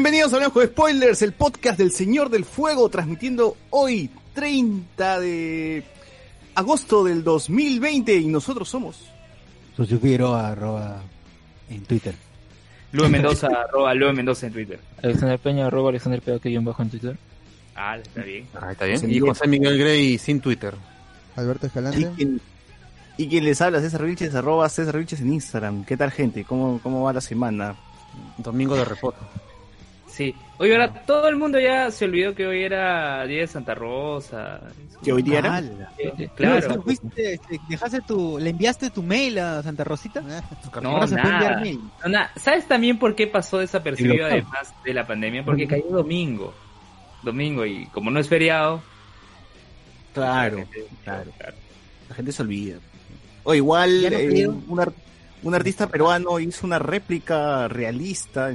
Bienvenidos a Hablamos con Spoilers, el podcast del Señor del Fuego, transmitiendo hoy, 30 de agosto del 2020, y nosotros somos... Socio Figueroa, arroba en Twitter. Lue Mendoza, arroba Lue Mendoza en Twitter. Alexander Peña, arroba Alexander Peña, que bajo en Twitter. Ah, está bien. Ah, está bien. Y José Miguel Grey sin Twitter. Alberto Y Escalante. quien, y quien les habla, César Vilches, arroba César Vilches en Instagram. ¿Qué tal, gente? ¿Cómo, cómo va la semana? Domingo de reposo. Sí. Oye, ahora todo el mundo ya se olvidó que hoy era Día de Santa Rosa. ¿Que hoy día era? Ala. Eh, Claro. Claro. fuiste, este, dejaste tu, ¿Le enviaste tu mail a Santa Rosita? No, puede enviar nada. mail. No, nada. ¿Sabes también por qué pasó desapercibido además de la pandemia? Porque cayó domingo. Domingo y como no es feriado. Claro, claro. La gente se olvida. O igual, no eh, un, ar- un artista peruano hizo una réplica realista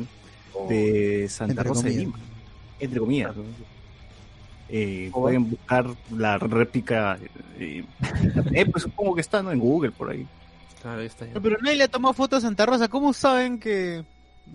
de Santa Entre Rosa de. Lima. Entre comillas. Eh, pueden buscar la réplica. eh, internet, pues supongo que está ¿no? en Google por ahí. Claro, está ya. No, pero nadie le tomó foto a Santa Rosa. ¿Cómo saben que...?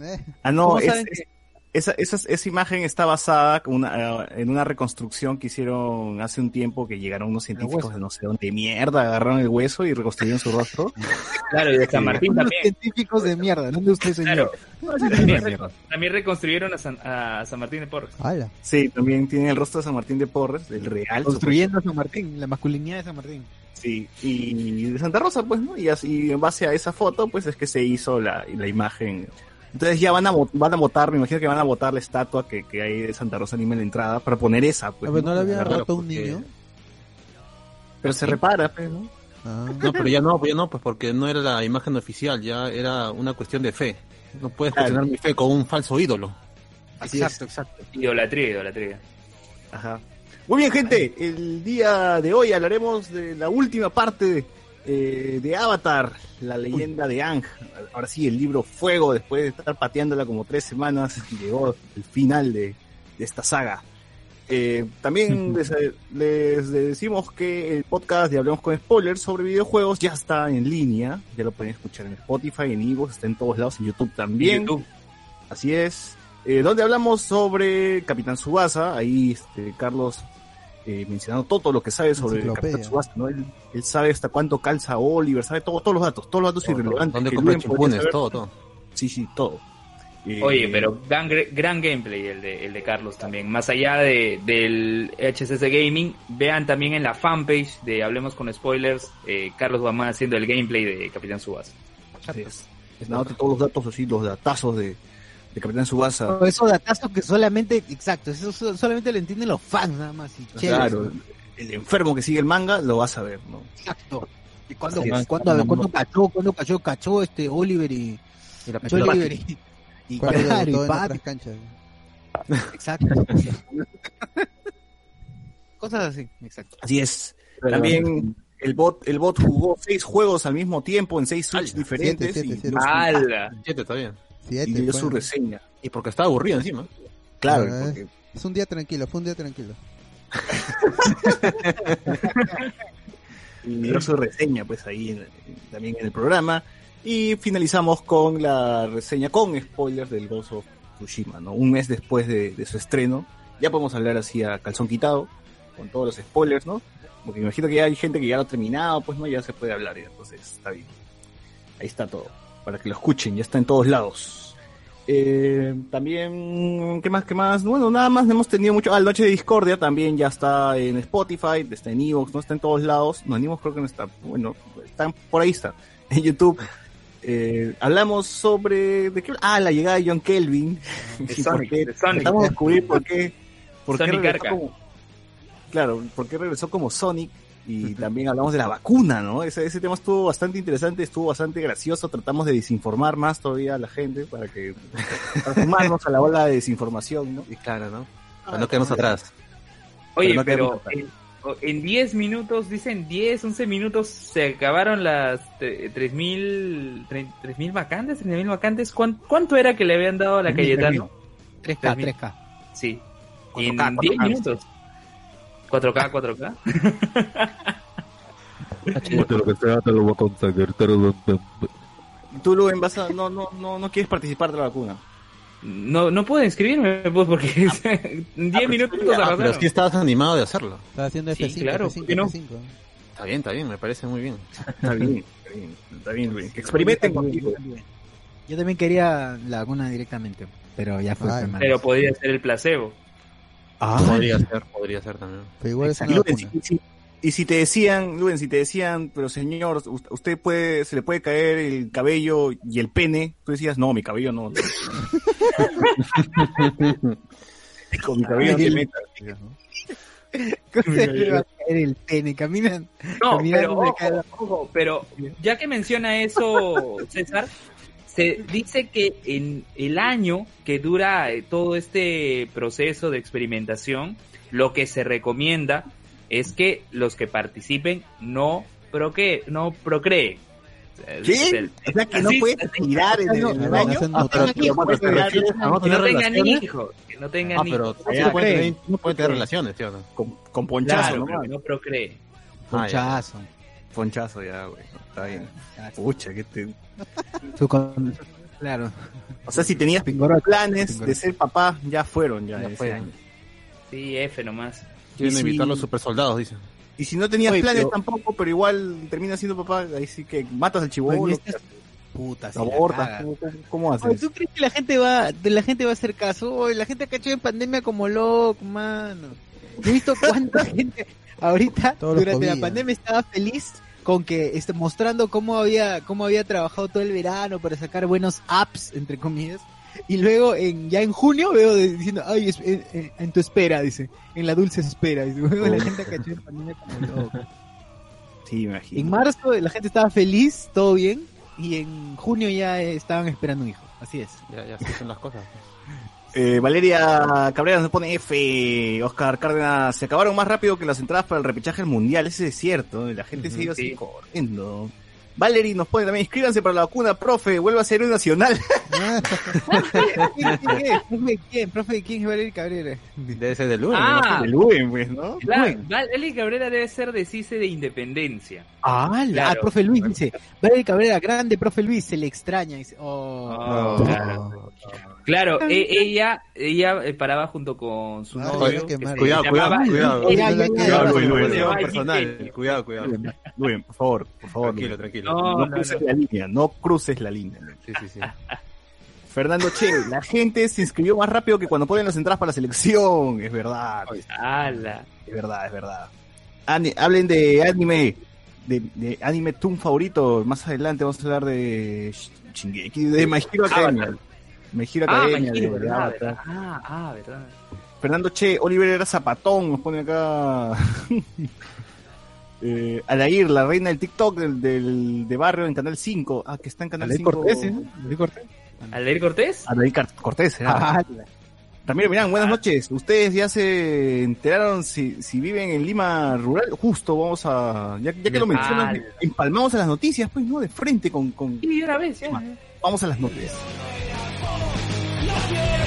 Eh, Ah, no, ¿Cómo es- saben es- esa, esa, esa imagen está basada con una, eh, en una reconstrucción que hicieron hace un tiempo que llegaron unos científicos de no sé dónde de mierda, agarraron el hueso y reconstruyeron su rostro. Claro, y de San Martín Unos también. científicos de mierda. ¿Dónde usted, señor? Claro. También, recon- también reconstruyeron a San, a San Martín de Porres. ala. Sí, también tiene el rostro de San Martín de Porres, el real. Construyendo a San Martín, la masculinidad de San Martín. Sí, y de Santa Rosa, pues, ¿no? Y así, en base a esa foto, pues es que se hizo la, la imagen. Entonces ya van a, van a votar, me imagino que van a votar la estatua que, que hay de Santa Rosa Lima en la entrada para poner esa, pues. A ver, ¿no le había roto un porque- niño? Pero se repara, pues, ¿no? Ah. No, pero ya no, ya no, pues porque no era la imagen oficial, ya era una cuestión de fe. No puedes Claro. cuestionar mi fe con un falso ídolo. Así exacto, es. exacto. Idolatría, idolatría. Ajá. Muy bien, gente. El día de hoy hablaremos de la última parte eh, de Avatar, la leyenda de Ang. Ahora sí, el libro Fuego, después de estar pateándola como tres semanas, llegó el final de, de esta saga. Eh, también les, les decimos que el podcast de Hablemos con Spoilers sobre videojuegos ya está en línea. Ya lo pueden escuchar en Spotify, en Evox, está en todos lados, en YouTube también. YouTube. Así es. Eh, donde hablamos sobre Capitán Subasa. Ahí este, Carlos eh, mencionando todo lo que sabe sobre. Capitán Subasa. ¿no? Él, él sabe hasta cuánto calza Oliver, sabe todo, todos los datos, todos los datos irrelevantes. ¿Dónde compra chimpunes? Todo, todo. Sí, sí, todo. Eh, Oye, pero gran, gran gameplay el de, el de Carlos también. Más allá de, del HSS Gaming, vean también en la fanpage de Hablemos con Spoilers, eh, Carlos Guamán haciendo el gameplay de Capitán Subas. así es. Es nada, todos los datos así, los datazos de, de Capitán Subasa. Esos datazos que solamente, exacto, eso so- solamente lo entienden los fans nada más. Y chévere. Claro, el enfermo que sigue el manga lo va a saber, ¿no? Exacto. ¿Y cuándo, cachó, cuándo cachó, cachó este Oliver y, Y la Oliver y, y Cuando claro, y Pat, canchas. exacto. Cosas así, exacto. Así es. También el bot, el bot jugó seis juegos al mismo tiempo en seis Switch diferentes siete, y, siete, siete. Siete, está bien. Siete, y dio su reseña. Y porque estaba aburrido encima. Claro, Ah, porque Es un día tranquilo, fue un día tranquilo. y dio su reseña pues ahí en- también en el programa. Y finalizamos con la reseña con spoilers del Ghost of Tsushima, ¿no? Un mes después de, de su estreno. Ya podemos hablar así a calzón quitado, con todos los spoilers, ¿no? Porque me imagino que ya hay gente que ya lo ha terminado, pues no, ya se puede hablar, entonces está bien. Ahí está todo, para que lo escuchen, ya está en todos lados. Eh, también, ¿qué más? ¿Qué más? Bueno, nada más, no hemos tenido mucho. Ah, el Noche de Discordia también ya está en Spotify, está en Evox, no está en todos lados. No, en Evox creo que no está. Bueno, están por ahí está. En YouTube. Eh, hablamos sobre. ¿de qué? Ah, la llegada de John Kelvin. De Sonic, de Sonic. Vamos a descubrir por qué. Por qué regresó como, claro, por qué regresó como Sonic. Y también hablamos de la vacuna, ¿no? Ese, ese tema estuvo bastante interesante, estuvo bastante gracioso. Tratamos de desinformar más todavía a la gente para que. para sumarnos a la ola de desinformación, ¿no? Y claro, ¿no? Para no quedarnos atrás. Oye, Pero no pero en, o- en 10 minutos, dicen 10, 11 minutos, se acabaron las tre- 3.000 tre- 3.000 vacantes, 3.000 vacantes. ¿Cuán- ¿Cuánto era que le habían dado a la Cayetano? 3K, 3.000. 3K. Sí. 4K, En 4K. 10 minutos. 4K, 4K. De lo que sea te lo voy a conseguir. te lo- Tú, Luen, vas a, no, no, no, no quieres participar de la vacuna. No, no pude inscribirme, pues, porque 10 minutos Ah, pero es que estabas animado de hacerlo. Estaba haciendo Sí, F5, claro, F5, ¿por qué no? F5. Está bien, está bien, me parece muy bien. Está bien, está bien, está bien, Luis. Que experimenten contigo. Yo también quería Laguna directamente, pero ya fue. Ay. Pero podría ser el placebo. Ah, Podría ser, podría ser también. Pero igual es Luen, si- si- y si te decían, Luen, si te decían, pero señor, us- usted puede, se le puede caer el cabello y el pene, tú decías, no, mi cabello no. Con mi cabello no te metas. ¿Cómo se le va a caer el pene? Caminan. No, Caminando pero, ojo, pero ya que menciona eso, César, se dice que en el año que dura eh, todo este proceso de experimentación, lo que se recomienda es que los que participen no procreen. No procreen. ¿Qué? O sea, que no puedes tirar en el, el no, pero no, tú no puedes ¿te tirar refieres a no Que no tener tengan hijos. Que no tengan Ah, pero hijos. sí no puede tener, creen. no puede tener relaciones, tío. con, con ponchazo, Claro, ¿no? pero que no procreen. Ah, ya. Ponchazo. Ya, güey. Está bien. Pucha, que te... Con- Claro. O sea, si tenías planes de ser papá, ya fueron ya, Ya ese fue. año. Sí, F nomás. Quieren si- evitar los super soldados, dicen. Y si no tenías Oye, planes pero- tampoco, pero igual terminas siendo papá, ahí sí que matas al chivolo, Oye, este- Puta, abortas. ¿cómo, cómo, Oye, haces? ¿Tú crees que la gente va, de la gente va a hacer caso? Oye, la gente ha cachado en pandemia como loco, mano. Yo he visto cuánta gente ahorita durante la pandemia estaba feliz con que este, mostrando cómo había cómo había trabajado todo el verano para sacar buenos apps entre comillas. Y luego en ya en junio veo de- diciendo ay es- en, en- en tu espera dice en la dulce espera dice. Luego la gente cachó en pandemia como loco Sí, imagino. en marzo la gente estaba feliz todo bien y en junio ya estaban esperando un hijo. Así es. Ya, ya así son las cosas. Eh, Valeria Cabrera nos pone F. Oscar Cárdenas, se acabaron más rápido que las entradas para el repechaje del mundial. Ese es cierto, la gente se iba así Sí. corriendo. Valerie nos pone también, inscríbanse para la vacuna, profe, vuelva a ser un nacional. ¿Profe de quién? ¿Profe de quién es Valeria Cabrera? Debe ser de lunes. Ah, De Luen, pues, ¿no? Claro, Val- Eli Cabrera debe ser de CICE de Independencia. Ah, la, Claro. profe Luis dice, Valeria Cabrera, grande, profe Luis, se le extraña. Dice, oh. Oh, claro. Claro, e- ella, ella eh, paraba junto con su Ah, novio. Cuidado, cuidado, cuidado. Cuidado. Luis, Luis. Cuidado Luis. personal. Cuidado, cuidado. Luen, por favor, por favor. Tranquilo, tranquilo. No, No, cruces no. la línea, no cruces la línea. Sí, sí, sí. Fernando Che, la gente se inscribió más rápido que cuando ponen las entradas para la selección. Es verdad, Ala. es verdad, es verdad. Ani- hablen de anime, de, de anime Toon favorito. Más adelante vamos a hablar de Sh- Shingeki, de My Hero Academia. My Hero Ah, Academia, de- de verdad. Ah, ah, verdad. Fernando Che, Oliver era zapatón, nos pone acá. eh, Alair, la reina del TikTok del, del- de barrio en Canal 5. Ah, que está en Canal Alair 5. Cortés, ¿eh? Alair Cortés. ¿Alair Cortés? Alair Car- Cortés, ¿eh? Ah, Ramiro Mirán, buenas noches. Ustedes ya se enteraron si, si viven en Lima rural. Justo vamos a. Ya, ya que lo mencionas, Ah. empalmamos a las noticias, pues, ¿no? De frente con. con Y una vez, ya. vamos a las noticias. Siento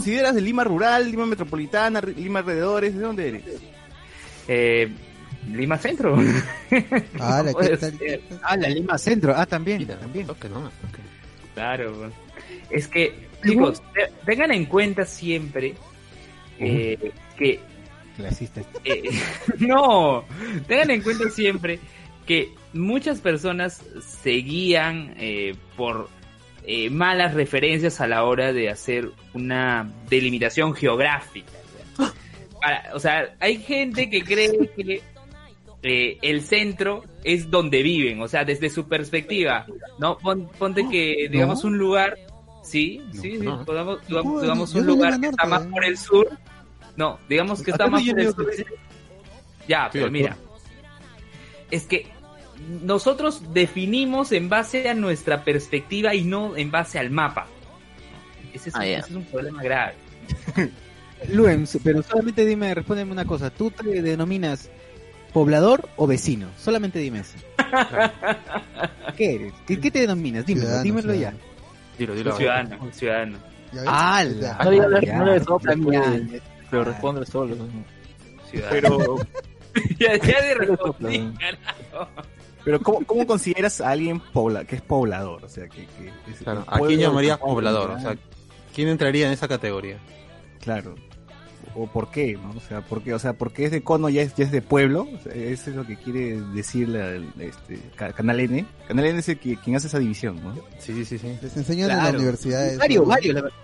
consideras de Lima rural, Lima metropolitana, Lima alrededores? ¿De dónde eres? Eh, Lima Centro. Ah, la- ¿qué tal? Ah, la Lima Centro. Ah, también. Mira, también. nomás, toque. Claro. pues. Es que, chicos, te- tengan en cuenta siempre eh, que Clasista. Eh, no, tengan en cuenta siempre que muchas personas seguían eh, por eh, malas referencias a la hora de hacer una delimitación geográfica. o sea, hay gente que cree que eh, el centro es donde viven, o sea, desde su perspectiva, ¿no? Pon- ponte que, digamos, un lugar, sí, sí, sí, no. podamos- digamos, un lugar que está más eh. por el sur, no, digamos que está ¿Acaso más por el sur. que- Ya, Sí, pero mira, es que nosotros definimos en base a nuestra perspectiva y no en base al mapa. Ese es, Ah, un, ya. ese es un problema grave. Luen, pero solamente dime, respóndeme una cosa. ¿Tú te denominas poblador o vecino? Solamente dime eso. ¿Qué eres? ¿Qué, qué te denominas? Dímelo, Ciudadano, dímelo ya. ciudadano. Dilo, dilo. Ciudadano, ciudano. ¿Ya ves? ¡Hala! No le, no le, Ya, no le sopla, ya, ya. pero responde solo. ¿no? ciudadano. Pero, ya, ya de respondí. Pero ¿cómo, cómo consideras a alguien pobla, que es poblador? O sea, que, que es- Claro, ¿A quién llamarías poblador? O sea, ¿quién entraría en esa categoría? Claro. ¿O por qué? ¿no? O sea, ¿por qué? O sea, porque es de cono ya es, ya es de pueblo. O sea, eso es lo que quiere decirle al este, Ca- Canal N. Canal N es el que, quien hace esa división, ¿no? Sí, sí, sí, sí. Les enseñan en la universidad. Varios, ¿no? varios. la verdad.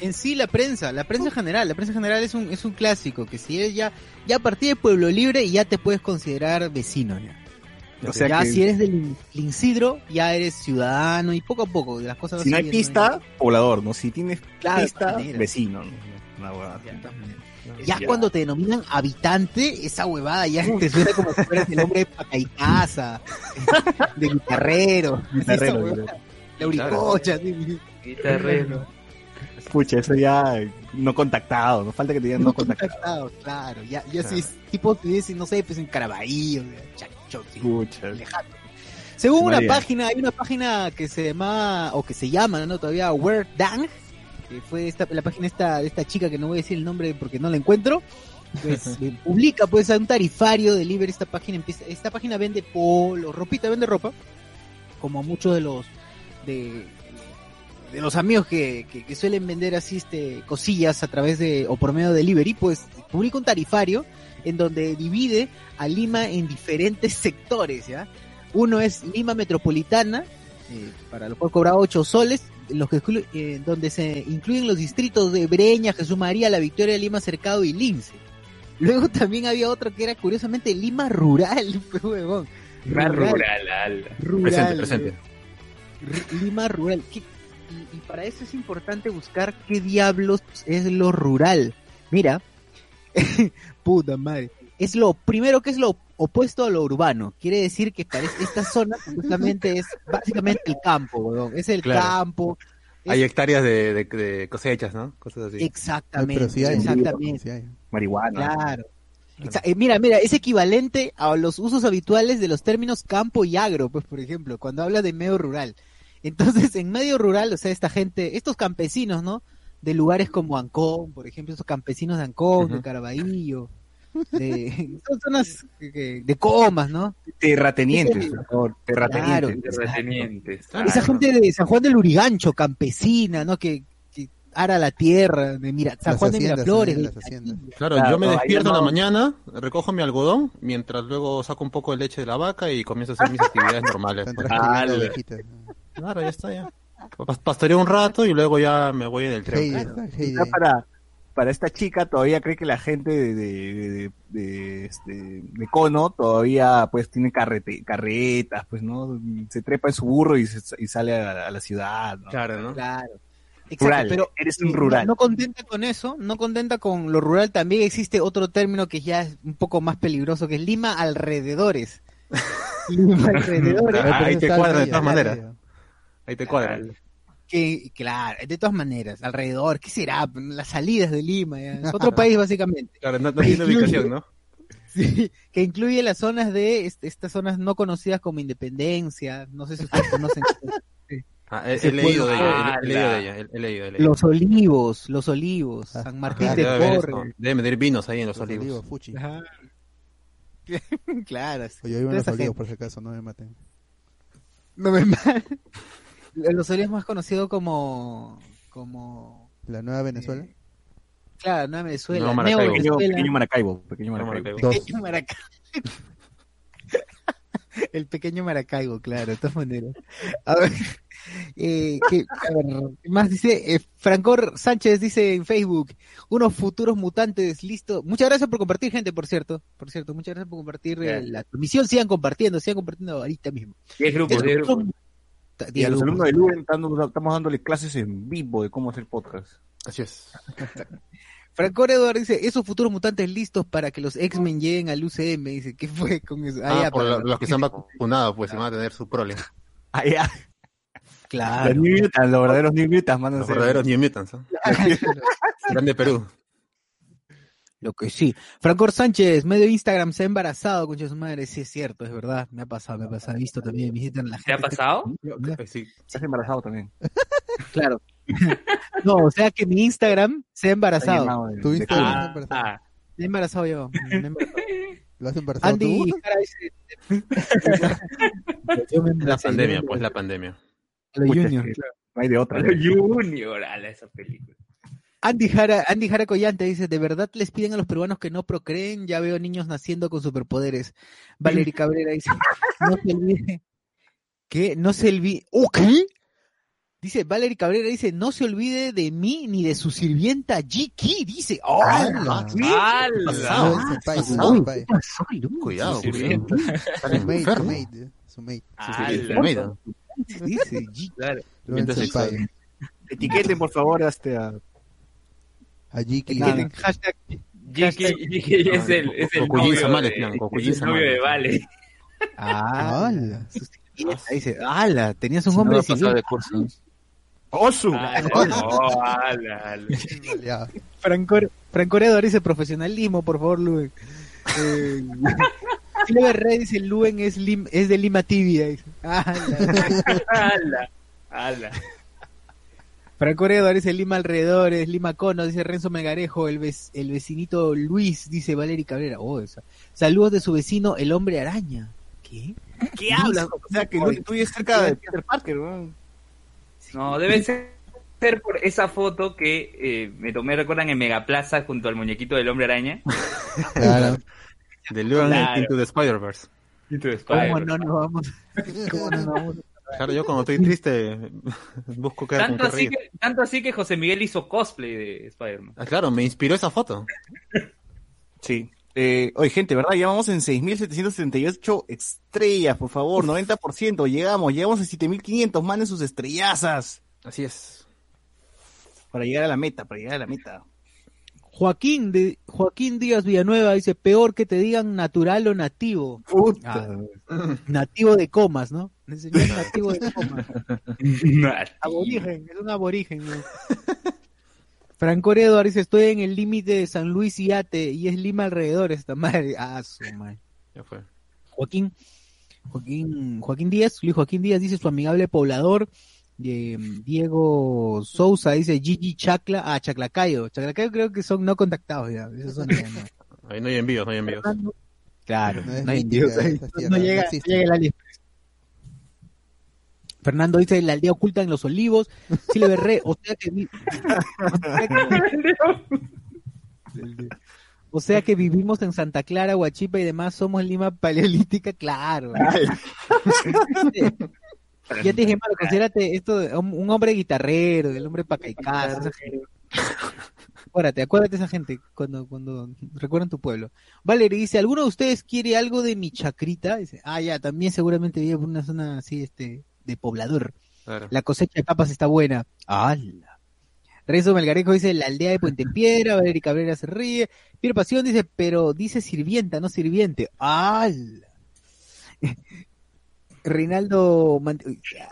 En sí, la prensa, la prensa general, la prensa general es un, es un clásico, que si eres ya, ya a partir de Pueblo Libre ya te puedes considerar vecino ya. O sea, ya que si eres del In- Incisidro, ya eres ciudadano y poco a poco las cosas si no hay pista, poblador, ¿no? Si tienes Claro, de pista, vecino, ¿no? Una huevada. Ya, de. Ya Ya. cuando te denominan habitante, esa huevada ya te suena como si fueras el hombre de paca y casa, de guitarrero, Guitarrero, la uricocha. Guitarrero. Pucha, eso ya no contactado, no falta que te digan no, no contactado. contactado, claro, ya, ya Claro. si es tipo, no sé, pues en Caraballo, Chacho, Según una página, hay una página que se llama, o que se llama, ¿no? Todavía Word Dang, que fue esta, la página esta, de esta chica que no voy a decir el nombre porque no la encuentro, pues eh, publica pues a un tarifario de Liber esta página, empieza, esta página vende polo, ropita, vende ropa, como muchos de los, de, de los amigos que, que, que suelen vender así este cosillas a través de o por medio de delivery, pues publica un tarifario en donde divide a Lima en diferentes sectores, ¿ya? Uno es Lima Metropolitana, eh, para lo cual cobra 8 soles, los que eh, donde se incluyen los distritos de Breña, Jesús María, La Victoria, Lima Cercado y Lince. Luego también había otro que era curiosamente Lima Rural, pues, huevón. Más rural, ala. Rural, Presente, presente. Lima rural. ¿Qué- Y, y para eso es importante buscar qué diablos es lo rural. Mira, puta madre. Es lo primero que es lo opuesto a lo urbano. Quiere decir que para es- esta zona justamente es básicamente el campo, weón. Es el Claro. campo. es- Hay hectáreas de, de, de cosechas, ¿no? Cosas así. Exactamente. pero sí hay. exactamente. Sí hay. Marihuana. Claro. Eh, mira, mira, es equivalente a los usos habituales de los términos campo y agro, pues por ejemplo, cuando habla de medio rural. Entonces, en medio rural, o sea, esta gente, estos campesinos, ¿no? De lugares como Ancón, por ejemplo, esos campesinos de Ancón, de. Caraballo, de, son zonas que- que- de comas, ¿no? Terratenientes, por favor, Claro. terratenientes. Terratenientes. Esa gente de San Juan del Urigancho, campesina, ¿no? Que, que ara la tierra, de mira, San Las Juan de Miraflores, de las. Claro, Claro, yo me no, despierto en la no- mañana, recojo mi algodón, mientras luego saco un poco de leche de la vaca y comienzo a hacer mis actividades normales. Pues. Claro, ya está, ya. Pas- Pastoreo un rato y luego ya me voy en el tren. Quizá para, para esta chica todavía cree que la gente de, de, de, de, este, de Cono todavía pues tiene carrete, carretas, pues no, se trepa en su burro y, se- y sale a, a la ciudad, ¿no? Claro, ¿no? Claro. Exacto, Rural, pero eres un no- rural. No, contenta con eso, no contenta con lo rural, también existe otro término que ya es un poco más peligroso, que es Lima alrededores. Lima alrededores. Ah, ahí te cuadra de todas maneras. Ahí te cuadra. Que, claro, de todas maneras, alrededor, ¿qué será? Las salidas de Lima, ya. es otro país básicamente. Claro, no, no tiene ubicación, ¿no? Sí, que incluye las zonas de, est- estas zonas no conocidas como Independencia, no sé si ustedes conocen. Ah, he, he leído de ella, he, he leído de ella, he, he leído, he leído. Los Olivos, Los Olivos, Ah, San Martín ajá, de Porres. Deben medir vinos ahí en los, Los olivos. olivos, fuchi. Ajá. claro. sí. Oye, yo vivo en los olivos, gente. por si acaso, no me maten. No me mal. Los Olivos es más conocido como. como. La nueva Venezuela. Eh, Claro, Nueva Venezuela. Neo Maracaibo. Pequeño, Venezuela. pequeño Maracaibo. Pequeño Maracaibo. Maracaibo. Dos. Pequeño Maracaibo. El pequeño Maracaibo, claro, de todas maneras. A ver, eh, ¿qué, a ver, ¿qué más dice? Eh, Francor Sánchez dice en Facebook, unos futuros mutantes, listo. Muchas gracias por compartir, gente, por cierto. Por cierto, muchas gracias por compartir eh, la transmisión. Sigan compartiendo, sigan compartiendo ahorita mismo. 10 grupos, 10 grupos. Y a los alumnos de Luen estamos, estamos dándole clases en vivo de cómo hacer podcast. Así es. Francor Eduardo dice, esos futuros mutantes listos para que los X-Men lleguen al UCM. Dice, ¿qué fue con eso? Ah, ya, por lo- los que se han vacunado, pues, y van a tener su prole. Ah, ya. Claro. Los New Mutants, los verdaderos New Mutants, mandan Los verdaderos New Mutants. ¿no? Grande Perú. Lo que sí. Francor Sánchez, medio Instagram, se ha embarazado, concha de su madre. Sí, es cierto, es verdad. Me ha pasado, me ha pasado. He visto también, visitan la gente. ¿Te ha pasado? Eh, Sí. Estás embarazado también. Claro. no, o sea que mi Instagram se ha embarazado. llenado de- ¿Tú de viste? cosas. Ah, embarazado. ah. Me he embarazado yo. me he embarazado. ¿Lo has embarazado Andy tú? Me La pandemia, pues, la pandemia. Lo junior. es que No hay de otra. Junior, ala, esa película. Andy Jara, Andy Jara Collante dice, ¿de verdad les piden a los peruanos que no procreen? Ya veo niños naciendo con superpoderes. Valery Cabrera dice, no se olvide, ¿qué? No se olvide, ¿oh, qué? Dice, Valery Cabrera dice, no se olvide de mí ni de su sirvienta G-Key, dice, ¡oh! ¡Hala! ¡Hala! Ah, Lu? Cuidado, Su mate, su enfermos. mate, su mate. ¡Hala! Enfermero. Dice, senpai. Etiqueten, por favor, este, a Jiki. Tienen hashtag, Jiki es el, es el novio, Samales, de, plan, es Cocullín el novio de Samales. Vale. ah, sirvienta, dice, ¡hala! Tenías un hombre va de curso. ¡Osu! Ah, ala, ala. Francor, Francoreador dice profesionalismo, por favor, Luen. Eh, Silver Rey dice Luen es, lim- es de Lima Tibia. dice. Ah, la- Ala, ala. Francoreador dice Lima alrededores, Lima Cono, dice Renzo Megarejo, el, vec- el vecinito Luis, dice Valery Cabrera. Oh, esa. Saludos de su vecino, el hombre araña. ¿Qué? ¿Qué hablas? O sea, que Luis, tú vives cerca de Peter Parker, weón. No, debe ser por esa foto que eh, me tomé, recuerdan, en Megaplaza junto al muñequito del hombre araña. Claro. De Luan Claro. into the Spider-Verse. ¿Cómo no nos vamos? ¿Cómo no nos vamos? Claro, yo cuando estoy triste busco con Tanto así, que, tanto así que José Miguel hizo cosplay de Spider-Man. Ah, claro, me inspiró esa foto. Sí. Eh, oye, gente, ¿verdad? Ya vamos en 6.778 estrellas, por favor, 90%. Llegamos, llegamos a 7.500. Manden sus estrellazas Así es. para llegar a la meta, para llegar a la meta. Joaquín, de, Joaquín Díaz Villanueva dice, peor que te digan natural o nativo. Puta. Ah. Nativo de comas, ¿no? El señor nativo de comas. Aborigen, es un aborigen. ¿no? Franco Eduardo dice, estoy en el límite de San Luis y Ate, y es Lima alrededor esta madre. Ah, su madre. Ya fue. Joaquín, Joaquín, Joaquín Díaz, Luis Joaquín Díaz dice su amigable poblador. Eh, Diego Sousa dice Gigi Chacla, ah, Chaclacayo. Chaclacayo creo que son no contactados ya. Esos son ya, no. Ahí no hay envíos, no hay envíos. Claro, No hay envíos No llega, no llega el. Fernando dice la aldea oculta en los olivos. Sea que, vi- o sea que- o sea que vivimos en Santa Clara, Huachipa y demás, somos Lima paleolítica, claro. ya te dije, Maro, considérate esto de un, hombre guitarrero, el hombre gente. Acuérdate, acuérdate esa gente cuando, cuando recuerdan tu pueblo. Valerie dice, ¿alguno de ustedes quiere algo de mi chacrita? Dice, ah, ya, también seguramente vive por una zona así, este, de poblador. Claro. La cosecha de papas está buena. ¡Hala! Renzo Melgarejo dice, la aldea de Puente Piedra, Valeria Cabrera se ríe. Piero Pasión dice, pero dice sirvienta, no sirviente. ¡Hala! Reinaldo,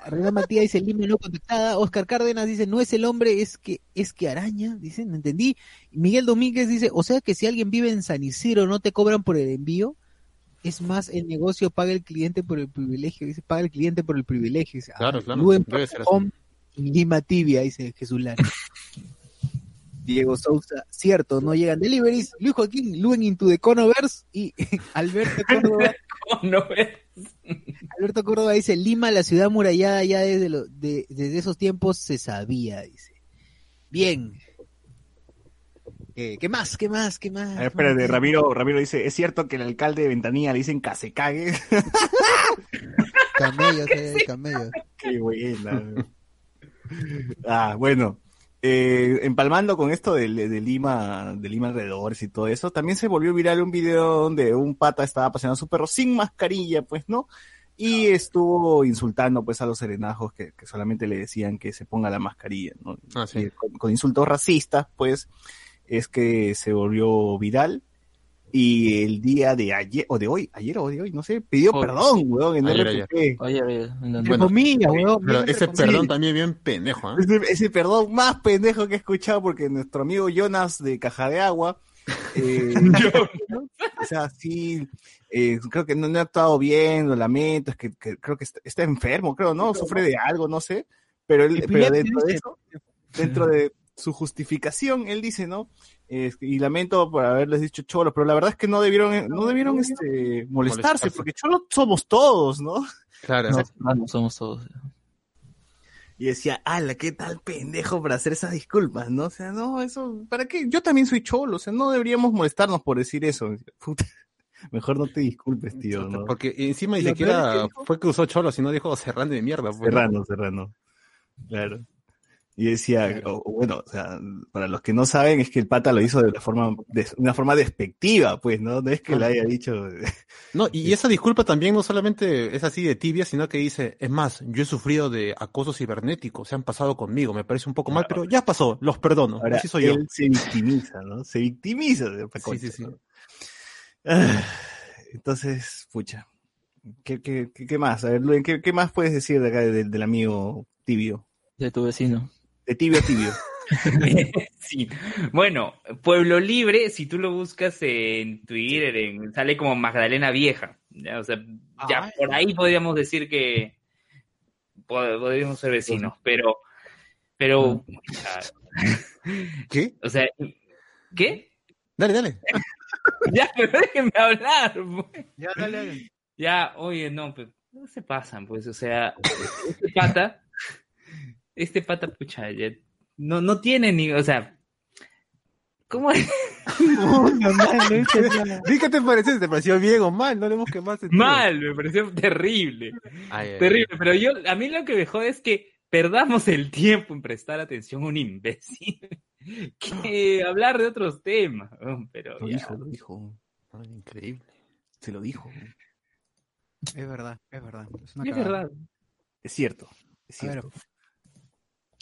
Reinaldo Matías dice, Lima no contactada. Oscar Cárdenas dice, no es el hombre, es que, es que araña. Dice, no entendí. Miguel Domínguez dice, o sea que si alguien vive en San Isidro, ¿no te cobran por el envío? Es más, el negocio paga el cliente por el privilegio. Dice, paga el cliente por el privilegio. Dice, Claro, ah, claro, Luen debe ser así. Home, Lima Tibia, dice Jesús Lara. Diego Sousa, cierto, no llegan deliveries. Luis Joaquín, Luen into the Conoverse y Alberto Córdoba. Alberto Córdoba dice, Lima, la ciudad murallada ya desde, lo- de- desde esos tiempos se sabía, dice. Bien. Eh, ¿Qué más? ¿Qué más? ¿Qué más? A ver, espérate, Ramiro, Ramiro dice, ¿es cierto que el alcalde de Ventanilla le dicen que se cague? Camellos, eh, camellos. Qué buena. ah, bueno. eh, empalmando con esto de, de Lima, de Lima alrededores y todo eso, también se volvió viral un video donde un pata estaba paseando a su perro sin mascarilla, pues, ¿no? Y estuvo insultando, pues, a los serenajos que, que solamente le decían que se ponga la mascarilla, ¿no? Ah, sí. Y con, con insultos racistas, pues, es que se volvió viral. Y el día de ayer, o de hoy, ayer o de hoy, no sé, pidió perdón, weón, en Ayer, RPP. Oye, oye, no, Entre no. comillas, weón, Pero bien ese comillas. perdón también bien pendejo, ¿ah? Ese, ese perdón más pendejo que he escuchado porque nuestro amigo Jonas de Caja de Agua, eh, o sea, sí, eh, creo que no, no ha actuado bien, lo lamento, es que, que creo que está, está enfermo, creo, ¿no? Sufre de algo, no sé, pero, él, pero dentro de eso, dentro de su justificación, él dice, ¿no? Es que- y lamento por haberles dicho cholos, pero la verdad es que no debieron, no debieron este, molestarse, Molestarse. porque cholos somos todos, ¿no? Claro. No, somos todos. Y decía, ala, qué tal pendejo para hacer esas disculpas, ¿no? O sea, no, eso, ¿para qué? Yo también soy cholo, o sea, no deberíamos molestarnos por decir eso. Puta, mejor no te disculpes, tío, ¿no? Porque encima ni siquiera fue que usó cholo, sino dijo serrano de mierda. pues. Serrano, Serrano. Claro. Y decía, o bueno, o sea, para los que no saben, es que el pata lo hizo de la forma, de una forma despectiva, pues, ¿no? No es que le haya dicho, No, y esa disculpa también no solamente es así de tibia, sino que dice, es más, yo he sufrido de acoso cibernético, se han pasado conmigo, me parece un poco mal, pero ya pasó, los perdono, ahora así soy yo. él se victimiza, ¿no? Se victimiza de otra Sí, sí, sí. ¿no? Ah, Entonces, pucha. ¿Qué, qué, qué, qué más? A ver, Luen, ¿qué, qué más puedes decir de acá del, del amigo tibio? De tu vecino. De tibio a tibio. sí. Bueno, Pueblo Libre, si tú lo buscas en Twitter, en- sale como Magdalena Vieja. ¿ya? O sea, ya por ahí podríamos decir que pod- podríamos ser vecinos, pero, pero, ¿Qué? o sea, ¿qué? Dale, dale. Ya, pero déjenme hablar. pues. Ya, dale, dale. Ya, oye, no, pues, no se pasan, pues, o sea, este pata, este pata, pucha, ya, no, no tiene ni, o sea, ¿cómo es? No, no, no te pareció, te pareció bien o mal, no le hemos quemado sentido. Mal, me pareció terrible, Ay, ay, terrible, pero yo, a mí lo que me jode es que perdamos el tiempo en prestar atención a un imbécil que hablar de otros temas, pero Lo ya. dijo, lo dijo. ay, increíble. Se lo dijo. Es verdad, es verdad. Es, una es verdad. Es cierto. Es A ver, cierto.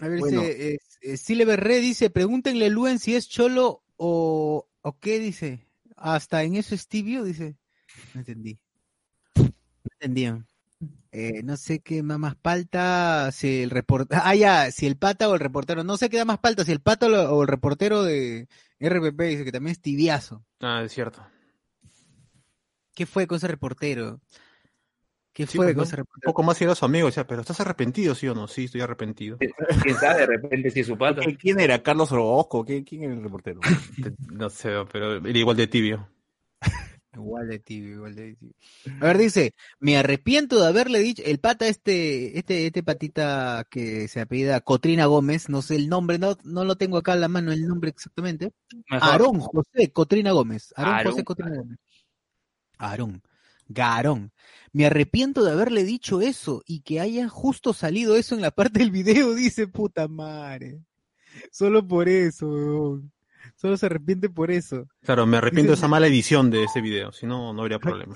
A ver, Bueno. dice, eh, eh, Sile Berré dice, pregúntenle a Luen si es cholo o, o qué dice. Hasta en eso es tibio, dice. No entendí. No entendían. Eh, no sé qué da más palta, si el reportero, ah ya, si el pata o el reportero, no sé qué da más palta, si el pata o el reportero de RPP dice que también es tibiazo. Ah, es cierto. ¿Qué fue con ese reportero? ¿Qué Sí, fue pues, ese Un poco más era su amigo, decía, pero ¿estás arrepentido, sí o no? Sí, estoy arrepentido. ¿Quién sabe de repente si es su pata? ¿Qué- ¿Quién era? ¿Carlos Orozco? ¿Qué- ¿Quién era el reportero? No sé, pero era igual de tibio. Igual de tibio, igual de tibio. A ver, dice, me arrepiento de haberle dicho, el pata este, este, este patita que se apellida Cotrina Gómez, no sé el nombre, no, no lo tengo acá a la mano el nombre exactamente. Mejor. Aarón José Cotrina Gómez. Aarón. José Cotrina Gómez. Aarón. Garón. Me arrepiento de haberle dicho eso y que haya justo salido eso en la parte del video, dice puta madre. Solo por eso, weón. Solo se arrepiente por eso. Claro, me arrepiento de esa mala edición de ese video, si no, no habría problema.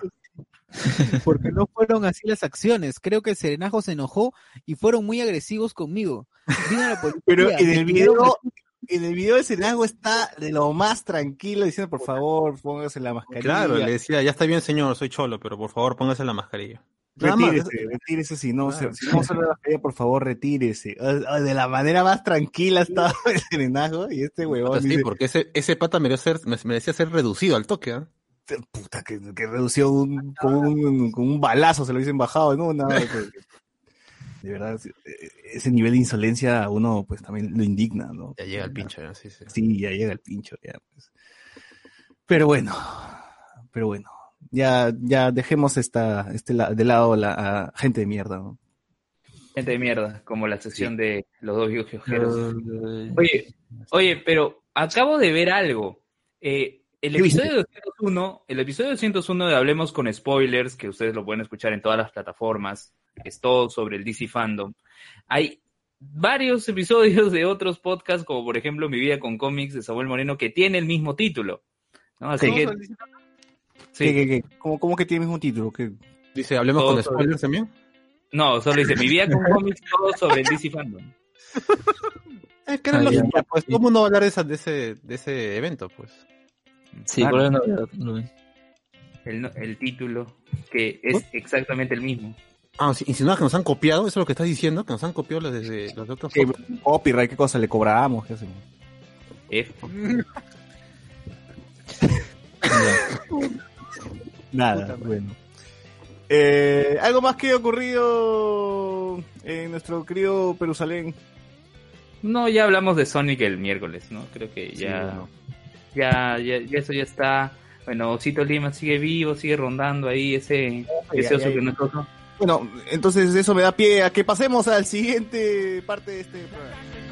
porque no fueron así las acciones. Creo que el Serenajo se enojó y fueron muy agresivos conmigo. Vino la policía, Pero en el video, en el video ese lago está de lo más tranquilo, diciendo por favor, póngase la mascarilla. Claro, le decía, ya está bien señor, soy cholo, pero por favor póngase la mascarilla. Nada más, Retírese, retírese si no, Claro. se- si no usa la mascarilla, por favor, retírese. Ah, ah, De la manera más tranquila estaba el serenajo y este huevón Sí, dice, porque ese, ese pata merecía ser, merecía ser reducido al toque, ¿ah? puta, que, que redució un, con, un, con un balazo, se lo dicen bajado, ¿no? Nada, de verdad, eh, ese nivel de insolencia a uno pues también lo indigna, ¿no? Ya llega el pincho, ¿no? Sí, sí. Sí, ya llega el pincho, ya. pues. Pero bueno, pero bueno, ya, ya dejemos esta, este la- de lado la a gente de mierda, ¿no? Gente de mierda, como la sección de los dos viajeros. Eh, Oye, oye, pero acabo de ver algo. Eh, el episodio 201, el episodio 201 de Hablemos con Spoilers, que ustedes lo pueden escuchar en todas las plataformas, es todo sobre el DC Fandom. Hay varios episodios de otros podcasts, como por ejemplo Mi vida con cómics de Samuel Moreno, que tiene el mismo título. ¿no? Así que, sí. ¿Qué, qué, qué? ¿Cómo, cómo que tiene el mismo título? ¿Qué? Dice, hablemos Todo con sobre- spoilers también. no, solo dice Mi vida con cómics, todo sobre el DC Fandom. Es que era Ah, ya. lógico, pues todo el mundo va a hablar de, esa- de ese, de ese evento, pues. Sí, Claro. ¿cuál es la novedad? No. El, no- el título, que es exactamente el mismo. Ah, si- insinúas que nos han copiado, eso es lo que estás diciendo, que nos han copiado los de los de otros ¿Qué podcasts? copyright? ¿Qué cosa le cobramos? ¿Qué hacemos? F. Nada, bueno. Eh, ¿Algo más que ha ocurrido en nuestro querido Perusalén? No, ya hablamos de Sonic el miércoles, ¿no? Creo que Sí, ya, bueno. Ya, ya, ya eso ya está. Bueno, Osito Lima sigue vivo, sigue rondando ahí ese, ese ya, oso que ya. no es oso. Bueno, entonces eso me da pie a que pasemos al siguiente parte de este programa.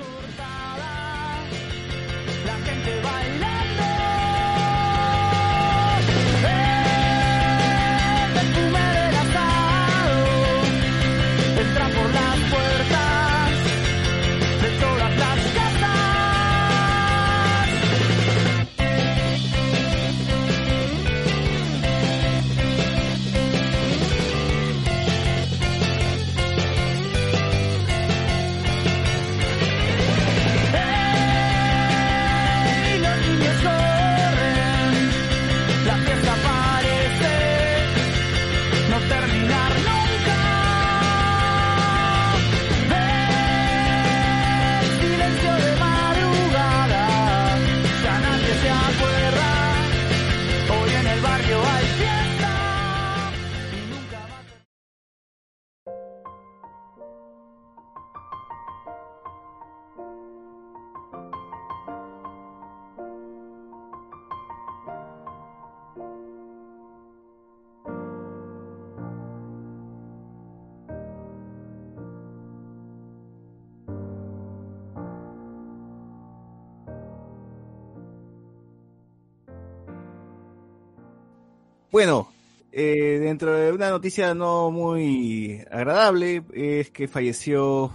Bueno, eh, dentro de una noticia no muy agradable es que falleció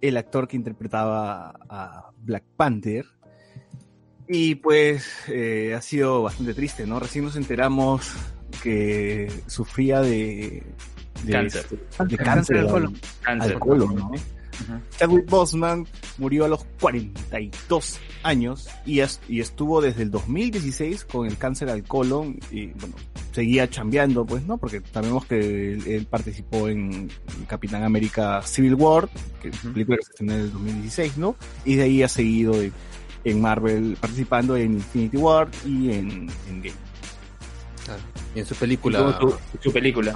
el actor que interpretaba a Black Panther. Y pues eh, ha sido bastante triste, ¿no? Recién nos enteramos que sufría de, de Cáncer. de cáncer al al- colon. Cáncer. al colon, ¿no? Ajá. Chadwick Boseman murió a los 42 años y, es- y estuvo desde el 2016 con el cáncer al colon y bueno, seguía chambeando pues, ¿no? Porque sabemos que él, él participó en Capitán América Civil War, que es una película que se estrenó en el 2016, ¿no? Y de ahí ha seguido en, en Marvel participando en Infinity War y en, en Game. Y en su película. su, su película.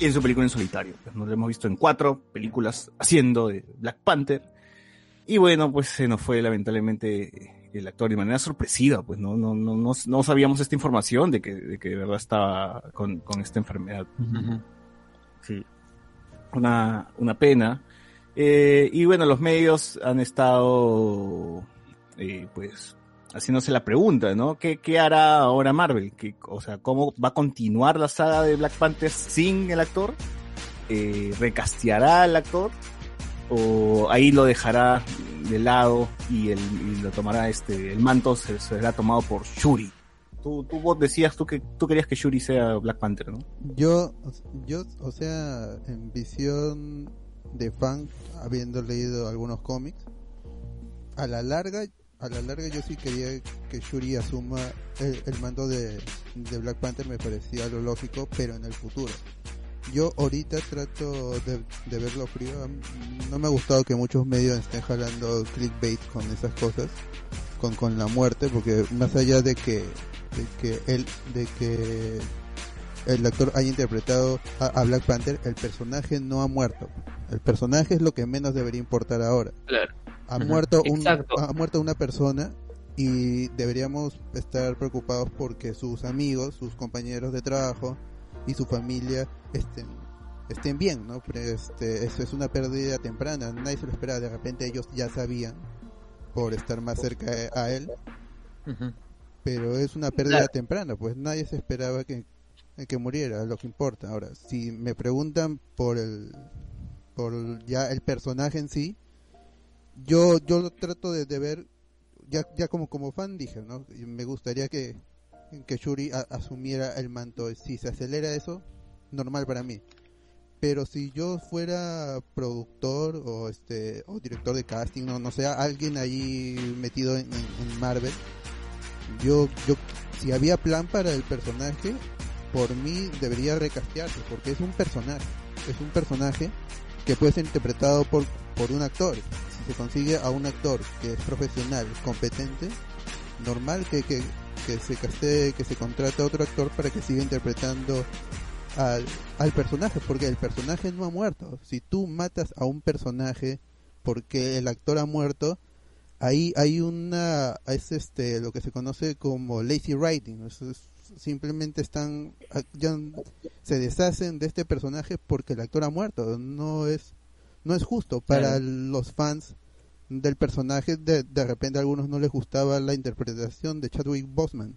Y en su película en solitario. Pues nos lo hemos visto en cuatro películas haciendo de Black Panther. Y bueno, pues se nos fue lamentablemente el actor de manera sorpresiva, pues no, no, no, no, no sabíamos esta información de que, de que de verdad estaba con, con esta enfermedad. Sí. Una, una pena. Eh, y bueno, los medios han estado, eh, pues, haciéndose la pregunta, ¿no? ¿Qué, qué hará ahora Marvel? ¿Qué, o sea, ¿cómo va a continuar la saga de Black Panther sin el actor? Eh, ¿Recasteará al actor? ¿O ahí lo dejará de lado y, el, lo tomará este, el manto se, será tomado por Shuri? Tú, tú vos decías tú que tú querías que Shuri sea Black Panther, ¿no? Yo, yo, o sea, en visión de fan, habiendo leído algunos cómics, a la larga, a la larga yo sí quería que Shuri asuma el, mando de, Black Panther, me parecía lo lógico, pero en el futuro. Yo ahorita trato de, de verlo frío, no me ha gustado que muchos medios estén jalando clickbait con esas cosas, con, con la muerte, porque más allá de que, de que él, de que el actor haya interpretado a Black Panther, el personaje no ha muerto. El personaje es lo que menos debería importar ahora. Claro. Ha muerto un, Exacto. ha muerto una persona y deberíamos estar preocupados porque sus amigos, sus compañeros de trabajo y su familia estén estén bien, ¿no? Pero, Este, eso es una pérdida temprana, nadie se lo esperaba, de repente ellos ya sabían por estar más cerca a él, pero es una pérdida Claro. temprana, pues nadie se esperaba que, que muriera, lo que importa. Ahora, si me preguntan por el por ya el personaje en sí, yo yo lo trato de, de ver ya ya como como fan dije, ¿no? Me gustaría que que Shuri a- asumiera el manto. Si se acelera eso, normal para mí. Pero si yo fuera productor o este o director de casting, no, no sé, alguien ahí metido en, en- en Marvel, yo, yo, si había plan para el personaje, por mí debería recastearse, porque es un personaje, es un personaje que puede ser interpretado por, por un actor. Si se consigue a un actor que es profesional, competente, normal que, que, que se castee, que se contrate a otro actor para que siga interpretando al, al personaje, porque el personaje no ha muerto. Si tú matas a un personaje porque el actor ha muerto, ahí hay una es este lo que se conoce como lazy writing Eso es- simplemente están ah, ya se deshacen de este personaje porque el actor ha muerto no es no es justo para Claro. los fans del personaje de, de repente a algunos no les gustaba la interpretación de Chadwick Boseman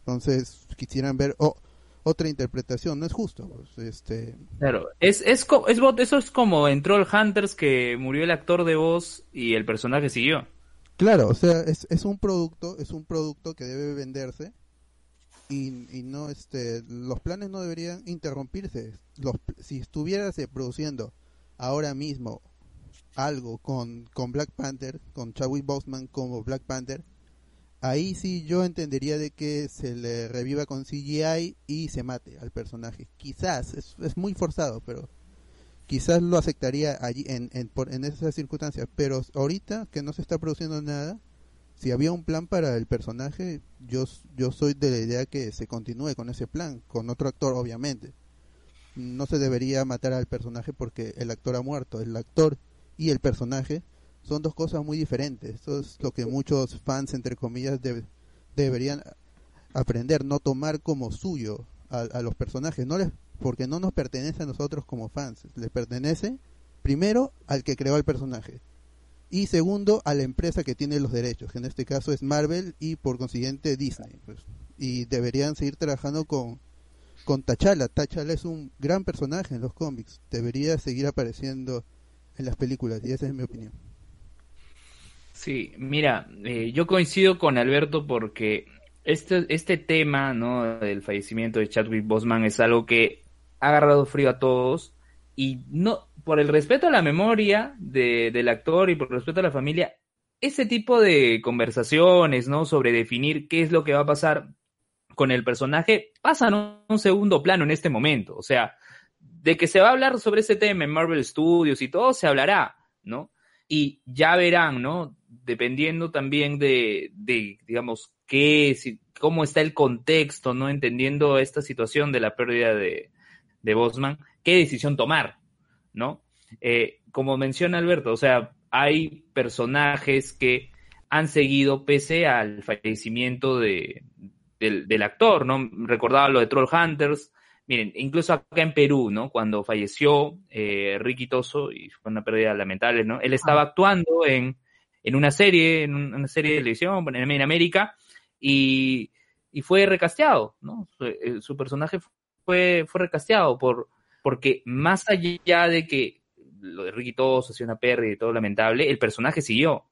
entonces quisieran ver oh, otra interpretación no es justo pues, este Claro, es, es, eso es como en Troll Hunters que murió el actor de voz y el personaje siguió. Claro, o sea, es, es un producto, es un producto que debe venderse y, y no, este, los planes no deberían interrumpirse. Los, si estuviérase produciendo ahora mismo algo con, con Black Panther, con Chadwick Boseman como Black Panther, ahí sí yo entendería de que se le reviva con CGI y se mate al personaje. Quizás, es, es muy forzado, pero quizás lo aceptaría allí en, en, por, en esas circunstancias, pero ahorita que no se está produciendo nada, si había un plan para el personaje, yo, yo soy de la idea que se continúe con ese plan, con otro actor obviamente. No se debería matar al personaje porque el actor ha muerto, el actor y el personaje son dos cosas muy diferentes. Eso es lo que muchos fans, entre comillas, deb- deberían aprender, no tomar como suyo a, a los personajes, no les, porque no nos pertenece a nosotros como fans, les pertenece primero al que creó el personaje y segundo a la empresa que tiene los derechos, que en este caso es Marvel y por consiguiente Disney. Pues. Y deberían seguir trabajando con, con T'Challa. T'Challa es un gran personaje en los cómics, debería seguir apareciendo en las películas y esa es mi opinión. Sí, mira, eh, yo coincido con Alberto porque este, este tema, ¿no? del fallecimiento de Chadwick Boseman es algo que ha agarrado frío a todos y no, por el respeto a la memoria de, del actor y por el respeto a la familia, ese tipo de conversaciones, ¿no? Sobre definir qué es lo que va a pasar con el personaje pasan a un segundo plano en este momento. O sea, de que se va a hablar sobre ese tema en Marvel Studios y todo, se hablará, ¿no? Y ya verán, ¿no? Dependiendo también de, de digamos, qué, si, cómo está el contexto, ¿no? Entendiendo esta situación de la pérdida de, de Bosman, qué decisión tomar, ¿no? Eh, como menciona Alberto, o sea, hay personajes que han seguido pese al fallecimiento de, del, del actor, ¿no? Recordaba lo de Troll Hunters, miren, incluso acá en Perú, ¿no? Cuando falleció eh, Ricky Toso, y fue una pérdida lamentable, ¿no? Él estaba actuando en, en una serie, en una serie de televisión, en, en América, y, y fue recasteado, ¿no? Su, eh, su personaje fue, fue recasteado por, porque más allá de que lo de Ricky Toso ha sido una pérdida y todo lamentable, el personaje siguió.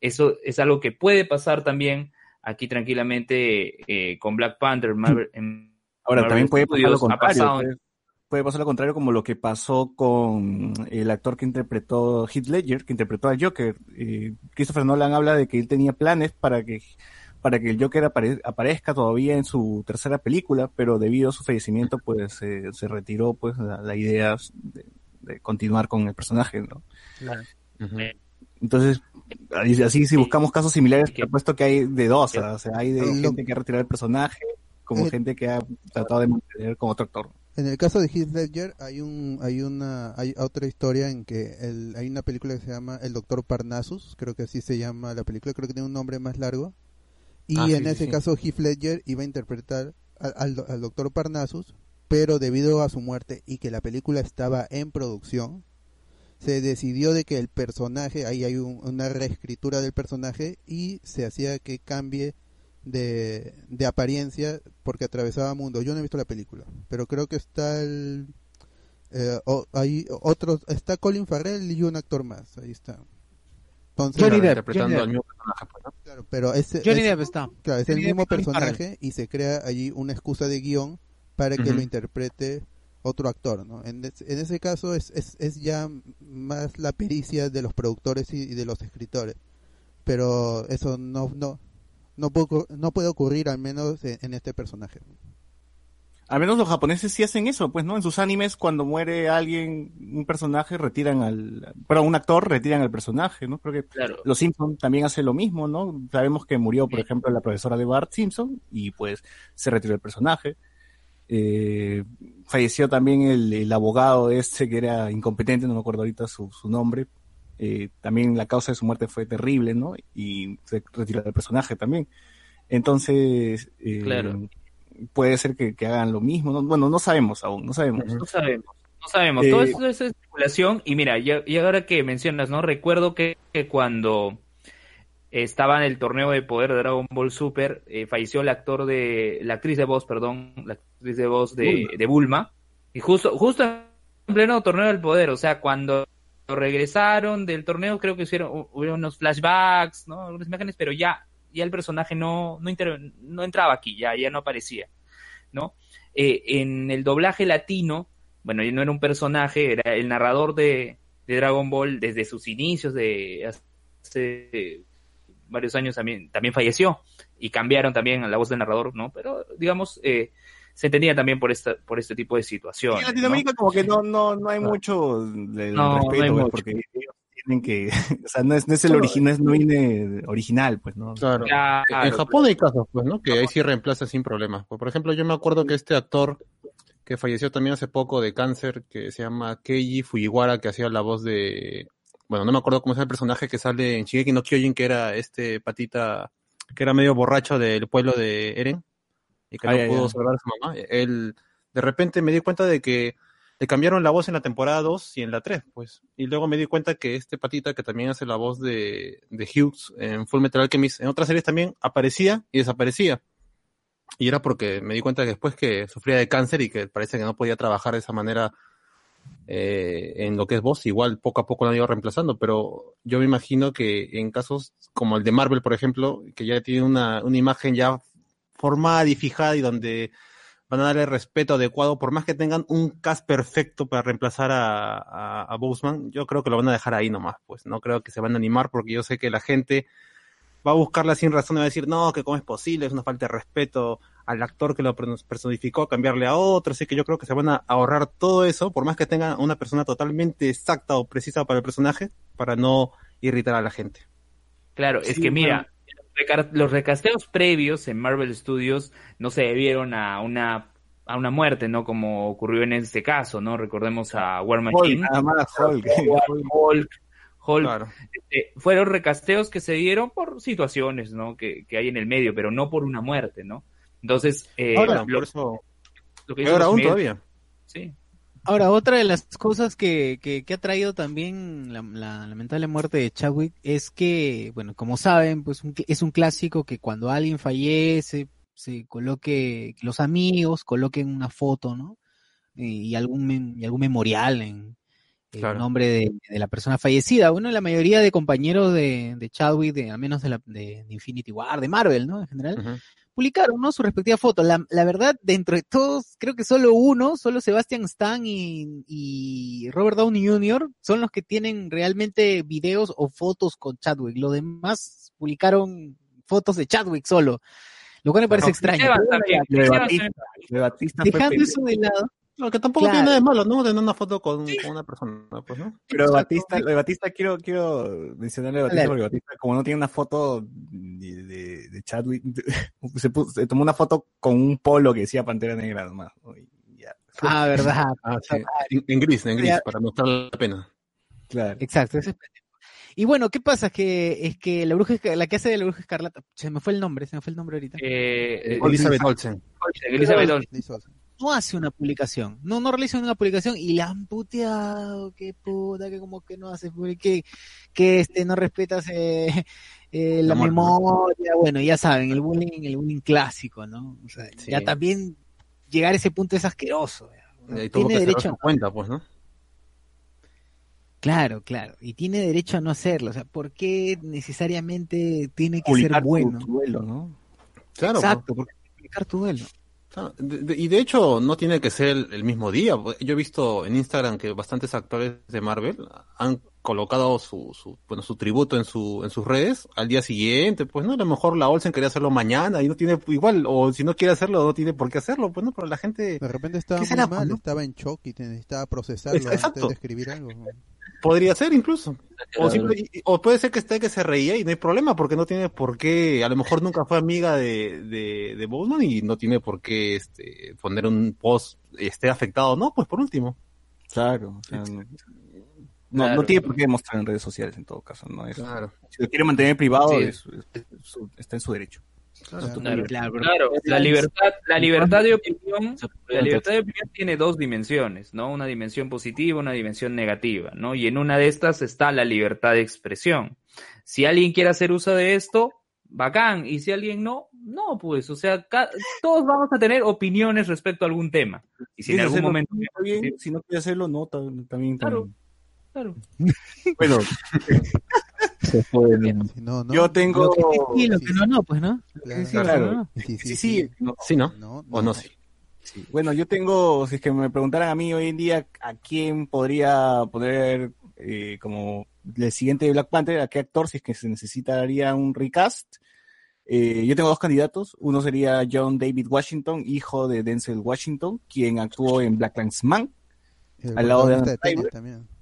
Eso es algo que puede pasar también aquí tranquilamente eh, con Black Panther, Marvel, en Ahora, Marvel también puede pasar lo contrario. puede pasar lo contrario como lo que pasó con el actor que interpretó Heath Ledger, que interpretó al Joker. Eh, Christopher Nolan habla de que él tenía planes para que para que el Joker apare- aparezca todavía en su tercera película, pero debido a su fallecimiento, pues eh, se retiró pues la, la idea de, de continuar con el personaje, ¿no? Entonces, así si buscamos casos similares, te apuesto que hay de dos, o sea, hay de gente que ha retirado el personaje como Eh, gente que ha tratado de mantener con otro actor. En el caso de Heath Ledger hay un hay una hay otra historia en que el- hay una película que se llama El Doctor Parnassus, creo que así se llama la película, creo que tiene un nombre más largo. Y Ah, sí, en sí, ese sí. caso Heath Ledger iba a interpretar al, al, do- al Doctor Parnassus, pero debido a su muerte y que la película estaba en producción, se decidió de que el personaje, ahí hay un- una reescritura del personaje y se hacía que cambie de, de apariencia porque atravesaba mundo. Yo no he visto la película, pero creo que está el eh, o- hay otros está Colin Farrell y un actor más, ahí está. Entonces, Johnny Claro, Depp, interpretando Johnny al mismo personaje, pues, ¿no? claro, pero ese Johnny es- Depp está. claro, es Johnny el mismo personaje y se crea allí una excusa de guion para que lo interprete otro actor, ¿no? En, es- en ese caso es, es, es ya más la pericia de los productores y, y de los escritores, pero eso no no no puede, ocur- no puede ocurrir al menos en, en este personaje. Al menos los japoneses sí hacen eso, pues, ¿no? En sus animes, cuando muere alguien, un personaje, retiran al... Pero un actor, retiran al personaje, ¿no? Creo que Claro. los Simpson también hace lo mismo, ¿no? Sabemos que murió, por ejemplo, la profesora de Bart Simpson y pues se retiró el personaje. Eh, falleció también el, el abogado este que era incompetente, no me acuerdo ahorita su, su nombre. Eh, también la causa de su muerte fue terrible, ¿no? Y se retiró el personaje también. Entonces, eh, Claro. Puede ser que, que hagan lo mismo. ¿no? Bueno, no sabemos aún, no sabemos. No sabemos, no sabemos. Eh, Todo eso es especulación. Y mira, y, y ahora que mencionas, ¿no? Recuerdo que, que cuando estaba en el torneo de poder de Dragon Ball Super, eh, falleció el actor de, la actriz de voz, perdón, la actriz de voz de, Bulma. de Bulma. Y justo, justo en pleno torneo del poder, o sea, cuando regresaron del torneo, creo que hicieron, hu- hubieron unos flashbacks, ¿no? Algunas imágenes, pero ya, ya el personaje no, no, no entraba aquí, ya, ya no aparecía, ¿no? Eh, en el doblaje latino, bueno, no era un personaje, era el narrador de, de Dragon Ball desde sus inicios de hace varios años también, también falleció y cambiaron también la voz del narrador, ¿no? Pero digamos, eh, se entendía también por esta, por este tipo de situaciones. en ¿no? Latinoamérica como que no, no, no hay mucho del No, no respeto, hay mucho. porque ellos tienen que, o sea, no es, no es el original, no viene original, pues, ¿no? Claro. Claro, En Japón hay casos, pues, ¿no? Que ahí sí reemplaza sin problemas. Pues, por ejemplo, yo me acuerdo que este actor que falleció también hace poco de cáncer, que se llama Keiji Fujiwara, que hacía la voz de... Bueno, no me acuerdo cómo es el personaje que sale en Shigeki no Kyojin, que era este patita, que era medio borracho del pueblo de Eren, y que Ah, no ya, pudo ya. salvar a su mamá. Él, de repente me di cuenta de que le cambiaron la voz en la temporada 2 y en la 3, pues. Y luego me di cuenta que este patita que también hace la voz de, Hughes en Full Metal Alchemist, en otras series también aparecía y desaparecía. Y era porque me di cuenta que después que sufría de cáncer y que parece que no podía trabajar de esa manera eh, en lo que es voz, igual poco a poco lo han ido reemplazando, pero yo me imagino que en casos como el de Marvel, por ejemplo, que ya tiene una, una imagen ya formada y fijada y donde van a darle respeto adecuado, por más que tengan un cast perfecto para reemplazar a, a, a Boseman, yo creo que lo van a dejar ahí nomás, pues. No creo que se van a animar porque yo sé que la gente va a buscarla sin razón y va a decir, no, que cómo es posible, es una falta de respeto al actor que lo personificó, cambiarle a otro, así que yo creo que se van a ahorrar todo eso, por más que tengan una persona totalmente exacta o precisa para el personaje, para no irritar a la gente. Claro, es Sí, que mira, reca- los recasteos previos en Marvel Studios no se debieron a una a una muerte, ¿no? Como ocurrió en este caso, ¿no? Recordemos a War Machine, Hulk. Hulk, Hulk, Hulk. Claro. Eh, fueron recasteos que se dieron por situaciones, ¿no? Que, que hay en el medio, pero no por una muerte, ¿no? Entonces, eh, Ahora, lo, por eso, lo que aún todavía. Sí, Ahora, otra de las cosas que, que, que ha traído también la, la lamentable muerte de Chadwick es que, bueno, como saben, pues un es un clásico que cuando alguien fallece, se coloque, que los amigos coloquen una foto, ¿no? Y, algún, y algún memorial en, Claro. nombre de, de la persona fallecida. Bueno, la mayoría de compañeros de, de Chadwick, de, al menos de, la, de, Infinity War, de Marvel, ¿no? En general. Publicaron, ¿no? Su respectiva foto. La, la verdad, dentro de todos, creo que solo uno, solo Sebastian Stan y, y Robert Downey Jr. son los que tienen realmente videos o fotos con Chadwick. Los demás publicaron fotos de Chadwick solo. Lo cual me parece No, extraño. Batista, Batista Dejando eso de lado, No, que tampoco Claro. tiene nada de malo, ¿no? Tener una foto con, con una persona, pues, ¿no? Pero Batista, lo de Batista quiero, quiero mencionarle a Batista Dale. porque Batista, como no tiene una foto de, de, de Chadwick, se, puso- se tomó una foto con un polo que decía Pantera Negra nomás. Ah, verdad. Ah, sí. En, en gris, en gris, Ya. para mostrar la pena. claro. Exacto, ese es. Y bueno, ¿qué pasa? Es que, es que la bruja, la que hace de la bruja escarlata, se me fue el nombre, se me fue el nombre ahorita. Eh, Elizabeth Olsen. Elizabeth Olsen. No hace una publicación, no, no realiza una publicación y la han puteado, que puta, que como que no hace, que, que este, no respetas eh, eh, la, memoria, bueno, ya saben, el bullying, el bullying clásico, ¿no? O sea, Sí. ya también llegar a ese punto es asqueroso. Y Tiene que derecho, su cuenta, pues, ¿no? claro, claro, y tiene derecho a no hacerlo, o sea, ¿por qué necesariamente tiene que Publicar ser bueno? tu duelo, ¿no? Claro. Exacto, porque publicar tu duelo. De- y de hecho no tiene que ser el, el mismo día. Yo he visto en Instagram que bastantes actores de Marvel han colocado su, su bueno su tributo en su en sus redes al día siguiente, pues no, a lo mejor la Olsen quería hacerlo mañana y no tiene igual o si no quiere hacerlo no tiene por qué hacerlo, pues no, pero la gente De repente estaba ¿Qué muy será, mal, no? estaba en shock y necesitaba procesarlo Es- antes exacto. de escribir algo. podría ser incluso. O, Claro. simple- o puede ser que esté que se reía y no hay problema porque no tiene por qué, a lo mejor nunca fue amiga de, de, de Bowman y no tiene por qué este, poner un post esté afectado, no, pues por último. Claro. o sea, no, no, Claro. no tiene por qué mostrar en redes sociales en todo caso, ¿no? Es- Claro. Si lo quiere mantener privado, Sí. es- es- es su- está en su derecho. Claro. Claro, Claro, pero- claro, la libertad, la libertad de opinión La libertad de opinión tiene dos dimensiones, ¿no? Una dimensión positiva, una dimensión negativa, ¿no? Y en una de estas está la libertad de expresión. Si alguien quiere hacer uso de esto, bacán. Y si alguien no, no, pues, o sea, todos vamos a tener opiniones respecto a algún tema. Y si en algún momento... bien, si no quiere hacerlo, no, ta- también. Claro. Claro. Bueno, Se. Si no, no. yo tengo. Lo que sí, sí, lo sí, que no, no, pues, ¿no? Claro. Sí, Claro. Sí, Sí, sí, no, Sí, ¿no? No, O no, sí. Sí. Bueno, yo tengo, si es que me preguntaran a mí hoy en día a quién podría poner eh, como el siguiente Black Panther, a qué actor, si es que se necesitaría un recast. Eh, yo tengo dos candidatos. Uno sería John David Washington, hijo de Denzel Washington, quien actuó en Black Man. El al lado de Adam Driver. también.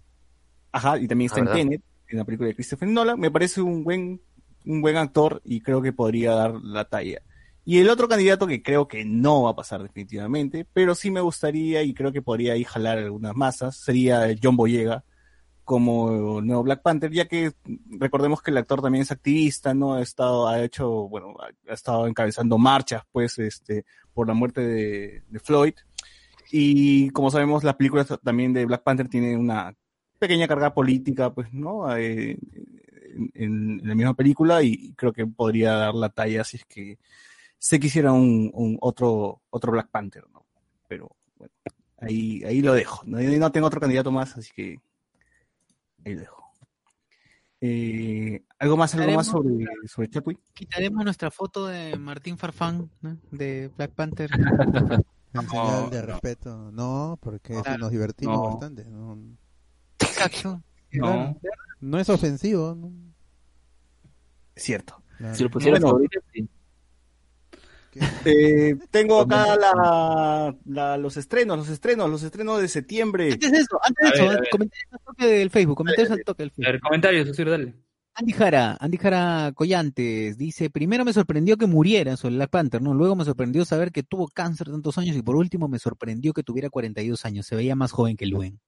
Ajá, y también está Ah, en. Tenet, en la película de Christopher Nolan. Me parece un buen, un buen actor y creo que podría dar la talla. Y el otro candidato que creo que no va a pasar definitivamente, pero sí me gustaría y creo que podría ahí jalar algunas masas, sería John Boyega como nuevo Black Panther, ya que recordemos que el actor también es activista, ¿no? Ha estado, ha hecho, bueno, ha- ha estado encabezando marchas, pues, este, por la muerte de, de Floyd. Y como sabemos, las películas también de Black Panther tienen una pequeña carga política, pues, ¿no? Eh, en, la misma película y creo que podría dar la talla si es que se quisiera un, un otro, otro Black Panther, ¿no? Pero bueno, ahí, ahí lo dejo. No, no tengo otro candidato más, así que ahí lo dejo. Eh, ¿Algo más, algo más sobre, sobre Chadwick? Quitaremos nuestra foto de Martín Farfán, ¿no? de Black Panther. En señal de respeto. No, porque Claro. nos divertimos No. bastante. No, No. no es ofensivo. ¿no? Es cierto. Claro. Si lo pusieras Bueno. ahorita, sí. Eh, tengo acá la, la- los estrenos, los estrenos, los estrenos de septiembre. Antes de eso, antes de A eso, a comentarios al toque del Facebook, comentarios al toque del A Facebook. ver, comentarios, Susir, dale. Andy Jara, Andy Jara Collantes dice, primero me sorprendió que muriera sobre Black Panther, ¿no? Luego me sorprendió saber que tuvo cáncer tantos años y por último me sorprendió que tuviera 42 años, se veía más joven que Luen.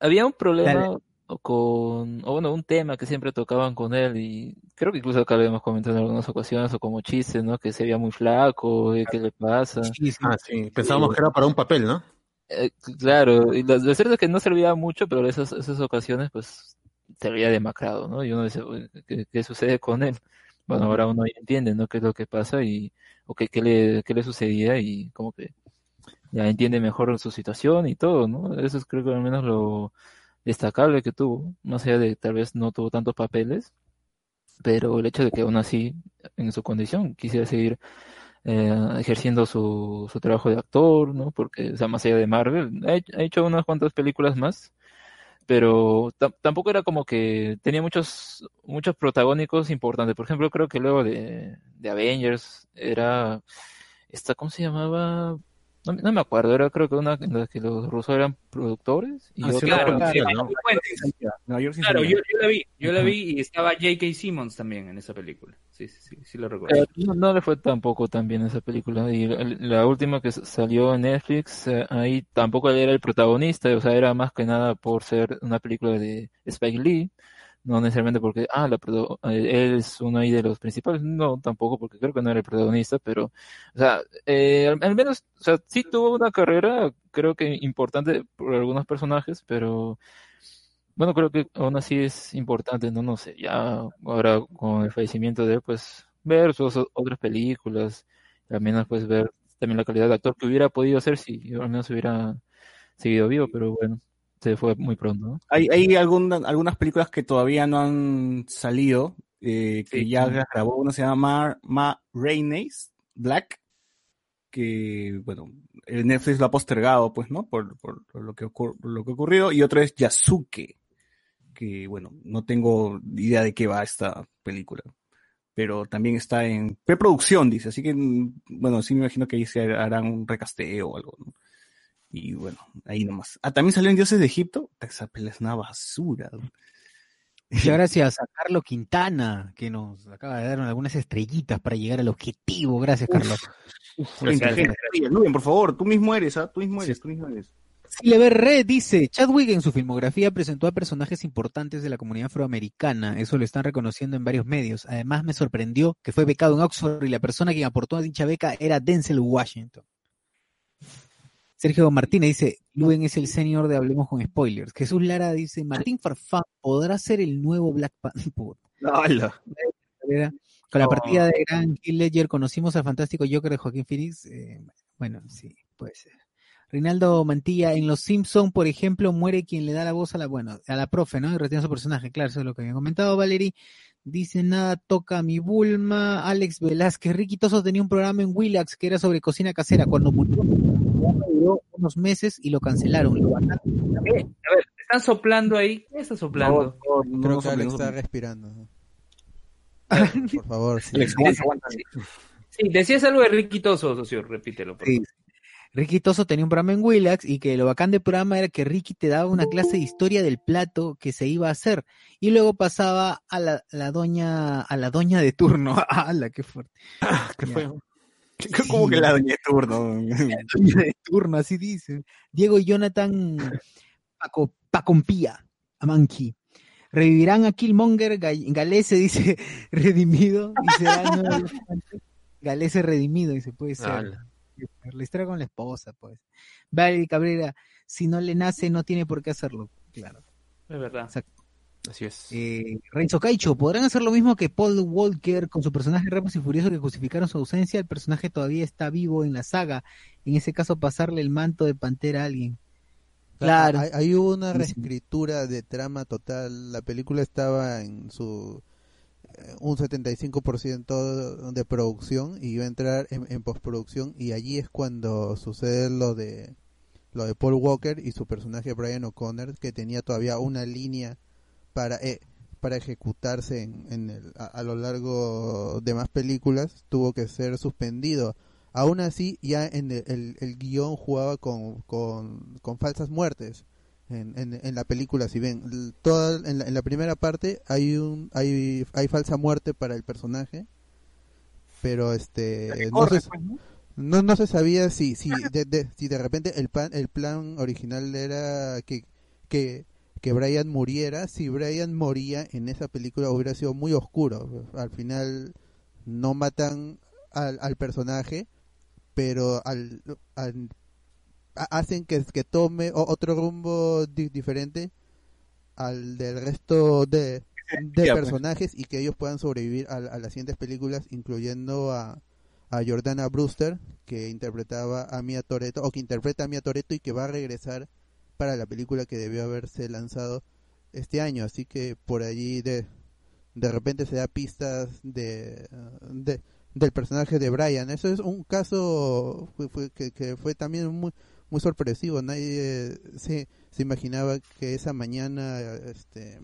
Había un problema Dale. con, o bueno, un tema que siempre tocaban con él y creo que incluso acá lo hemos comentado en algunas ocasiones o como chistes, ¿no? Que se veía muy flaco, ¿qué le pasa? sí, sí. Ah, sí. Pensábamos que era para un papel, ¿no? Eh, claro, y lo, lo cierto es que no servía mucho, pero en esas, esas ocasiones, pues, se veía demacrado, ¿no? Y uno dice, "Uy, ¿qué, qué sucede con él? Bueno, ahora uno ya entiende, ¿no? ¿Qué es lo que pasa y, o qué, qué le, qué le sucedía y como que ya entiende mejor su situación y todo, ¿no? Eso es creo que al menos lo destacable que tuvo, más allá de tal vez no tuvo tantos papeles, pero el hecho de que aún así, en su condición, quisiera seguir eh, ejerciendo su, su trabajo de actor, ¿no? Porque, o sea, más allá de Marvel, ha hecho, ha hecho unas cuantas películas más, pero tam- tampoco era como que tenía muchos muchos protagónicos importantes. Por ejemplo, creo que luego de, de Avengers era esta, ¿cómo se llamaba? No, me- no me acuerdo, era creo que una en la que los rusos eran productores y Ah, sí, Claro, Claro, sí, claro, ¿no? York sin Claro, yo, yo la vi, yo la vi y estaba J.K. Simmons también en esa película. Sí, sí, sí, sí lo recuerdo. Eh, no, no le fue tampoco tan bien esa película. Y la, la última que salió en Netflix, eh, ahí tampoco él era el protagonista, o sea, era más que nada por ser una película de Spike Lee, no necesariamente porque, ah, la, eh, él es uno ahí de los principales, no, tampoco, porque creo que no era el protagonista, pero, o sea, eh, al, al menos, o sea, sí tuvo una carrera, creo que importante por algunos personajes, pero bueno, creo que aún así es importante, no, no sé, ya ahora con el fallecimiento de él, pues ver sus otras películas, al menos pues ver también la calidad de actor que hubiera podido ser si al menos hubiera seguido vivo, pero bueno, se fue muy pronto, ¿no? Hay, hay alguna- algunas películas que todavía no han salido, eh, que Sí. ya grabó. Una se llama Ma, Ma Rainey's Black, que, bueno, el Netflix lo ha postergado, pues, ¿no? Por, por lo, que ocur- lo que ha ocurrido. Y otra es Yasuke, que, bueno, no tengo idea de qué va esta película. Pero también está en preproducción, dice. Así que, mm, bueno, sí me imagino que ahí se harán un recasteo o algo, ¿no? Y bueno, ahí nomás. Ah, también salió en Dioses de Egipto. Esa es una basura. gracias a Carlos Quintana, que nos acaba de dar algunas estrellitas para llegar al objetivo. Gracias, Carlos. Gente, gente, oye, Luven, por favor, tú mismo eres, ¿ah? Tú mismo eres, tú mismo eres. Silver Red dice, Chadwick en su filmografía presentó a personajes importantes de la comunidad afroamericana, eso lo están reconociendo en varios medios. Además me sorprendió que fue becado en Oxford y la persona quien aportó a dicha beca era Denzel Washington. Sergio Martínez dice, Luen es el senior de Hablemos con Spoilers. Jesús Lara dice, Martín Farfán podrá ser el nuevo Black Panther. Con la partida de Gran Kill Ledger conocimos al fantástico Joker de Joaquín Phoenix. eh, bueno, sí, puede ser. Reinaldo Mantilla, en Los Simpson, por ejemplo, muere quien le da la voz a la, bueno, a la profe, ¿no? Y retiene su personaje, claro, eso es lo que había comentado Valerie. Dice, nada, toca mi Bulma, Alex Velázquez, Ricky Toso tenía un programa en Willax que era sobre cocina casera. Cuando murió, programa duró unos meses y lo cancelaron. Lo. Eh, a ver, ¿están soplando ahí? ¿Qué está soplando? No, no, Creo que Alex está respirando. Por favor, sí. Alex, aguanta, aguanta. Sí, decías algo de Ricky Toso, socio, repítelo. por Sí, favor. Ricky Toso tenía un programa en Willax y que lo bacán del programa era que Ricky te daba una clase de historia del plato que se iba a hacer y luego pasaba a la, la doña a la doña de turno. ¡Hala, qué fuerte! ¿Qué Ya. ¿Cómo que la doña de turno? Doña de turno, así dice. Diego y Jonathan Paco, Pacompía, Amanqui. Revivirán a Killmonger, Ga- Galese dice redimido y será. Galese redimido, dice, puede ser. Ala. La historia con la esposa, pues. Valerie Cabrera, si no le nace, no tiene por qué hacerlo. Claro. Es verdad. Así es. Eh, Renzo Caicho, ¿podrán hacer lo mismo que Paul Walker con su personaje Rápidos y Furioso que justificaron su ausencia? El personaje todavía está vivo en la saga. En ese caso, pasarle el manto de Pantera a alguien. Claro. Hay, hay una reescritura de trama total. La película estaba en su eh, un 75% de producción y iba a entrar en, en postproducción y allí es cuando sucede lo de lo de Paul Walker y su personaje Brian O'Connor que tenía todavía una línea para eh, para ejecutarse en, en el- a, a lo largo de más películas tuvo que ser suspendido aún así ya en el, el, el guion jugaba con, con, con falsas muertes en, en, en la película si ven toda en la, en la primera parte hay un hay, hay falsa muerte para el personaje pero este no Corre, se, pues, ¿no? no, no se sabía si si de, de- si de repente el plan el plan original era que que que Brian muriera si Brian moría en esa película hubiera sido muy oscuro al final no matan al, al personaje pero al, al- ha- hacen que, que tome otro rumbo di- diferente al del resto de, de pues. personajes y que ellos puedan sobrevivir a, a las siguientes películas incluyendo a, a Jordana Brewster que interpretaba a Mia Toretto o que interpreta a Mia Toretto y que va a regresar para la película que debió haberse lanzado este año así que por allí de de repente se da pistas de, de del personaje de Brian eso es un caso que, fue también muy muy sorpresivo nadie se, se imaginaba que esa mañana este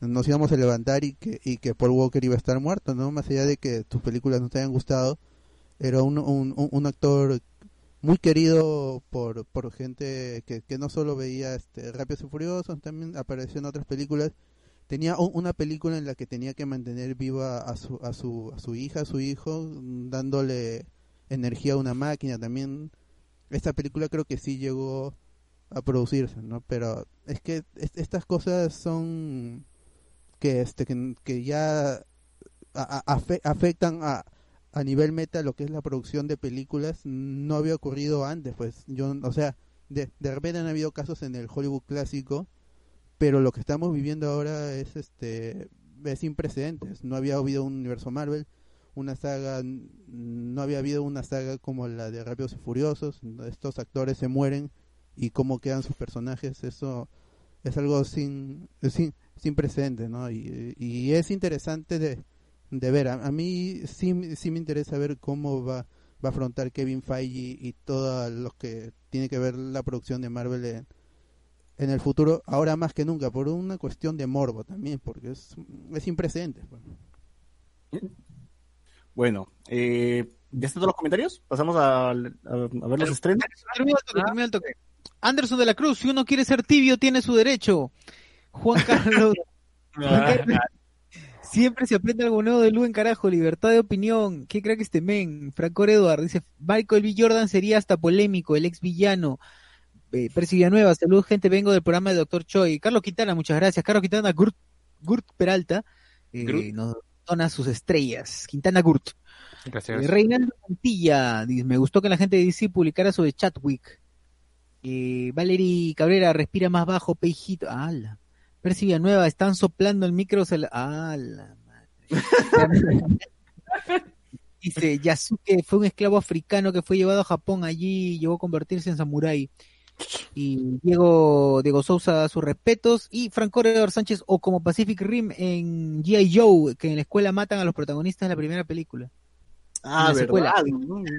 nos íbamos a levantar y que y que Paul Walker iba a estar muerto, ¿no? Más allá de que tus películas no te hayan gustado, era un, un- un actor muy querido por, por gente que, que no solo veía este Rápidos y Furiosos, también apareció en otras películas. Tenía una película en la que tenía que mantener viva a su, a su, a su hija, a su hijo, dándole energía a una máquina también. Esta película creo que sí llegó a producirse, ¿no? Pero es que es- estas cosas son que este que, que ya a- a- afe- afectan a, a nivel meta lo que es la producción de películas no había ocurrido antes pues yo o sea de, de repente han habido casos en el Hollywood clásico pero lo que estamos viviendo ahora es este es sin precedentes no había habido un universo Marvel una saga no había habido una saga como la de Rápidos y Furiosos estos actores se mueren y cómo quedan sus personajes eso es algo sin sin, sin precedentes no y, y es interesante de, de ver a, a mí sí, sí me interesa ver cómo va va a afrontar Kevin Feige y todo lo que tiene que ver la producción de Marvel en, en el futuro ahora más que nunca por una cuestión de morbo también porque es es pues. Bueno, eh, ¿ya están todos los comentarios? Pasamos a, a- a ver los estrenos. Termina el toque, termina el toque. Anderson de la Cruz, si uno quiere ser tibio, tiene su derecho. Juan Carlos. Juan Carlos, Siempre se aprende algo nuevo de Lu en carajo, libertad de opinión. ¿Qué crack este men? Franco Edward dice, Michael B. Jordan sería hasta polémico, el ex villano. Eh, Percy Villanueva, saludos gente, vengo del programa de Doctor Choi. Carlos Quintana, muchas gracias. Carlos Quintana, Gurt, Gurt Peralta, eh, Gurt. nos dona sus estrellas. Quintana Gurt. Gracias. Eh, Reinaldo Montilla, dice, me gustó que la gente de DC publicara sobre Chatwick. Eh, Valery Cabrera, respira más bajo, pejito. ¡Hala! Percy Villanueva, están soplando el micro. Se la... ¡Hala! madre! dice, Yasuke fue un esclavo africano que fue llevado a Japón. Allí llegó a convertirse en samurái. Y Diego, Diego Sousa, sus respetos. Y Franco Redor Sánchez, o como Pacific Rim en G.I. Joe, que en la escuela matan a los protagonistas de la primera película. Ah.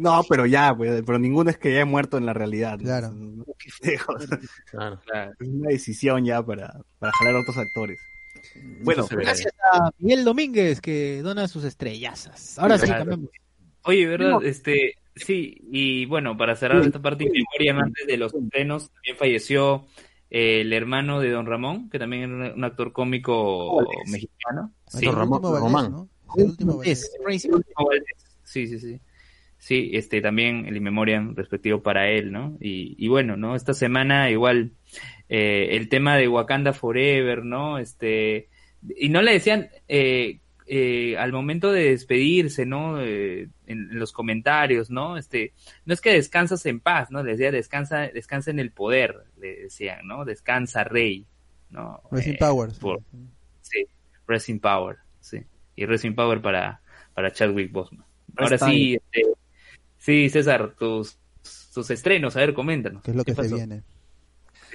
No, pero ya, pues, pero ninguno es que haya muerto en la realidad. Claro. Es una decisión ya para, para jalar a otros actores. Bueno. Gracias a Miguel Domínguez que dona sus estrellazas. Ahora sí, cambiamos. Oye, ¿verdad? Este, sí, y bueno, para cerrar esta parte de memoria, antes de los estrenos, también falleció eh, el hermano de Don Ramón, que también era un, actor cómico mexicano. Sí, el Ramón- Román. ¿no? Es el último. Es Sí, sí, sí. Sí, este también el in memoriam respectivo para él, ¿no? Y, y bueno, ¿no? Esta semana igual eh, el tema de Wakanda Forever, ¿no? Este y no le decían eh, eh, al momento de despedirse, ¿no? Eh, en, en los comentarios, ¿no? Este no es que descansas en paz, ¿no? Le decía descansa, descansa en el poder, le decían, ¿no? Descansa rey, ¿no? Racing Eh, Powers. por- sí, in Power, sí. Y in Power para, para Chadwick Boseman. Ahora sí, este, sí, César, tus, tus estrenos, a ver, coméntanos. que es lo que ¿Qué se pasó? viene.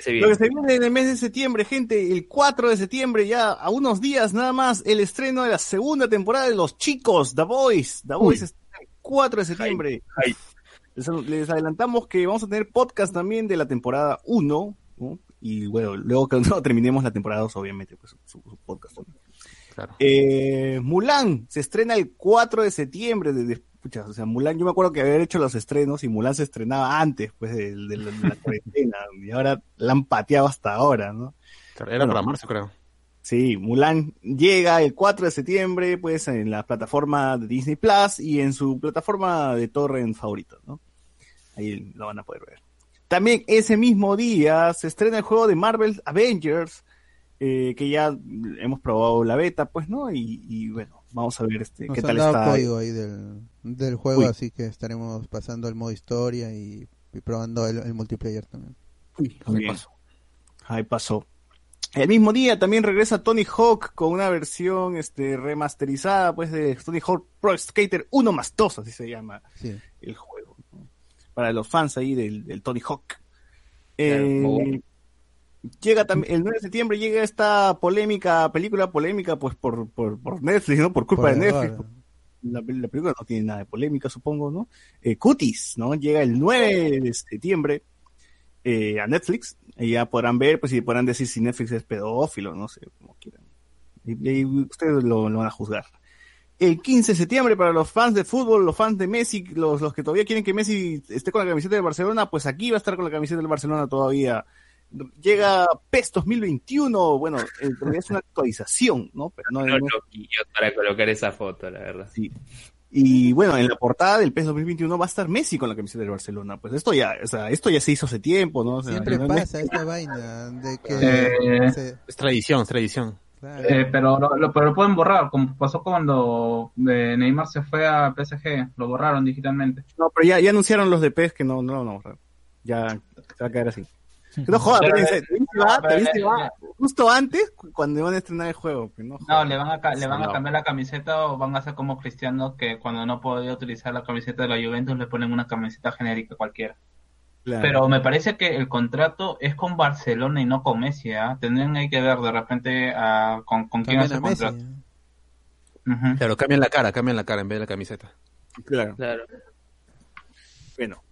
¿Qué Lo que se viene en el mes de septiembre, gente, el 4 de septiembre, ya a unos días nada más, el estreno de la segunda temporada de Los Chicos, The Boys. The Boys estrena el 4 de septiembre. Ay. Les, les adelantamos que vamos a tener podcast también de la temporada 1, ¿no? y bueno, luego que no terminemos la temporada 2, obviamente, pues su, su podcast también. Claro. Eh, Mulan se estrena el 4 de septiembre. De, de- pucha, o sea, Mulan, yo me acuerdo que había hecho los estrenos y Mulan se estrenaba antes pues, de, de la, de la cuarentena. y ahora la han pateado hasta ahora, ¿no? Claro, Era Bueno. para marzo, creo. Sí, Mulan llega el 4 de septiembre, pues en la plataforma de Disney Plus y en su plataforma de torrent favorito, ¿no? Ahí lo van a poder ver. También ese mismo día se estrena el juego de Marvel Avengers, eh, que ya hemos probado la beta, pues, ¿no? Y, y bueno, vamos a ver este, Nos qué han tal dado está. código ahí del, del juego, Uy. así que estaremos pasando el modo historia y, y probando el, el multiplayer también. Uy, Ahí pasó. Ahí pasó. El mismo día también regresa Tony Hawk con una versión este remasterizada pues de Tony Hawk Pro Skater 1 más 2, así se llama Sí. el juego. ¿no? Para los fans ahí del, del Tony Hawk. Claro, Eh. Llega también, el 9 de septiembre llega esta polémica, película polémica pues por, por, por Netflix, ¿no? Por culpa Por de Netflix. ahora. La, la película no tiene nada de polémica, supongo, ¿no? Eh, Cuties, ¿no? Llega el 9 de septiembre. eh, a Netflix. Y ya podrán ver, pues, y podrán decir si Netflix es pedófilo, no sé, como quieran. Y, y ustedes lo, lo van a juzgar. El 15 de septiembre, para los fans de fútbol, los fans de Messi, los, los que todavía quieren que Messi esté con la camiseta de Barcelona, pues aquí va a estar con la camiseta del Barcelona todavía. Llega PES 2021, bueno, en realidad es una actualización, ¿no? Pero no, No, no- loquillo para colocar esa foto, la verdad. Sí. Y bueno, en la portada del PES 2021 va a estar Messi con la camiseta del Barcelona. Pues esto ya, o sea, esto ya se hizo hace tiempo, ¿no? O sea, Siempre no- es- pasa esta vaina de que Eh, se- Es tradición, es tradición. claro. Eh, pero, lo, lo- pero lo pueden borrar, como pasó cuando eh, Neymar se fue a PSG, lo borraron digitalmente. No, pero ya, ya anunciaron los de PES que no, no, no, ya se va a quedar así. No jodas, Pero, pero eh, dice, va, pero, se va justo antes cu- cuando van a estrenar el juego. no le van a, ca- le van a cambiar la camiseta o van a hacer como Cristiano que cuando no podía utilizar la camiseta de la Juventus le ponen una camiseta genérica cualquiera. Claro. Pero me parece que el contrato es con Barcelona y no con Messi, ¿ah? Tendrían ahí que ver de repente ah, con, con quién hace el a Messi. contrato. Ujú. Claro, cambian la cara, cambian la cara en vez de la camiseta. Claro. Claro. Bueno, eh,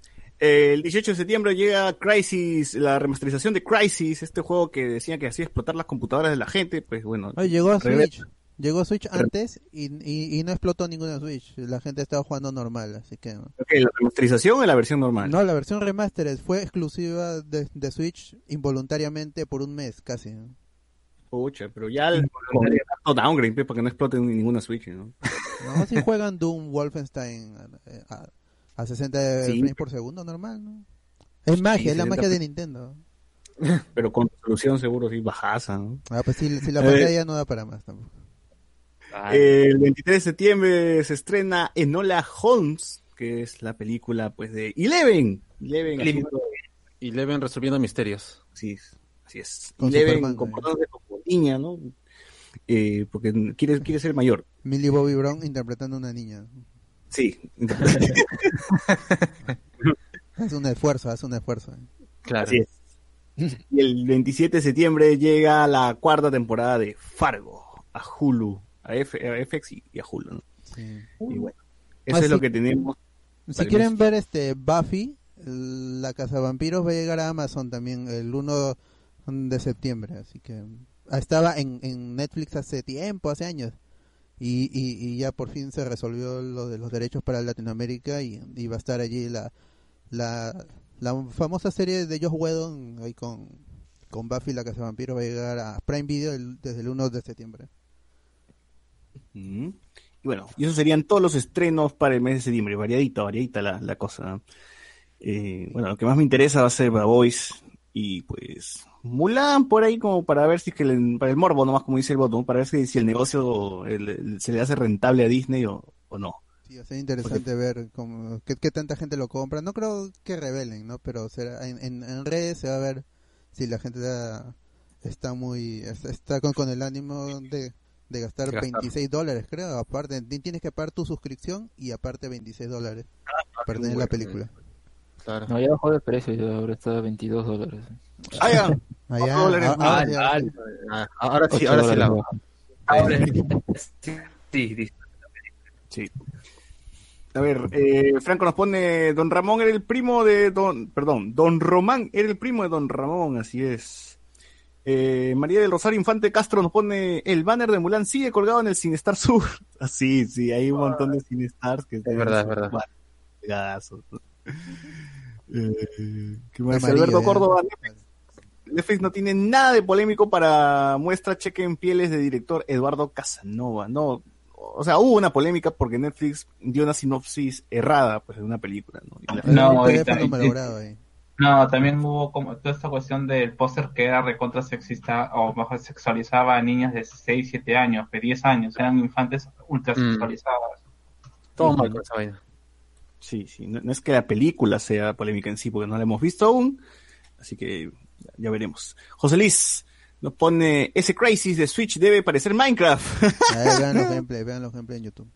el 18 de septiembre llega Crisis, la remasterización de Crisis, este juego que decían que hacía explotar las computadoras de la gente, pues bueno. Llegó a. Switch. Llegó a Switch antes y, y, y no explotó ninguna Switch. La gente estaba jugando normal, así que... ¿La remasterización o la versión normal? No, la versión remastered fue exclusiva de, de Switch involuntariamente por un mes casi. ¿no? Pucha, pero ya el harto downgrade, pues, para que no explote ninguna Switch, ¿no? No, si juegan Doom, Wolfenstein eh, a, a 60 Sí. frames por segundo, normal, ¿no? Es magia, es la 60 magia de Nintendo. Pero con resolución seguro sí bajaza, ¿no? Ah, pues si, si la Eh. pantalla no da para más tampoco. Ah, El 23 de septiembre se estrena Enola Holmes, que es la película pues de Eleven. Eleven Eleven. haciendo- Y Leven resolviendo misterios. Sí, así es. Con Eleven Superman, comportándose como niña, ¿no? Eh, porque quiere, quiere ser mayor. Millie Bobby Brown interpretando a una niña. Sí. Hace un esfuerzo, hace un esfuerzo. Claro. Así es. Y el 27 de septiembre llega la cuarta temporada de Fargo a Hulu, a, F- a FX y, y a Hulu. ¿no? Sí. Y bueno, eso Ah, es lo que tenemos. Si quieren ver este Buffy, la Casa Vampiros va a llegar a Amazon también el 1 de septiembre, así que ah, estaba en, en Netflix hace tiempo, hace años. Y, y, y ya por fin se resolvió lo de los derechos para Latinoamérica y, va a estar allí la, la, la famosa serie de Josh Whedon ahí con, con Buffy la Casa Vampiros va a llegar a Prime Video desde el 1 de septiembre. Mm. Y bueno, y esos serían todos los estrenos para el mes de septiembre. Variadita, variadita la, la cosa. Eh, bueno, lo que más me interesa va a ser Boys y pues Mulan por ahí como para ver si es que el, para el morbo nomás como dice el botón, para ver si, si el negocio el- el- se le hace rentable a Disney o, o no. Sí, va a ser interesante ver cómo, qué, qué tanta gente lo compra. No creo que revelen, ¿no? Pero será, en, en, en redes se va a ver si la gente está, está muy está, está con, con el ánimo de, de gastar gastar. 26 dólares, creo. Aparte, ti- tienes que pagar tu suscripción y aparte 26 dólares para tener la película. Claro. No, ya bajó de precio, ya ahora está a 22 dólares. Ah. Allá, dólares a- más. ahora sí, ahora sí. Ah, ahora sí, 8 ahora sí dólares la baja. ahora sí, sí, sí. Sí. A ver, eh, Franco nos pone, Don Ramón era el primo de Don, perdón, Don Román era el primo de Don Ramón, así es. Eh, María del Rosario Infante Castro nos pone, el banner de Mulan sigue colgado en el Cinestar Sur. Así, sí, hay un montón de Cinestars que tienen verdad, es verdad. Eh, ¿qué más? Amarillo, Alberto. Córdoba, Netflix, no tiene nada de polémico para muestra cheque en pieles de director Eduardo Casanova. No, o sea, hubo una polémica porque Netflix dio una sinopsis errada pues de una película, ¿no? Y la- No, Un y también- malogrado ahí. No, también hubo como toda esta cuestión del póster que era recontra sexista o mejor sexualizaba a niñas de 6, 7 años, de 10 años, eran infantes ultra sexualizadas. Todo mal con esa vaina. Sí, sí, no, no es que la película sea polémica en sí, porque no la hemos visto aún, así que ya, veremos. José Luis nos pone, ese Crisis de Switch debe parecer Minecraft. Ver, vean los gameplays, vean los gameplays en YouTube.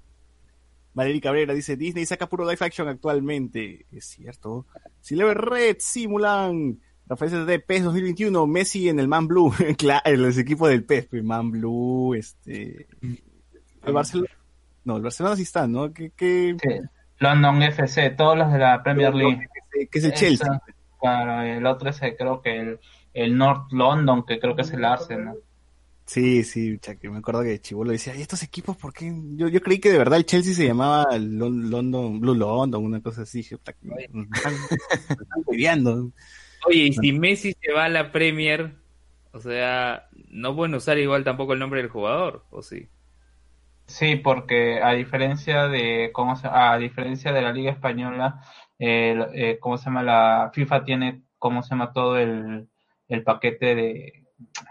Valerie Cabrera dice, Disney saca puro live action actualmente. Es cierto. Silver Red, Simulan. Rafael de PES 2021, Messi en el Man Blue. claro, en los equipos del PES, Man Blue, este... El Barcelona... No, el Barcelona sí está, ¿no? ¿Qué, qué, Sí. London FC, todos los de la Premier League. qué es el Chelsea? Claro, el otro es eh, creo que el, el North London, que creo que es el Arsenal. Sí, sí, que me acuerdo que Chibolo decía, ¿y estos equipos por qué? Yo, yo creí que de verdad el Chelsea se llamaba Lon- London, Blue London, una cosa así. Me están. Oye, y si Messi se va a la Premier, o sea, no pueden usar igual tampoco el nombre del jugador, ¿o sí? Sí, porque a diferencia de cómo se, a diferencia de la Liga Española, eh, eh, cómo se llama la FIFA tiene cómo se llama todo el, el paquete de,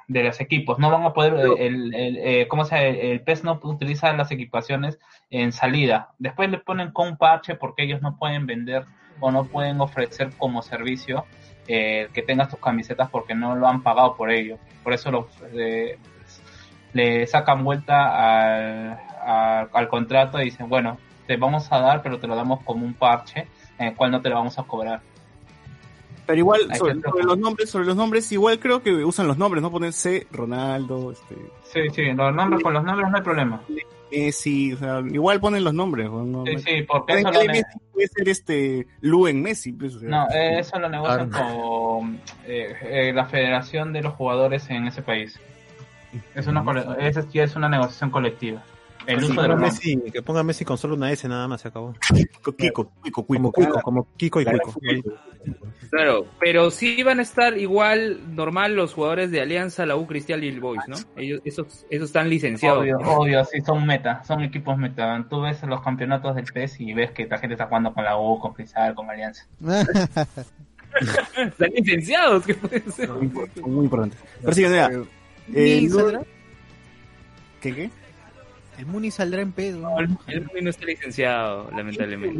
de los equipos. No van a poder el, el, eh, cómo se llama? el, el PES no utiliza las equipaciones en salida. Después le ponen con un parche porque ellos no pueden vender o no pueden ofrecer como servicio eh, que tengas tus camisetas porque no lo han pagado por ello. Por eso lo, eh, le sacan vuelta al, al, al contrato y dicen, bueno, te vamos a dar, pero te lo damos como un parche, en el cual no te lo vamos a cobrar. Pero igual, sobre, los nombres, sobre los nombres, igual creo que usan los nombres, ¿no? Ponen C, Ronaldo, este, Sí, sí, los nombres, con los nombres no hay problema. Messi, o sea, igual ponen los nombres. ¿no? No- Sí, sí, porque eso lo, Messi puede ser este, Lu en Messi, pues, o sea. no, eh, eso lo negocian con eh, eh, la federación de los jugadores en ese país. Es una, cole- esa sí es una negociación colectiva. El ponga. Messi, que ponga Messi con solo una S nada más se acabó. Kiko, Kiko, Kiko, Como Cuico, como Kiko y Cuico. Claro, pero sí van a estar igual normal los jugadores de Alianza, la U Cristal y el Boys, ¿no? Ellos, esos, esos están licenciados. Obvio, obvio, sí, son meta, son equipos meta. Tú ves los campeonatos del PES y ves que la gente está jugando con la U, con Cristal, con Alianza. Están licenciados, ¿qué puede ser? Muy, impor- muy importante. Pero sí, mira, ¿Muni eh? ¿Qué, qué? El Muni saldrá en pedo. No, el el Muni no está licenciado, lamentablemente.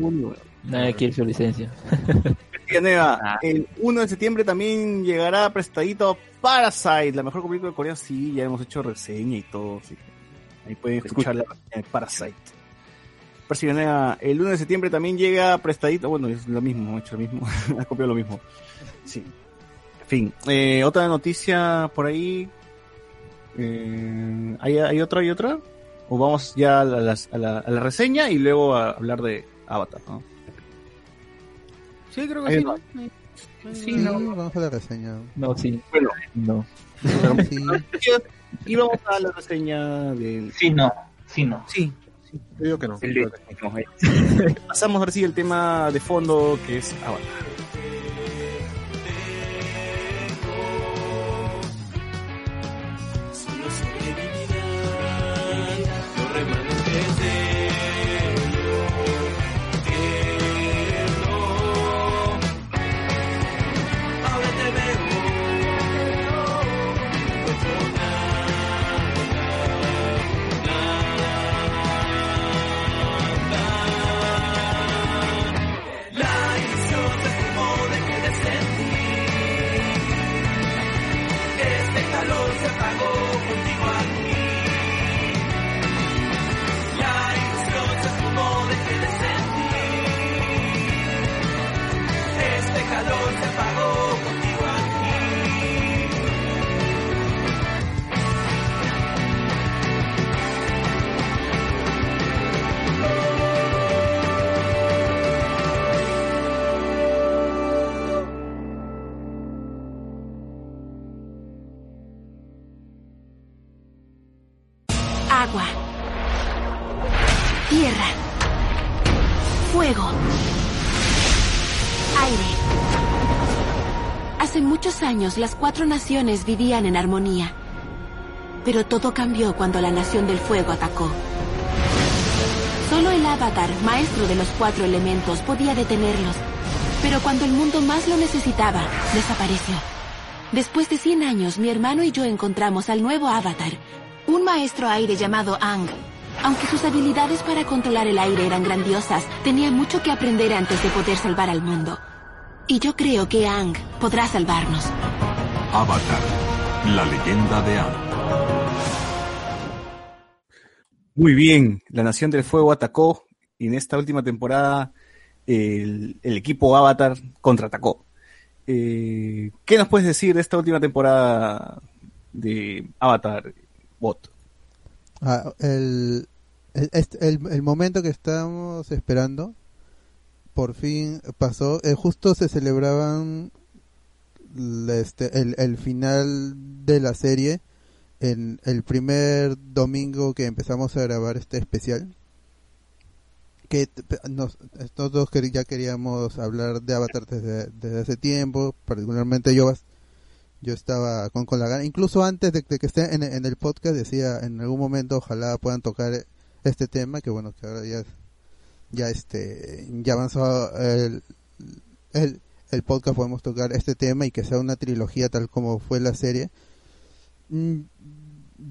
Nadie quiere su licencia. Sí, Neva, Ah. el 1 de septiembre también llegará prestadito Parasite, la mejor película de Corea. Sí, ya hemos hecho reseña y todo. así que ahí pueden escuchar la reseña de Parasite. Pero sí, Neva, el 1 de septiembre también llega prestadito. Bueno, es lo mismo, hemos hecho lo mismo. ha copiado lo mismo. Sí. En fin, eh, otra noticia por ahí. Eh, ¿hay, ¿Hay otra? ¿Hay otra? O vamos ya a, las- a la, a la reseña y luego a hablar de Avatar, ¿no? Sí, creo que Ahí sí. ¿no? Sí, vamos a la reseña. No, sí. Bueno, No. Sí. y vamos a la reseña del... Sí, no, sí, no. Sí, Yo digo que no. El de- pasamos ahora sí al tema de fondo que es Avatar. Años las cuatro naciones vivían en armonía. Pero todo cambió cuando la nación del fuego atacó. Solo el avatar, maestro de los cuatro elementos, podía detenerlos. Pero cuando el mundo más lo necesitaba, desapareció. Después de 100 años, mi hermano y yo encontramos al nuevo avatar, un maestro aire llamado Ang. Aunque sus habilidades para controlar el aire eran grandiosas, tenía mucho que aprender antes de poder salvar al mundo. Y yo creo que Ang podrá salvarnos. Avatar, la leyenda de Aang. Muy bien, la Nación del Fuego atacó y en esta última temporada el, el equipo Avatar contraatacó. Eh, ¿Qué nos puedes decir de esta última temporada de Avatar Bot? Ah, el, el, este- el- el momento que estábamos esperando por fin pasó. Eh, justo se celebraban este, el, el final de la serie en el primer domingo que empezamos a grabar este especial. Que nos, quer- ya queríamos hablar de Avatar desde, desde hace tiempo, particularmente yo, yo estaba con, con la gana, incluso antes de, que esté en, el podcast decía en algún momento ojalá puedan tocar este tema, que bueno, que ahora ya, ya este, ya avanzó el, el podcast podemos tocar este tema y que sea una trilogía tal como fue la serie. Mm,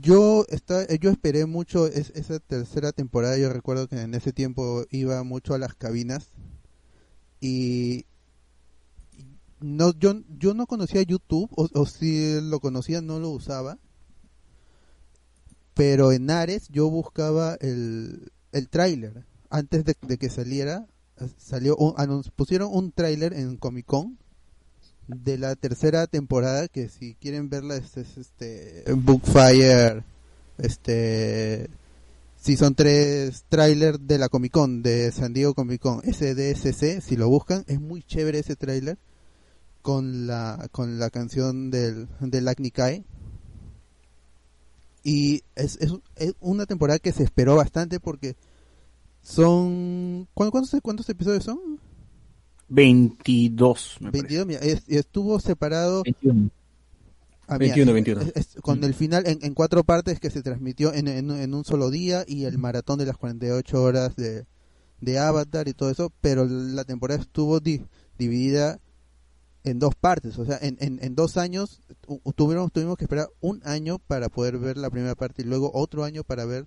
Yo está, yo esperé mucho es- esa tercera temporada. Yo recuerdo que en ese tiempo iba mucho a las cabinas y no yo yo no conocía YouTube o, si lo conocía no lo usaba. Pero en Ares yo buscaba el el tráiler antes de que saliera salió un, pusieron un tráiler en Comic Con de la tercera temporada que si quieren verla es, es, este Bookfire este Season 3 tráiler de la Comic Con de San Diego Comic Con SDSC si lo buscan es muy chévere ese tráiler con la con la canción del del Acne Kai y es, es, es una temporada que se esperó bastante porque son ¿cuántos, cuántos, cuántos episodios son? 22. me 22, mira, es- estuvo separado 21. Ah, mira, 21, es- 21. es- es con el final en, en cuatro partes que se transmitió en, en, en un solo día y el maratón de las 48 horas de, de Avatar y todo eso, pero la temporada estuvo di- dividida en dos partes, o sea, en, en, en dos años tu- tuvimos, tuvimos que esperar un año para poder ver la primera parte y luego otro año para ver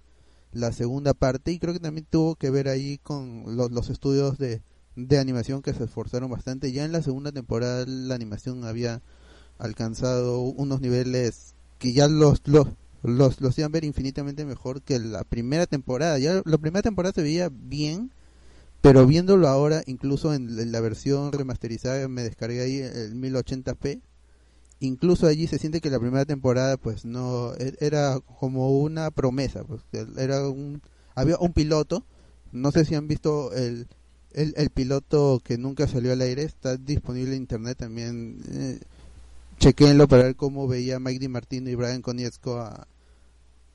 la segunda parte y creo que también tuvo que ver ahí con los, los estudios de, de animación que se esforzaron bastante. Ya en la segunda temporada la animación había alcanzado unos niveles que ya los los los, los hacían ver infinitamente mejor que la primera temporada. Ya la primera temporada se veía bien, pero viéndolo ahora, incluso en, en la versión remasterizada, me descargué ahí el 1080p. Incluso allí se siente que la primera temporada, pues no, e- era como una promesa, pues era un, había un piloto, no sé si han visto el, el, piloto que nunca salió al aire, está disponible en internet también, eh, para ver cómo veía Mike DiMartino y Brian Konietzko a,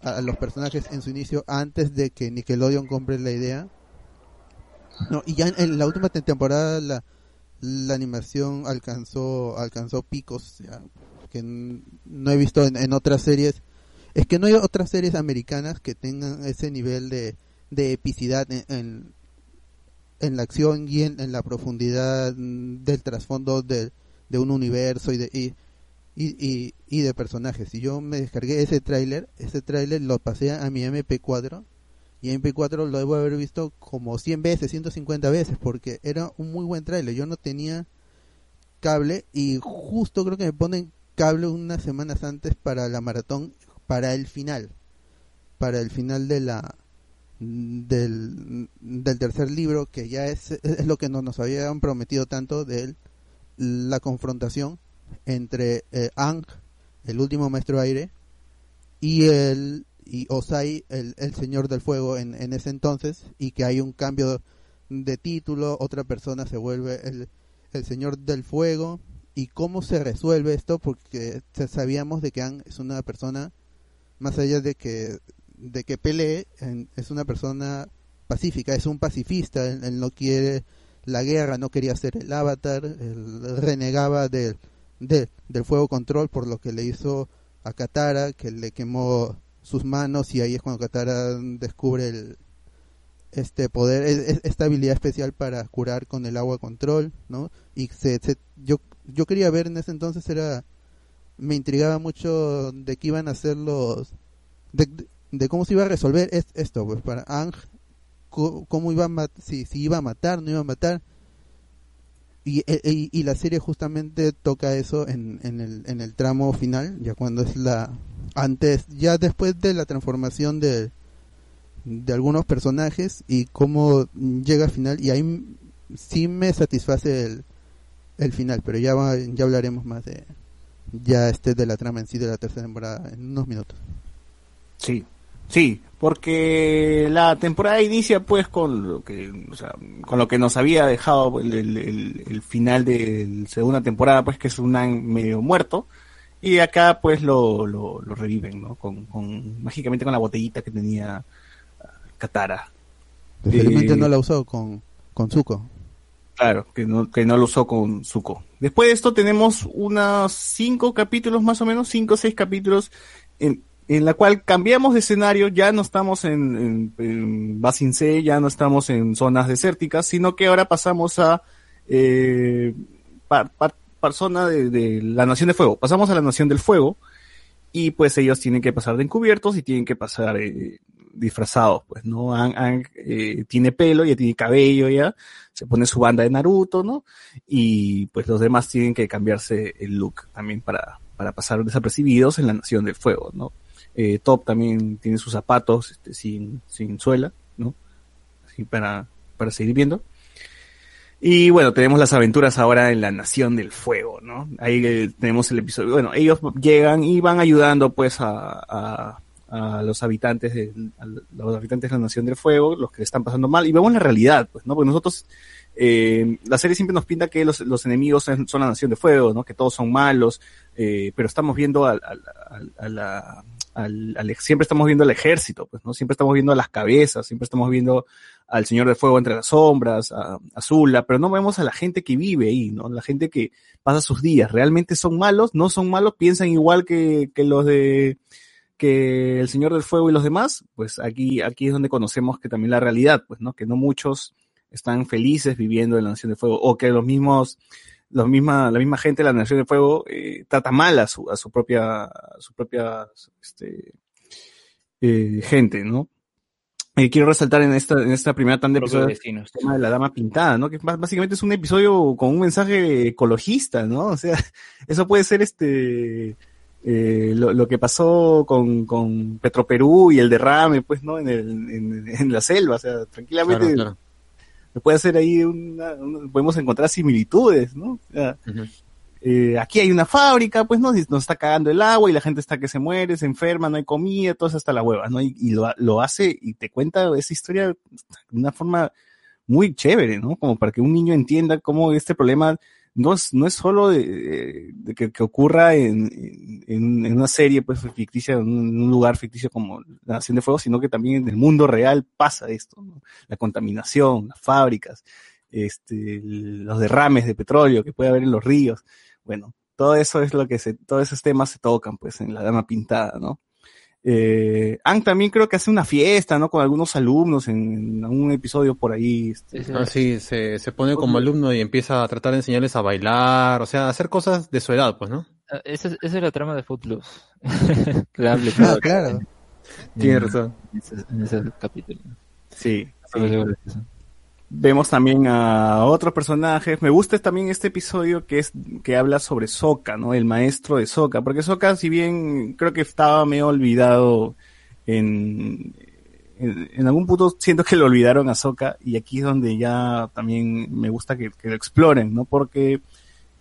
a los personajes en su inicio antes de que Nickelodeon compre la idea. No, y ya en, en la última te- temporada la, la animación alcanzó alcanzó picos que no he visto en, en otras series. Es que no hay otras series americanas que tengan ese nivel de, de epicidad en, en, la acción y en, la profundidad mm, del trasfondo de, de un universo y de, y, y, y, y de personajes. Y yo me descargué ese tráiler, ese tráiler lo pasé a mi MP4 y en MP4 lo debo haber visto como 100 veces, 150 veces porque era un muy buen tráiler. Yo no tenía cable y justo creo que me ponen cable unas semanas antes para la maratón para el final para el final de la del, del tercer libro que ya es, es lo que no- nos habían prometido tanto de él, la confrontación entre eh, Ang el último maestro aire y el y Osai el, el señor del fuego en, en ese entonces y que hay un cambio de título otra persona se vuelve el, el señor del fuego. Y cómo se resuelve esto porque sa- sabíamos de que Ang es una persona más allá de que de que pelee en- es una persona pacífica es un pacifista. Él, no quiere la guerra no quería ser el avatar. Él renegaba del de- del fuego control por lo que le hizo a Katara que le quemó sus manos y ahí es cuando Katara descubre el este poder es- es- esta habilidad especial para curar con el agua control no y se, se- yo yo quería ver en ese entonces era me intrigaba mucho de qué iban a hacer los de, de cómo se iba a resolver es- esto pues para Ang cómo iba a si, si iba a matar no iba a matar y, e- e- y la serie justamente toca eso en, en, el, en el tramo final ya cuando es la antes ya después de la transformación de de algunos personajes y cómo llega al final y ahí sí me satisface el, el final pero ya va- ya hablaremos más de ya este de la trama en sí de la tercera temporada en unos minutos. Sí, Sí, porque la temporada inicia pues con lo que, o sea, con lo que nos había dejado el, el- el- el final de la segunda temporada, pues que es un medio muerto. Y acá pues lo, lo, lo reviven, ¿no? Con, con, mágicamente con la botellita que tenía ah, Katara. Felizmente Eh, no la usó con, con Zuko. Claro, que no, que no lo usó con Zuko. Después de esto tenemos unos cinco capítulos más o menos, cinco o seis capítulos en, en la cual cambiamos de escenario, ya no estamos en, en, en Basin C, ya no estamos en zonas desérticas, sino que ahora pasamos a eh, par, persona de, de la Nación de Fuego. Pasamos a la Nación del Fuego y pues ellos tienen que pasar de encubiertos y tienen que pasar eh, disfrazados, pues, ¿no? Aang, Aang, eh, tiene pelo, ya tiene cabello, ya, se pone su banda de Naruto, ¿no? Y pues los demás tienen que cambiarse el look también para, para pasar desapercibidos en la Nación del Fuego, ¿no? Eh, Top también tiene sus zapatos este, sin, sin suela, ¿no? Así para, para seguir viendo. Y bueno, tenemos las aventuras ahora en la Nación del Fuego, ¿no? Ahí eh, tenemos el episodio. Bueno, ellos llegan y van ayudando pues a, a, a los habitantes de, a los habitantes de la Nación del Fuego, los que le están pasando mal, y vemos la realidad, pues, ¿no? Porque nosotros, eh, la serie siempre nos pinta que los, los enemigos son, la Nación de Fuego, ¿no? Que todos son malos, eh, pero estamos viendo al, al- a la, al, al- siempre estamos viendo al ejército, pues, ¿no? Siempre estamos viendo a las cabezas, siempre estamos viendo al Señor de Fuego entre las sombras, a, a Zula, pero no vemos a la gente que vive ahí, ¿no? La gente que pasa sus días. ¿Realmente son malos? ¿No son malos? ¿Piensan igual que, que los de, que el Señor del Fuego y los demás? Pues aquí, aquí es donde conocemos que también la realidad, pues, ¿no? Que no muchos están felices viviendo en la Nación del Fuego, o que los mismos, los misma, la misma gente de la Nación del Fuego eh, trata mal a su, a su propia, a su propia, este, eh, gente, ¿no? Eh, quiero resaltar en esta, en esta primera tanda de episodios vecinos. el tema de la dama pintada, ¿no? Que bás- básicamente es un episodio con un mensaje ecologista, ¿no? O sea, eso puede ser este eh, lo, lo que pasó con, con Petroperú y el derrame, pues, ¿no? En, el, en, en la selva, o sea, tranquilamente Claro, claro. Puede hacer ahí una, una- podemos encontrar similitudes, ¿no? O sea, Ujú. eh, aquí hay una fábrica, pues no, nos está cagando el agua y la gente está que se muere, se enferma, no hay comida, todo eso hasta la hueva, ¿no? Y, y lo, lo hace y te cuenta esa historia de una forma muy chévere, ¿no? Como para que un niño entienda cómo este problema no es, no es solo de, de que, que ocurra en, en, en una serie pues ficticia, en un, lugar ficticio como la Nación de Fuego, sino que también en el mundo real pasa esto, ¿no? La contaminación, las fábricas, este, los derrames de petróleo que puede haber en los ríos. Bueno, todo eso es lo que se, todos esos temas se tocan, pues, en la dama pintada, ¿no? Eh, Ang también creo que hace una fiesta, ¿no? Con algunos alumnos en, en un episodio por ahí. este, Ah, sí, se, se pone como alumno y empieza a tratar de enseñarles a bailar, o sea, a hacer cosas de su edad, pues, ¿no? Ah, Esa, es- esa es la trama de Footloose. hable Ah, claro. claro. Tiene razón. En ese, en ese capítulo. Sí, Solo sí. Vemos también a otros personajes. Me gusta también este episodio que es que habla sobre Sokka, ¿no? El maestro de Sokka, porque Sokka, si bien creo que estaba medio olvidado en, en, algún punto siento que lo olvidaron a Sokka y aquí es donde ya también me gusta que, que lo exploren, ¿no? Porque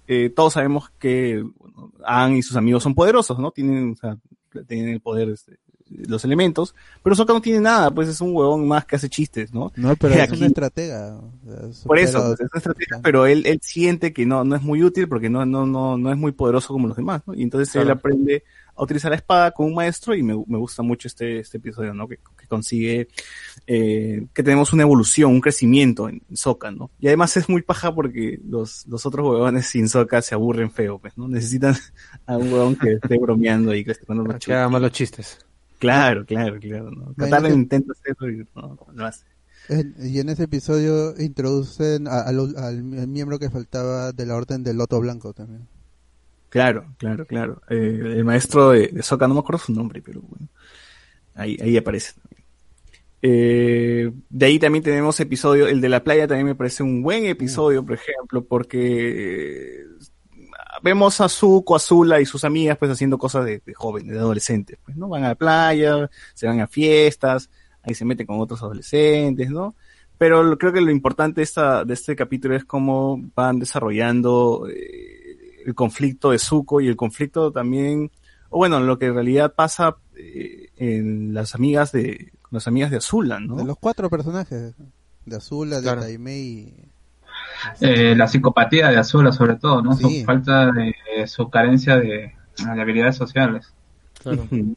eh, todos sabemos que bueno, Aang y sus amigos son poderosos, ¿no? Tienen, o sea, tienen el poder, este, los elementos, pero Sokka no tiene nada, pues es un huevón más que hace chistes, ¿no? No, pero es aquí- una estratega. o sea, por eso, pues, es una estrategia, pero él, él siente que no, no es muy útil porque no, no, no, no es muy poderoso como los demás, ¿no? Y entonces él aprende a utilizar la espada con un maestro y me, me gusta mucho este, este episodio, ¿no? Que, que consigue, eh, que tenemos una evolución, un crecimiento en Sokka, ¿no? Y además es muy paja porque los, los otros huevones sin Sokka se aburren feo, pues, ¿no? Necesitan a un huevón que esté bromeando y que esté poniendo Que haga malos chistes. Claro, claro, claro, ¿no? Katara que- intenta hacerlo y no, no lo hace. En- y en ese episodio introducen a- al, al miembro que faltaba de la Orden del Loto Blanco también. Claro, claro, claro. Eh, el maestro de, de Sokka, no me acuerdo su nombre, pero bueno. Ahí, ahí aparece. Eh, de ahí también tenemos episodio, el de la playa también me parece un buen episodio, por ejemplo, porque eh, vemos a Zuko, a Zula y sus amigas pues haciendo cosas de, de jóvenes, de adolescentes, pues, ¿no? Van a la playa, se van a fiestas, ahí se meten con otros adolescentes, ¿no? Pero lo- creo que lo importante de, esta, de este capítulo es cómo van desarrollando eh, el conflicto de Zuko y el conflicto también o bueno, lo que en realidad pasa eh, en las amigas de, con las amigas de Azula, ¿no? De los cuatro personajes, de Azula, de Claro. Taimei y... Eh, la psicopatía de Azula, sobre todo, ¿no? Sí. Su falta de su carencia de, de habilidades sociales.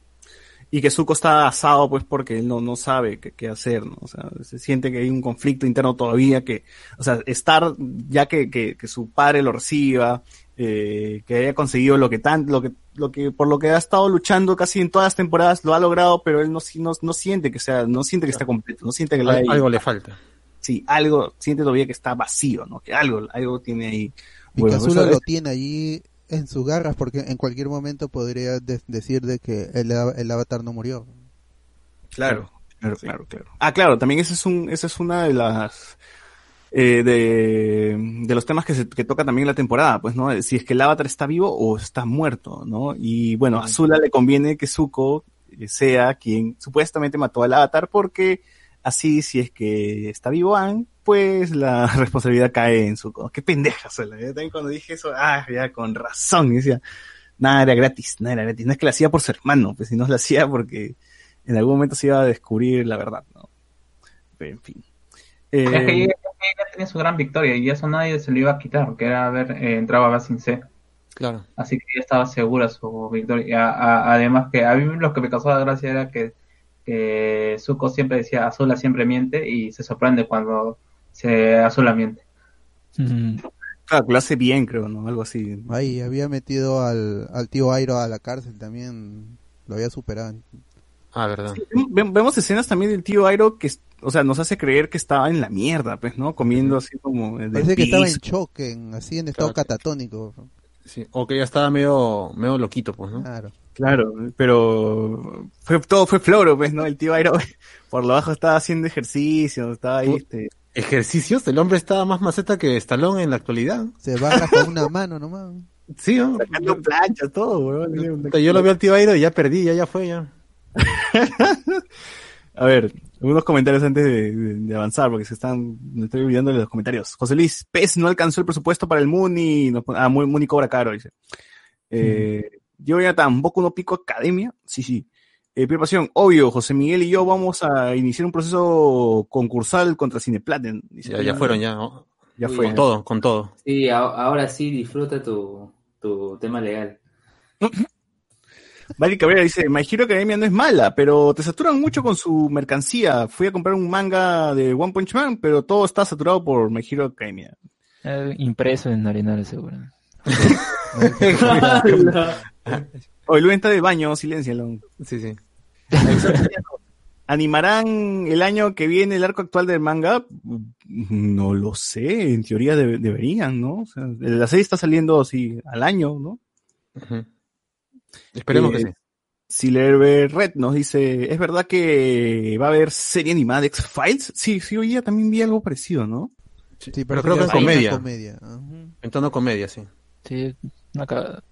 Y que Zuko está asado pues porque él no, no sabe qué, qué hacer, ¿no? O sea, se siente que hay un conflicto interno todavía que, o sea, estar, ya que, que, que su padre lo reciba, eh, que haya conseguido lo que tan, lo que, lo que, por lo que ha estado luchando casi en todas las temporadas, lo ha logrado, pero él no, no, no siente que sea, no siente que está completo, no siente que Al- hay- algo le falta. Sí, algo, siente todavía que está vacío, ¿no? Que algo, algo tiene ahí. Y Bueno, que Azula eso lo tiene allí en sus garras porque en cualquier momento podría de- decir de que el, el avatar no murió. Claro, claro, claro, claro. Ah, claro, también ese es un, esa es una de las eh, de, de los temas que se que toca también la temporada, pues, ¿no? Si es que el avatar está vivo o está muerto, ¿no? Y bueno, a Azula le conviene que Zuko eh, sea quien supuestamente mató al avatar porque así si es que está vivo Aang, pues la responsabilidad cae en Zuko. Qué pendeja Azula. Yo también cuando dije eso, ah, ya con razón, y decía, nada era gratis, nada era gratis. No es que la hacía por su hermano, pues si no la hacía porque en algún momento se iba a descubrir la verdad, ¿no? Pero en fin. Eh, Es que ella, ella tenía su gran victoria y eso nadie se lo iba a quitar, que era haber eh, entrado a Basing C. Claro. Así que ella estaba segura su victoria. Y a- a- además que a mí lo que me causaba gracia era que, que Zuko siempre decía Azula siempre miente y se sorprende cuando se Azula miente. Claro, lo hace bien, creo, ¿no? Algo así. Ahí había metido al, al tío Airo a la cárcel también, lo había superado. Ah, verdad. Ve- Vemos escenas también del tío Airo que, o sea, nos hace creer que estaba en la mierda, pues, ¿no? Comiendo así como Parece que estaba en en, así en estado Claro. catatónico. Sí. O que ya estaba medio, medio loquito, pues, ¿no? Claro. Claro, pero fue, todo fue floro, pues, ¿no? El tío Airo por lo bajo estaba haciendo ejercicio, estaba ahí, este... Ejercicios, el hombre estaba más maceta que Stallone en la actualidad. Se baja con una mano nomás. Sí, ¿no? Sacando planchas, todo, weón. Yo lo veo al tío Airo y ya perdí, ya, ya fue, ya. A ver, algunos comentarios antes de, de- de avanzar, porque se están, me estoy olvidando de los comentarios. José Luis, PES no alcanzó el presupuesto para el Muni, no- ah, Mu- Muni cobra caro, dice. Eh, Yo ya tampoco no pico academia, sí, sí. Eh, Pasión, obvio, José Miguel y yo vamos a iniciar un proceso concursal contra Cineplaten. Dice. Ya, ya fueron, ya. ¿no? Ya fue. Con todo, con todo. Sí, ahora sí disfruta tu, tu tema legal. Vali Cabrera dice, My Hero Academia no es mala, pero te saturan mucho con su mercancía. Fui a comprar un manga de One Punch Man, pero todo está saturado por My Hero Academia. Eh, impreso en Arenales, seguro. Hoy lo está de baño, siléncialo. Sí, sí. ¿Animarán el año que viene el arco actual del manga? No lo sé, en teoría debe- deberían, ¿no? O sea, la serie está saliendo así al año, ¿no? Ujú. Esperemos Eh, que sí. Silver Red nos dice, ¿es verdad que va a haber serie animada de X-Files? Sí, sí, hoy día también vi algo parecido, ¿no? Sí, Pero creo que en comedia. comedia. En tono comedia, sí. Sí, una cagada.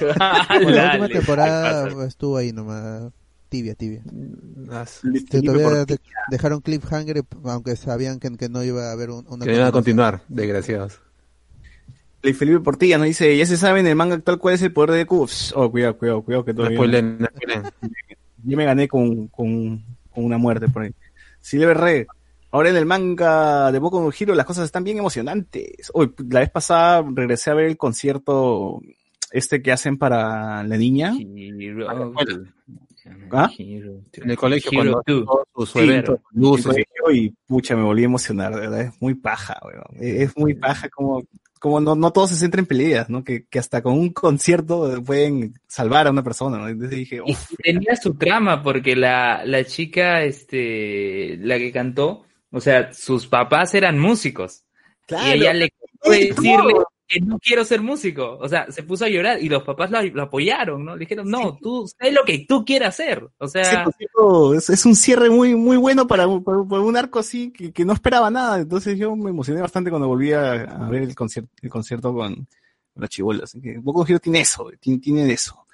Bueno, la última temporada estuvo ahí nomás. Tibia, tibia. Las- Sí, todavía de- dejaron cliffhanger, aunque sabían que, que no iba a haber un- una Que iban a continuar, desgraciados. Luis Felipe Portilla nos dice, ya se sabe en el manga actual cuál es el poder de Deku. Oh, cuidado, cuidado, cuidado, que todavía... spoilen, no spoilen. Yo me gané con, con, con una muerte por ahí. Silver Red, ahora en el manga de Boku no Hero las cosas están bien emocionantes. Hoy, la vez pasada regresé a ver el concierto este que hacen para la niña. Hero, ¿Ah? Hero, En el colegio, Hero cuando su, su Sí, evento, en luces, colegio y pucha, me volví a emocionar, de verdad, es muy paja, weón. Es muy paja como, como no, no todo se centra en peleas, ¿no? Que, que hasta con un concierto pueden salvar a una persona, ¿no? Entonces dije, Y uff, tenía su trama porque la, la chica, este, la que cantó, o sea, sus papás eran músicos. Claro. Y ella le decirle. Que no quiero ser músico. O sea, se puso a llorar y los papás lo, lo apoyaron, ¿no? Le dijeron, no, tú, sé lo que tú quieras hacer. O sea, concierto es, es un cierre muy, muy bueno para, un- para un- para un arco así que, que no esperaba nada. Entonces yo me emocioné bastante cuando volví a, a ver el concierto, el concierto con, las chibolas. Así que Boku Hero tiene eso, tiene, tiene eso.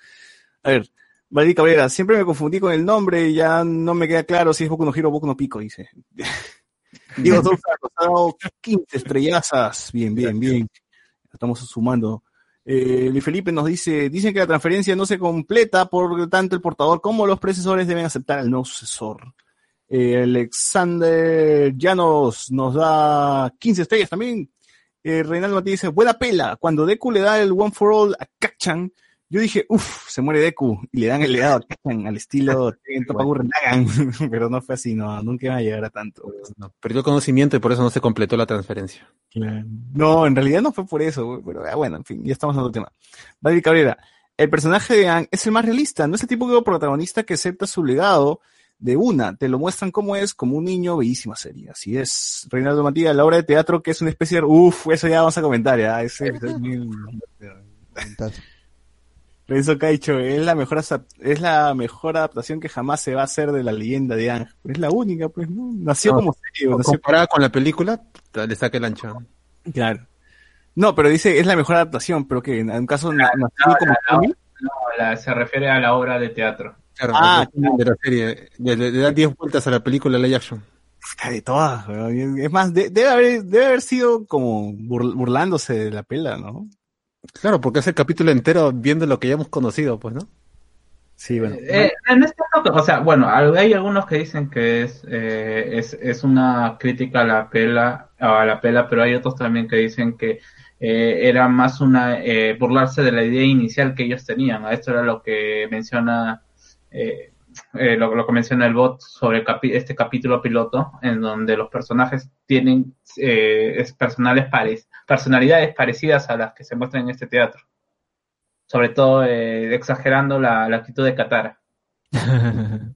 A ver, Valerie Cabrera, siempre me confundí con el nombre y ya no me queda claro si es Boku no Hero o Boku no Pico, dice. Diego Sousa, nos ha dado 15 estrellazas. Bien, bien, bien. Estamos sumando. Eh, Luis Felipe nos dice, dicen que la transferencia no se completa, por tanto el portador como los predecesores deben aceptar al nuevo sucesor. Eh, Alexander Llanos nos da 15 estrellas también. Eh, Reinaldo Martínez dice, buena pela, cuando Deku le da el One for All a Kachan, yo dije, uff, se muere Deku, y le dan el legado a Kachan al estilo pero no fue así, no, nunca iba a llegar a tanto. No, perdió el conocimiento y por eso no se completó la transferencia. No, en realidad no fue por eso, pero ah, bueno, en fin, ya estamos en otro tema. Valerie Cabrera, el personaje de Aang es el más realista, no es el tipo de protagonista que acepta su legado de una, te lo muestran como es, como un niño, bellísima serie, así es. Reinaldo Matías, la obra de teatro que es una especie de, uff, eso ya vamos a comentar, ya, ese, ese es muy- Renzo Caicho, es la mejor es la mejor adaptación que jamás se va a hacer de la leyenda de Aang. Es la única, pues, ¿no? Nació No, como serie, nació Comparada con la película, le saca el ancho. Claro. No, pero dice, es la mejor adaptación, pero que en un caso nació como no, no, la- se refiere a la obra de teatro. Claro, Ah, de, de la serie. Le, le- le da 10 vueltas a la película live action. De todas, weón. Es más, de- debe, haber, debe haber sido como bur- burlándose de la pela, ¿no? Claro, porque es el capítulo entero viendo lo que ya hemos conocido, pues, ¿no? Sí, bueno. Eh, en este caso, o sea, bueno, hay algunos que dicen que es, eh, es, es una crítica a la pela, a la pela, pero hay otros también que dicen que eh, era más una eh, burlarse de la idea inicial que ellos tenían. Esto era lo que menciona eh, eh, lo, lo que menciona el bot sobre este capítulo piloto, en donde los personajes tienen eh, es personales pare- personalidades parecidas a las que se muestran en este teatro. Sobre todo eh, exagerando la, la actitud de Katara.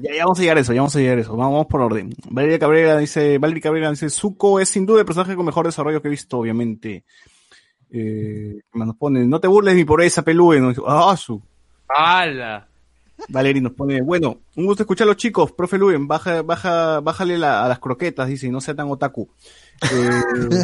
Ya, ya vamos a llegar a eso, ya vamos a llegar a eso. Vamos, vamos por orden. Valeria Cabrera dice, Valeria Cabrera dice, Zuko es sin duda el personaje con mejor desarrollo que he visto, obviamente. Eh, ¿qué más nos pone, no te burles de mi pobreza, pelúe. Ah, su. ¡Hala! Valerie nos pone, bueno, un gusto escucharlos chicos, profe Luen, baja, baja, bájale la- a las croquetas, dice, y no sea tan otaku. Eh,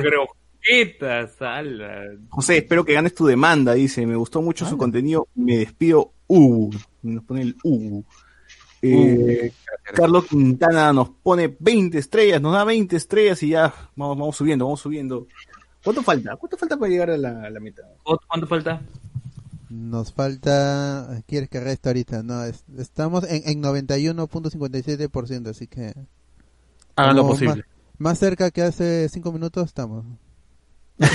Croquetas, ¡hala! José, espero que ganes tu demanda, dice, me gustó mucho su contenido, me despido, uh, nos pone el uh. Eh, Carlos Quintana nos pone 20 estrellas, nos da 20 estrellas y ya vamos, vamos subiendo, vamos subiendo. ¿Cuánto falta? ¿Cuánto falta para llegar a la, a la meta? ¿Cuánto falta? Nos falta. ¿Quieres que resta ahorita? No, es- estamos en, en 91.57%, así que. Hagan lo posible. Más, más cerca que hace 5 minutos estamos.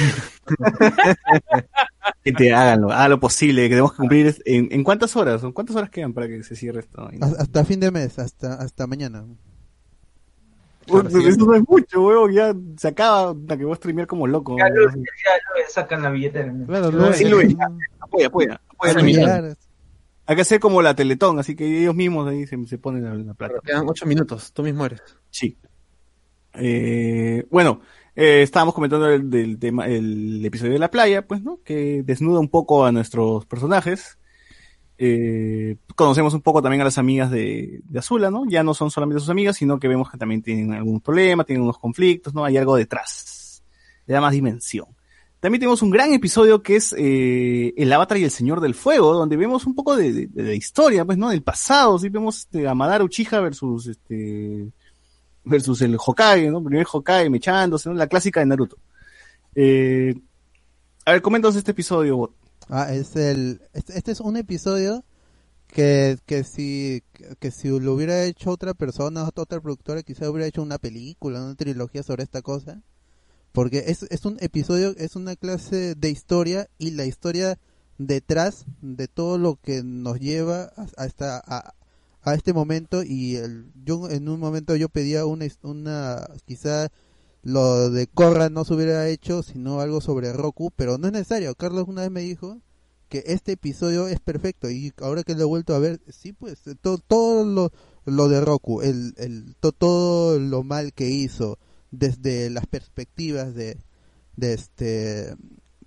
Gente, háganlo, hagan lo posible, que tenemos que cumplir en, en cuántas horas, ¿En ¿cuántas horas quedan para que se cierre esto? Hasta, hasta fin de mes, hasta hasta mañana. Eso no es mucho, huevón, ya se acaba, la que voy a streamear como loco. Ya, Luis, ya, Luis, sacan la billetera. Claro, Sí, Luis, Luis, eh, apoya, apoya, apoya. Hay que llegar. Hay que hacer como la Teletón, así que ellos mismos ahí se, se ponen la, la plata. Quedan 8 minutos, tú mismo eres. Sí. Eh, bueno, eh, estábamos comentando el, del tema, el episodio de la playa, pues, ¿no? Que desnuda un poco a nuestros personajes. Eh, conocemos un poco también a las amigas de, de Azula, ¿no? Ya no son solamente sus amigas, sino que vemos que también tienen algún problema, tienen unos conflictos, ¿no? Hay algo detrás. Le da más dimensión. También tenemos un gran episodio que es eh, El Avatar y el Señor del Fuego, donde vemos un poco de, de, historia, pues, ¿no? Del pasado, sí, vemos este, a Madara Uchiha versus este versus el Hokage, ¿no? Primer Hokage mechándose, ¿no? La clásica de Naruto. Eh, a ver, coméntanos este episodio, Bot. Ah, es el, este, es un episodio que, que si, que si lo hubiera hecho otra persona, otra productora, quizá hubiera hecho una película, una trilogía sobre esta cosa. Porque es, es un episodio, es una clase de historia y la historia detrás de todo lo que nos lleva a, a a, este momento y el, yo en un momento yo pedía una, una quizá lo de Korra no se hubiera hecho sino algo sobre Roku pero no es necesario. Carlos una vez me dijo que este episodio es perfecto y ahora que lo he vuelto a ver sí pues todo, todo lo, lo de Roku el, el to- todo lo mal que hizo desde las perspectivas de, de este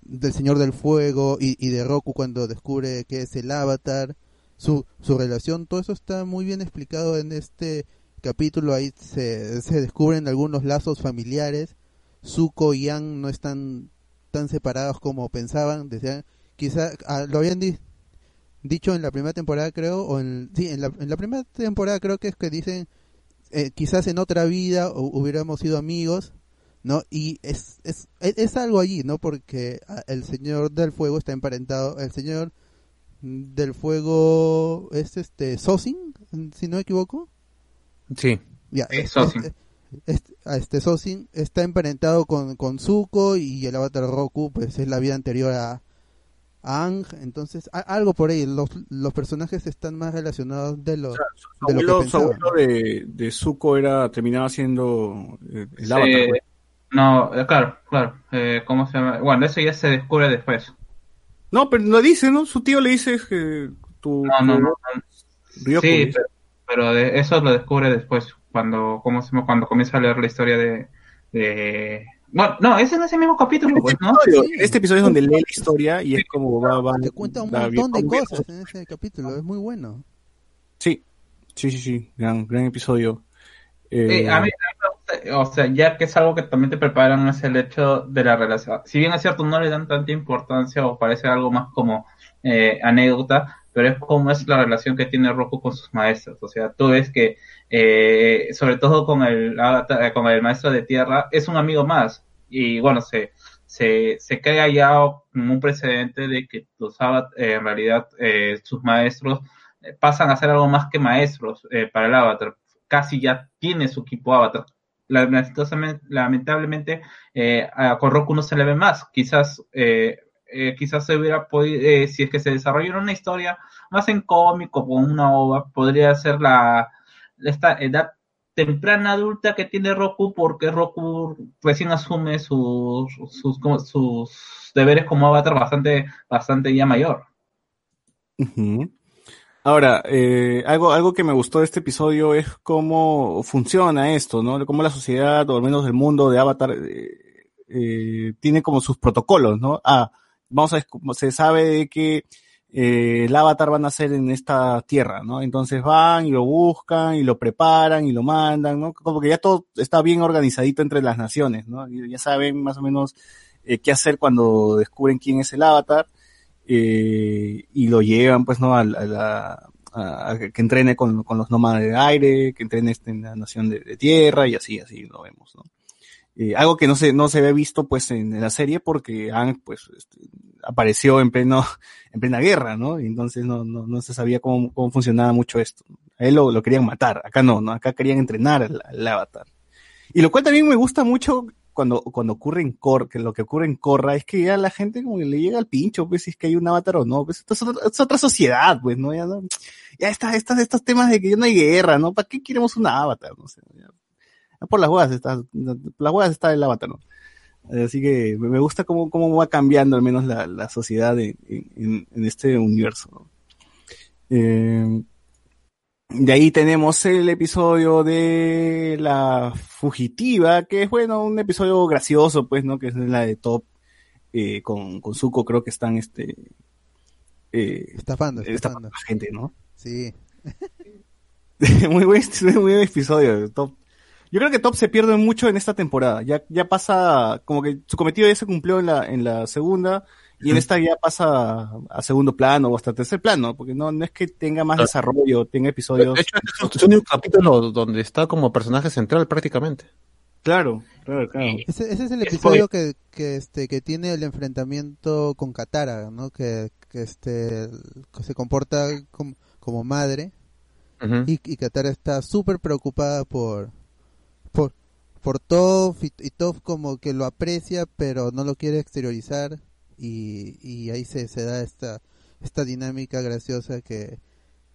del Señor del Fuego y, y de Roku cuando descubre que es el avatar su, su relación, todo eso está muy bien explicado en este capítulo, ahí se, se descubren algunos lazos familiares, Zuko y Yang no están tan separados como pensaban, decían, quizá ah, lo habían di- dicho en la primera temporada creo, o en, sí, en la, en la primera temporada creo que es que dicen, eh, quizás en otra vida hu- hubiéramos sido amigos, ¿no? Y es, es, es, es algo allí, ¿no? Porque ah, el Señor del Fuego está emparentado, el Señor del Fuego es este Sosin, si no me equivoco. Sí. Ya, Es es- Sosin. es- es- a este Sosin está emparentado con, con Zuko y el avatar Roku pues es la vida anterior a, a Ang, entonces a- algo por ahí, los, los personajes están más relacionados de lo, Su de lo abuelo, que su pensaban. abuelo de, de Zuko era, terminaba siendo eh, el Sí, avatar. pues. no, eh, claro, claro. Eh, ¿Cómo se llama? Bueno, eso ya se descubre después. No, pero lo dice, ¿no? Su tío le dice que tu... No, no, tu- no. Ryoko Sí, pero, pero de- eso lo descubre después, cuando, ¿cómo se llama? cuando comienza a leer la historia de, de... Bueno, no, ese en ese mismo capítulo, pues, ¿no? episodio- en este episodio es donde lee la historia y es como va, va, Te cuenta un montón de bien- cosas en ese capítulo, es muy bueno. Sí, sí, sí, sí, gran, gran episodio. Eh, Sí, a mí, gusta, o sea, ya que es algo que también te preparan es el hecho de la relación. Si bien es cierto, no le dan tanta importancia o parece algo más como eh, anécdota, pero es como es la relación que tiene Roku con sus maestros. O sea, tú ves que, eh, sobre todo con el, con el maestro de tierra, es un amigo más. Y bueno, se, se, se crea ya un precedente de que los avatar, eh, en realidad, eh, sus maestros eh, pasan a ser algo más que maestros eh, para el avatar. Casi ya tiene su equipo avatar. Lamentablemente, lamentablemente eh, con Roku no se le ve más. Quizás, eh, quizás se hubiera podido, eh, si es que se desarrollara una historia más en cómic o una ova, podría ser la esta edad temprana adulta que tiene Roku porque Roku recién asume sus, sus, deberes como avatar bastante, bastante ya mayor. Ahora, eh, algo, algo que me gustó de este episodio es cómo funciona esto, ¿no? Cómo la sociedad, o al menos el mundo de Avatar, tiene como sus protocolos, ¿no? Ah, vamos a, se sabe de que eh, el Avatar van a nacer en esta tierra, ¿no? Entonces van y lo buscan y lo preparan y lo mandan, ¿no? Como que ya todo está bien organizadito entre las naciones, ¿no? Ya saben más o menos eh, qué hacer cuando descubren quién es el Avatar eh, y lo llevan pues no a, a la- a- a que entrene con, con los nómadas de aire, que entrene este, en la nación de tierra y así, así lo vemos, ¿no? Eh, algo que no se, no se había visto pues en, la serie porque Ang pues este, apareció en pleno, en plena guerra, ¿no? Y entonces no, no, no se sabía cómo, cómo funcionaba mucho esto. A él lo, lo querían matar, acá no, ¿no? Acá querían entrenar al, al avatar. Y lo cual también me gusta mucho cuando, cuando ocurre en Cor, que lo que ocurre en Corra es que ya la gente como que le llega al pincho, pues, si es que hay un avatar o no, pues, esto es otra, es otra sociedad, pues, ¿no? Ya, ya está, estas, estos temas de que ya no hay guerra, ¿no? ¿Para qué queremos un avatar? No sé, ya por las huevas está, por las huevas está el avatar, ¿no? Así que me gusta cómo, cómo va cambiando al menos la, la sociedad en, en, en este universo, ¿no? Eh, de ahí tenemos el episodio de la fugitiva, que es bueno, un episodio gracioso, pues, ¿no? Que es la de Top eh, con, con Zuko, creo que están este eh, Estafando, estafando estafando. a la gente, ¿no? Sí. muy buen, muy buen episodio, Top. Yo creo que Top se pierde mucho en esta temporada. Ya, ya pasa, como que su cometido ya se cumplió en la, en la segunda, y en esta ya pasa a segundo plano o hasta tercer plano, porque no, no es que tenga más desarrollo, tenga episodios. De hecho, este es único capítulo donde está como personaje central prácticamente. Claro, claro, claro. Ese, ese es el episodio que, que este que tiene el enfrentamiento con Katara, ¿no? Que, que este que se comporta como, como madre y, y Katara está súper preocupada por por por Toph y, y Toph como que lo aprecia pero no lo quiere exteriorizar y, y ahí se, se da esta esta dinámica graciosa que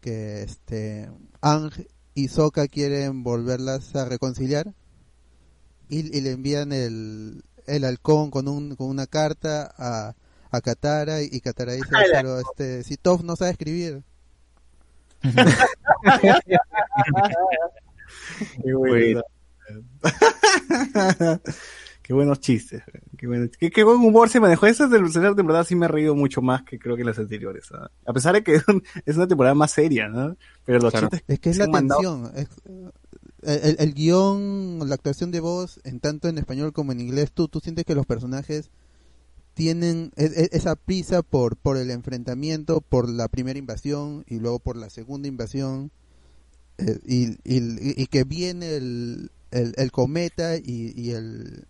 que este Ang y Sokka quieren volverlas a reconciliar y, y le envían el, el halcón con un con una carta a, a Katara y, y Katara dice pero este si Toph no sabe escribir Qué bueno. qué buenos chistes. Qué, bueno- qué- qué buen humor se manejó. Esta tercera temporada sí me he reído mucho más que creo que las anteriores. ¿ah? A pesar de que es, un- es una temporada más seria, ¿no? Pero los Claro. chistes Es que es la mandado- tensión. es- el, el- guion, la actuación de voz, en tanto en español como en inglés, tú, tú sientes que los personajes tienen e- e- esa prisa por, por el enfrentamiento, por la primera invasión y luego por la segunda invasión. eh, y, y, y que viene el, el, el cometa y, y el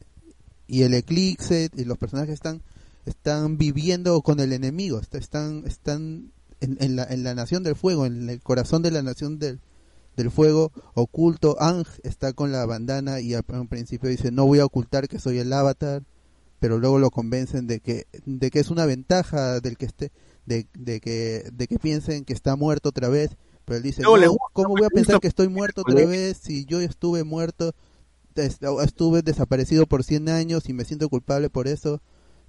y el eclipse y los personajes están están viviendo con el enemigo est- están están en, en la, en la nación del fuego en el corazón de la nación del, del fuego oculto. Ang está con la bandana y al, al principio dice no voy a ocultar que soy el avatar pero luego lo convencen de que de que es una ventaja del que esté de, de que de que piensen que está muerto otra vez pero él dice Luego le "No, gusta, cómo voy a pensar que estoy muerto otra vez si yo estuve muerto est- estuve desaparecido por 100 años y me siento culpable por eso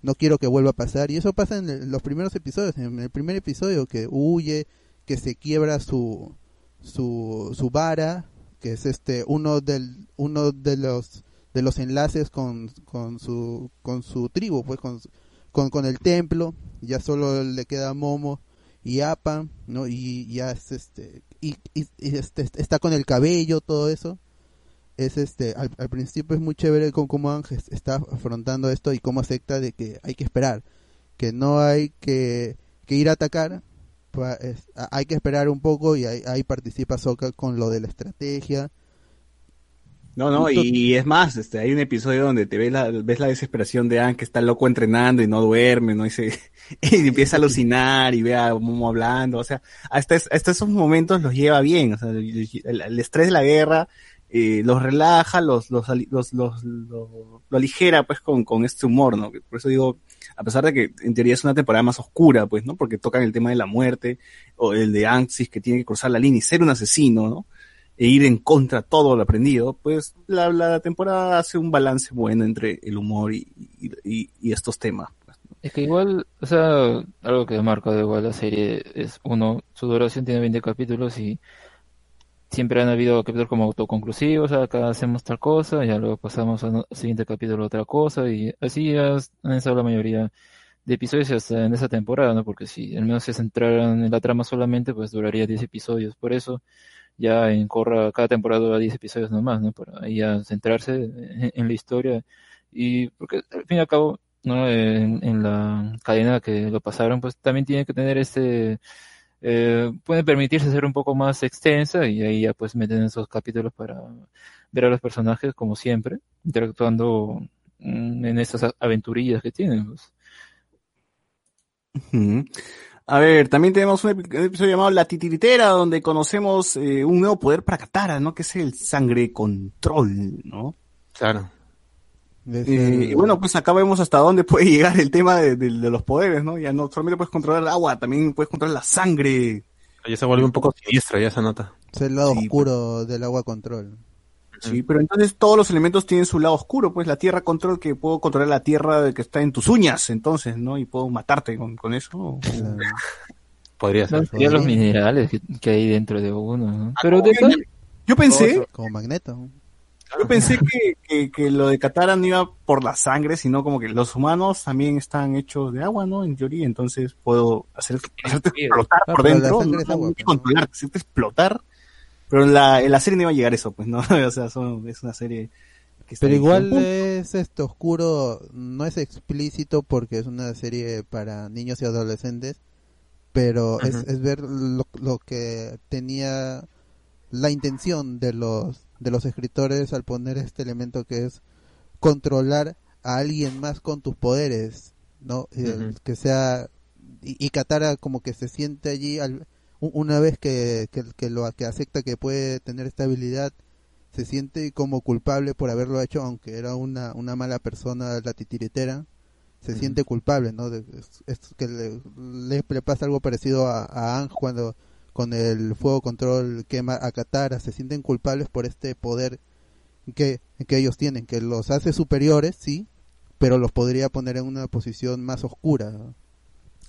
no quiero que vuelva a pasar y eso pasa en los primeros episodios en el primer episodio que huye que se quiebra su su, su vara que es este uno del uno de los de los enlaces con, con su con su tribu pues con, con con el templo. Ya solo le queda Momo y Apa no y ya es este y, y- este, está con el cabello todo eso. Es este al, principio es muy chévere con cómo Ángel está afrontando esto y cómo acepta de que hay que esperar que no hay que, que ir a atacar pa- es- a- hay que esperar un poco y ahí, ahí participa Sokka con lo de la estrategia No, no, y, y es más, este, hay un episodio donde te ves la, ves la desesperación de Anne que está loco entrenando y no duerme, ¿no? Y, se, y empieza a alucinar y ve a Momo hablando, o sea, hasta, es- hasta esos momentos los lleva bien, o sea, el, el- el estrés de la guerra eh, los relaja, los, los, los, los- lo, lo aligera, pues, con, con este humor, ¿no? Por eso digo, a pesar de que en teoría es una temporada más oscura, pues, ¿no? Porque tocan el tema de la muerte, o el de Anxis que tiene que cruzar la línea y ser un asesino, ¿no? E ir en contra todo lo aprendido, pues la, la temporada hace un balance bueno entre el humor y, y, estos temas. Es que igual, o sea, algo que marca de igual la serie es, uno, su duración tiene 20 capítulos y siempre han habido capítulos como autoconclusivos, o sea, acá hacemos tal cosa, ya luego pasamos al siguiente capítulo otra cosa, y así han estado la mayoría de episodios hasta en esa temporada, ¿no? Porque si al menos se centraran en la trama solamente, pues duraría 10 episodios. Por eso ya en Corra cada temporada dura 10 episodios nomás, ¿no? Para ahí ya centrarse en, la historia. Y porque al fin y al cabo, ¿no? En, la cadena que lo pasaron, pues también tiene que tener este, eh, puede permitirse ser un poco más extensa y ahí ya pues meten esos capítulos para ver a los personajes como siempre, interactuando mm, en estas a- aventurillas que tienen. Pues. A ver, también tenemos un, epi- un episodio llamado La Titiritera, donde conocemos eh, un nuevo poder para Katara, ¿no? Que es el sangre control, ¿no? Claro. Eh, y bueno, pues acá vemos hasta dónde puede llegar el tema de, de- de los poderes, ¿no? Ya no solamente puedes controlar el agua, también puedes controlar la sangre. Ya se vuelve un poco siniestra ya esa nota. es el lado Sí, oscuro del agua control Sí, pero entonces todos los elementos tienen su lado oscuro, pues la tierra control, que puedo controlar la tierra que está en tus uñas, entonces, ¿no? Y puedo matarte con, con eso. Claro. Podría ser. No, los minerales que, que hay dentro de uno, ¿no? Pero de yo, yo pensé, como magneto yo pensé que, que, que lo de Katara no iba por la sangre, sino como que los humanos también están hechos de agua, ¿no? En teoría, entonces puedo hacer, hacerte explotar Ah, por dentro, sangre no, es agua, no ¿no? controlarte, hacerte explotar. Pero en la, en la serie no iba a llegar eso, pues, ¿no? o sea, son- es una serie que está Pero igual es esto oscuro, no es explícito porque es una serie para niños y adolescentes, pero es, es ver lo, lo que tenía la intención de los de los escritores al poner este elemento que es controlar a alguien más con tus poderes, ¿no? Y el- Ujú. Que sea y, y Katara como que se siente allí al- una vez que, que, que lo que acepta que puede tener esta habilidad se siente como culpable por haberlo hecho, aunque era una, una mala persona la titiritera, se siente culpable, ¿no? De- es, es que le, le- le pasa algo parecido a, a Ang cuando con el fuego control quema a Katara, se sienten culpables por este poder que, que ellos tienen, que los hace superiores, sí, pero los podría poner en una posición más oscura. ¿no?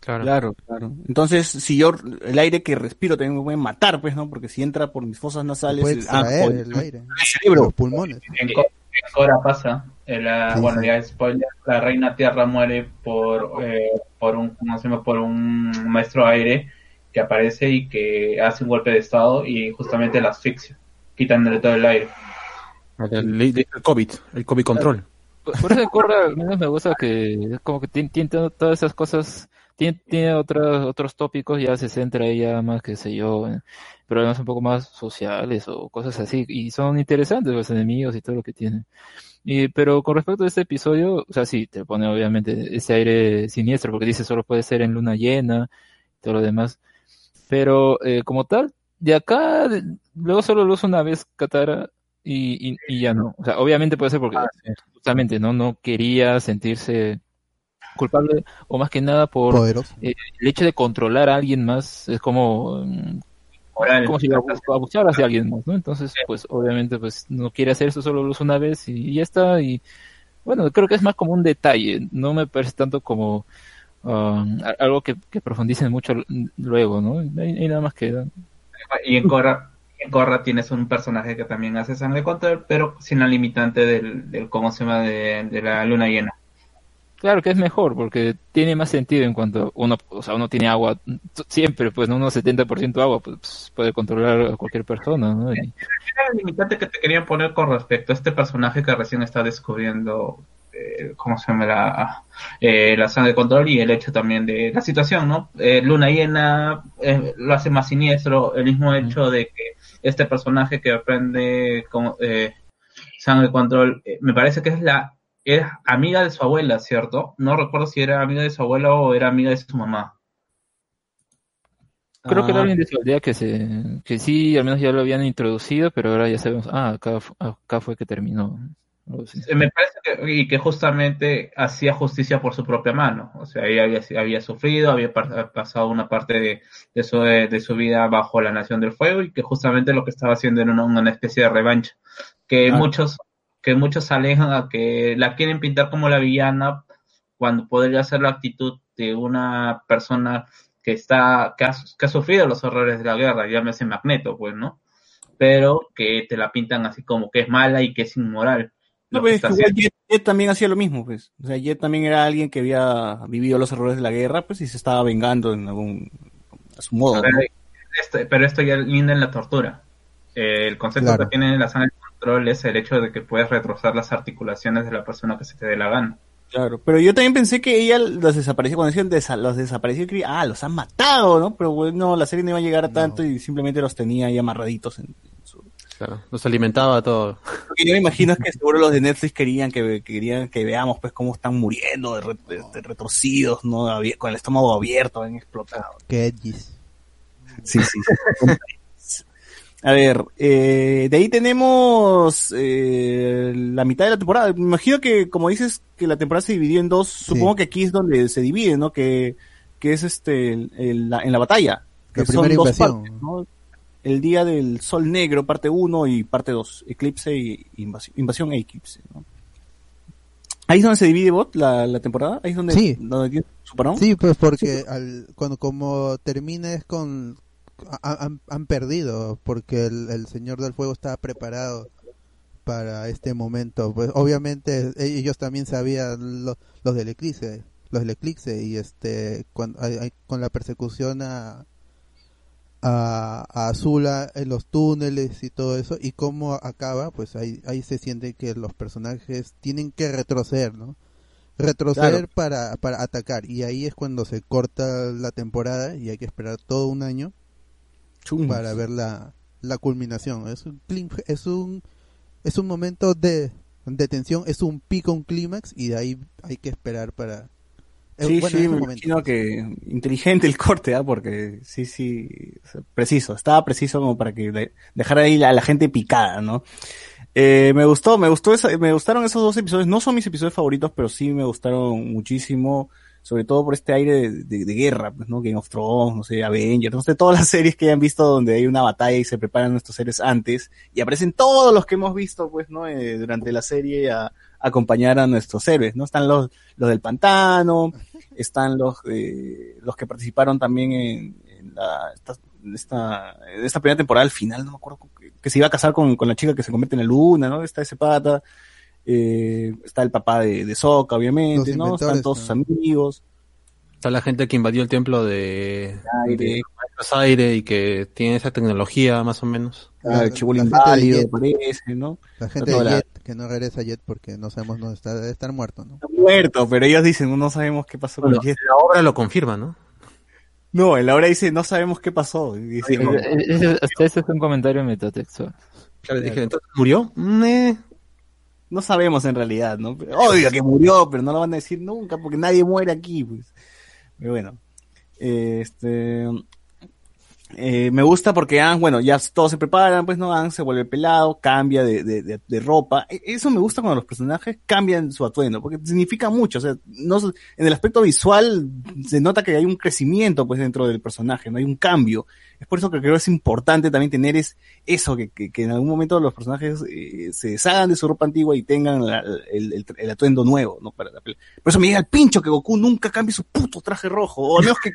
Claro. Claro, claro. Entonces, si yo, el aire que respiro también me puede matar, pues, ¿no? Porque si entra por mis fosas nasales, puede el- ah, joder, el aire, el cerebro. los pulmones. En, Co- en Cora pasa. la- Sí, bueno, sí. ya spoiler, la reina Tierra muere por, eh, por un, ¿cómo se llama? Por un maestro aire que aparece y que hace un golpe de estado y justamente la asfixia, quitándole todo el aire. El, el- el COVID, el COVID control. Por eso al menos me gusta que es como que tiene, tiene to- todas esas cosas, tiene, tiene otros, otros tópicos, ya se centra ella más, qué sé yo, en problemas un poco más sociales o cosas así, y son interesantes los enemigos y todo lo que tiene. Y, pero con respecto a este episodio, o sea, sí, te pone obviamente ese aire siniestro, porque dice solo puede ser en luna llena, y todo lo demás. Pero eh, como tal, de acá, de- luego solo lo usa una vez Katara y, y, y ya no. O sea, obviamente puede ser porque justamente no, no quería sentirse culpable o más que nada por eh, el hecho de controlar a alguien más es como mm, Moral. como si abu- abusara hacia alguien más, ¿no? Entonces, pues obviamente pues no quiere hacer eso, solo lo usa una vez y, y ya está y bueno, creo que es más como un detalle, no me parece tanto como a- algo que, que profundicen mucho luego, ¿no? Hay nada más que Y en Korra, en Korra tienes un personaje que también hace sangre control, pero sin la limitante del, del ¿cómo se llama? De, de la luna llena. Claro que es mejor porque tiene más sentido en cuanto uno, o sea, uno tiene agua siempre, pues, ¿no? Uno 70% agua, pues puede controlar a cualquier persona, ¿no? Y- Era la limitante que te quería poner con respecto a este personaje que recién está descubriendo, eh, ¿cómo se llama? La, eh, la sangre de control y el hecho también de la situación, ¿no? Eh, luna llena eh, lo hace más siniestro, el mismo hecho de que este personaje que aprende como, eh, sangre de control, eh, me parece que es la es amiga de su abuela, ¿cierto? No recuerdo si era amiga de su abuela o era amiga de su mamá. Creo que era Ah. alguien de su aldea que se, que sí, al menos ya lo habían introducido, pero ahora ya sabemos, ah, acá, acá fue que terminó. Me parece que, y que justamente hacía justicia por su propia mano. O sea, ella había, había sufrido, había pasado una parte de, de, su, de su vida bajo la Nación del Fuego y que justamente lo que estaba haciendo era una, una especie de revancha. Que Ah. muchos que muchos alejan a que la quieren pintar como la villana cuando podría ser la actitud de una persona que está que ha, que ha sufrido los horrores de la guerra, llámese Magneto, pues, ¿no? Pero que te la pintan así como que es mala y que es inmoral. No, pero que es que está igual haciendo. Jet, Jet también hacía lo mismo, pues. O sea, Jet también era alguien que había vivido los errores de la guerra, pues, y se estaba vengando en algún, a su modo. Pero, ¿no? esto, pero esto ya linda en la tortura. Eh, el concepto Claro. que tiene la sangre control es el hecho de que puedes retrozar las articulaciones de la persona que se te dé la gana. Claro, pero yo también pensé que ella los desapareció, cuando decían desa- los desapareció, creía, ah, los han matado, ¿no? Pero bueno, la serie no iba a llegar a tanto y simplemente los tenía ahí amarraditos. En, Claro, los alimentaba todo. Lo que yo me imagino es que seguro los de Netflix querían que, querían que veamos pues cómo están muriendo de, re- de- de retorcidos, ¿no? Con el estómago abierto, han explotado. Edgys. Sí, sí. sí. A ver, eh, de ahí tenemos eh, la mitad de la temporada. Me imagino que, como dices, que la temporada se dividió en dos. Supongo que aquí es donde se divide, ¿no? Que, que es este, el- el- la- en la batalla. Que La primera dos invasión. partes, ¿no? El día del Sol Negro, parte 1 y parte 2. Eclipse y invasión, invasión e eclipse, ¿no? Ahí es donde se divide bot la, la temporada. Ahí es donde, Sí. donde tiene su parón. Sí, pues porque al, cuando como termina es con han, han perdido porque el, el Señor del Fuego estaba preparado para este momento. Pues obviamente e- ellos también sabían lo- los del eclipse, los del eclipse y este hay- con la persecución a a, a Azula en los túneles y todo eso y cómo acaba, pues ahí ahí se siente que los personajes tienen que retroceder, ¿no? retroceder Claro. para, para atacar y ahí es cuando se corta la temporada y hay que esperar todo un año Para ver la, la culminación es un clim- es un es un momento de, de tensión es un pico un clímax y de ahí hay que esperar para eh, Sí, bueno, sí, me momento. imagino que inteligente el corte, ¿ah? Porque sí, sí, preciso, estaba preciso como para que de- dejara ahí a la gente picada, ¿no? Eh, me gustó, me gustó esa- me gustaron esos dos episodios, no son mis episodios favoritos, pero sí me gustaron muchísimo, sobre todo por este aire de, guerra, pues, ¿no? Game of Thrones, no sé, Avengers, no sé, todas las series que hayan visto donde hay una batalla y se preparan nuestros seres antes, y aparecen todos los que hemos visto, pues, ¿no? Eh, durante la serie a, acompañar a nuestros héroes, ¿no? Están los, los del pantano, están los eh, los que participaron también en, la, esta, esta, primera temporada al final, no me acuerdo, que, que se iba a casar con, con la chica que se convierte en la luna, ¿no? Está ese pata, eh, está el papá de, de obviamente, Los ¿no? Están todos sus amigos. Está la gente que invadió el templo de, Aire. de, es aire y que tiene esa tecnología más o menos. Ah, el la gente de inválido, parece, ¿no? La gente de Toda la- Jet, que no regresa a Jet porque no sabemos dónde está, debe estar muerto, ¿no? Está muerto, pero ellos dicen, no sabemos qué pasó con Bueno, Jet. la obra lo confirma, ¿no? No, en la obra dice, no sabemos qué pasó. Dice, Eh, eh, es un comentario metatextual. Claro, dije, entonces murió. Mm, eh. No sabemos en realidad, ¿no? Obvio que murió, pero no lo van a decir nunca porque nadie muere aquí, pues. Pero bueno, este, eh, me gusta porque Ang, bueno, ya todos se preparan, pues no, Ang se vuelve pelado, cambia de, de, de- ropa. E- Eso me gusta cuando los personajes cambian su atuendo, porque significa mucho, o sea, no, en el aspecto visual se nota que hay un crecimiento, pues, dentro del personaje, no hay un cambio. Es por eso que creo que es importante también tener es, eso, que, que, que en algún momento los personajes eh, se deshagan de su ropa antigua y tengan el, el- el atuendo nuevo, ¿no? Para. Por eso me llega el pincho que Goku nunca cambie su puto traje rojo, o al menos que,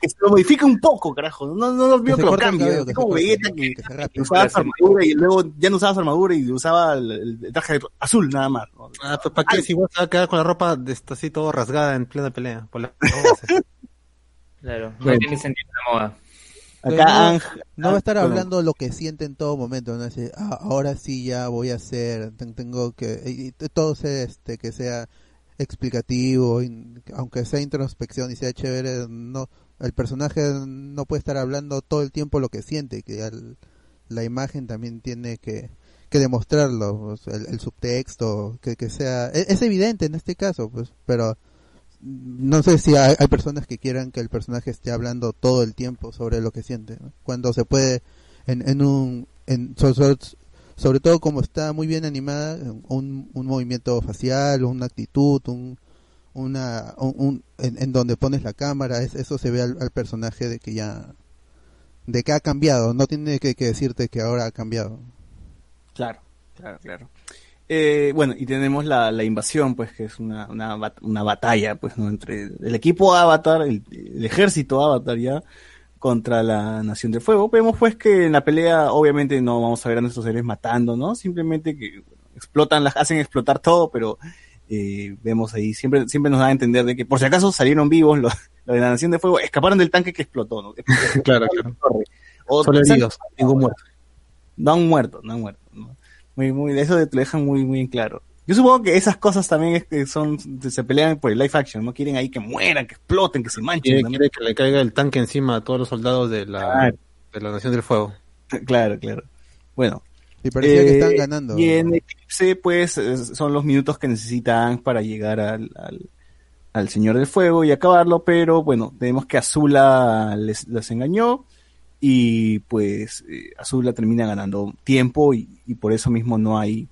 que se lo modifique un poco, carajo. No, no, no veo que, lo cambie. cabello, que se como corte, Vegeta ¿no? que, Que se que rape. usaba su armadura y luego ya no usaba su armadura y usaba el, el traje azul nada más. ¿no? Ah, pues, ¿Para qué? Si igual se va a quedar con la ropa de esta, así todo rasgada en plena pelea. Por la- Claro, no Bueno. tiene sentido la moda. Acá no, no va a estar bueno, hablando lo que siente en todo momento, ¿no? Decir, "Ah, ahora sí ya voy a hacer, ten- tengo que, y- y todo sea, este, que sea explicativo, aunque sea introspección y sea chévere, no, el personaje no puede estar hablando todo el tiempo lo que siente, que al- la imagen también tiene que, que demostrarlo, sea, el, el subtexto, que, que sea, e- es, evidente en este caso, pues, pero no sé si hay, personas que quieran que el personaje esté hablando todo el tiempo sobre lo que siente, cuando se puede en, en un en, sobre todo como está muy bien animada un, un movimiento facial una actitud un una un, un- en, en donde pones la cámara es, eso se ve al, al personaje de que ya de que ha cambiado no tiene que, decirte que ahora ha cambiado Claro, claro, claro. Eh, bueno, y tenemos la, la invasión, pues, que es una, una, una batalla, pues. Entre el equipo Avatar, el ejército Avatar ya, contra la Nación del Fuego. Vemos, pues, que en la pelea, obviamente, no vamos a ver a nuestros seres matando, ¿no? Simplemente que bueno, explotan, las hacen explotar todo, pero eh, vemos ahí, siempre, siempre nos da a entender de que, por si acaso salieron vivos los, los de la Nación del Fuego, escaparon del tanque que explotó, ¿no? claro, claro. O- Solo heridos, ningún muerto. no han muerto, no han muerto. ¿no? Muy, muy, eso te lo dejan muy, muy en claro. Yo supongo que esas cosas también es que son, se pelean por el live action, no quieren ahí que mueran, que exploten, que se manchen. Quiere, quiere que le caiga el tanque encima a todos los soldados de la, Claro. de la Nación del Fuego. Claro, claro. Bueno. y parecía que eh, están ganando Y en Eclipse, pues, es- son los minutos que necesitan para llegar al, al, al Señor del Fuego y acabarlo, pero bueno, vemos que Azula les, les engañó y pues eh, Azula termina ganando tiempo y, y por eso mismo no hay,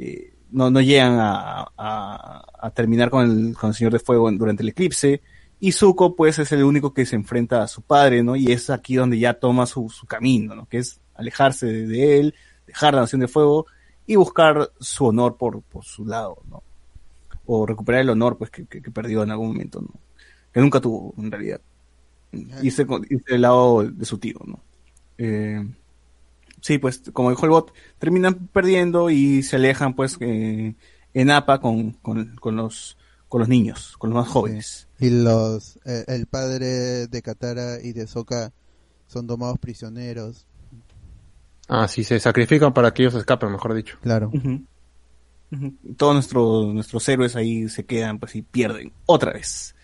eh, no, no llegan a, a, a terminar con el, con el Señor de Fuego durante el eclipse. Y Zuko, pues, es el único que se enfrenta a su padre, ¿no? Y es aquí donde ya toma su, su camino, ¿no? Que es alejarse de, de él, dejar la Nación de Fuego y buscar su honor por, por su lado, ¿no? O recuperar el honor, pues, que, que- que perdió en algún momento, ¿no? Que nunca tuvo, en realidad. Irse, irse del lado de su tío, ¿no? Eh, sí, pues, como dijo el bot, terminan perdiendo y se alejan, pues, eh, en APA con, con, con los, con los niños, con los más jóvenes. y los eh, el padre de Katara y de Sokka son tomados prisioneros Ah, sí, se sacrifican para que ellos escapen, mejor dicho. claro. Todos nuestros, nuestros héroes ahí se quedan, pues, y pierden. Otra vez.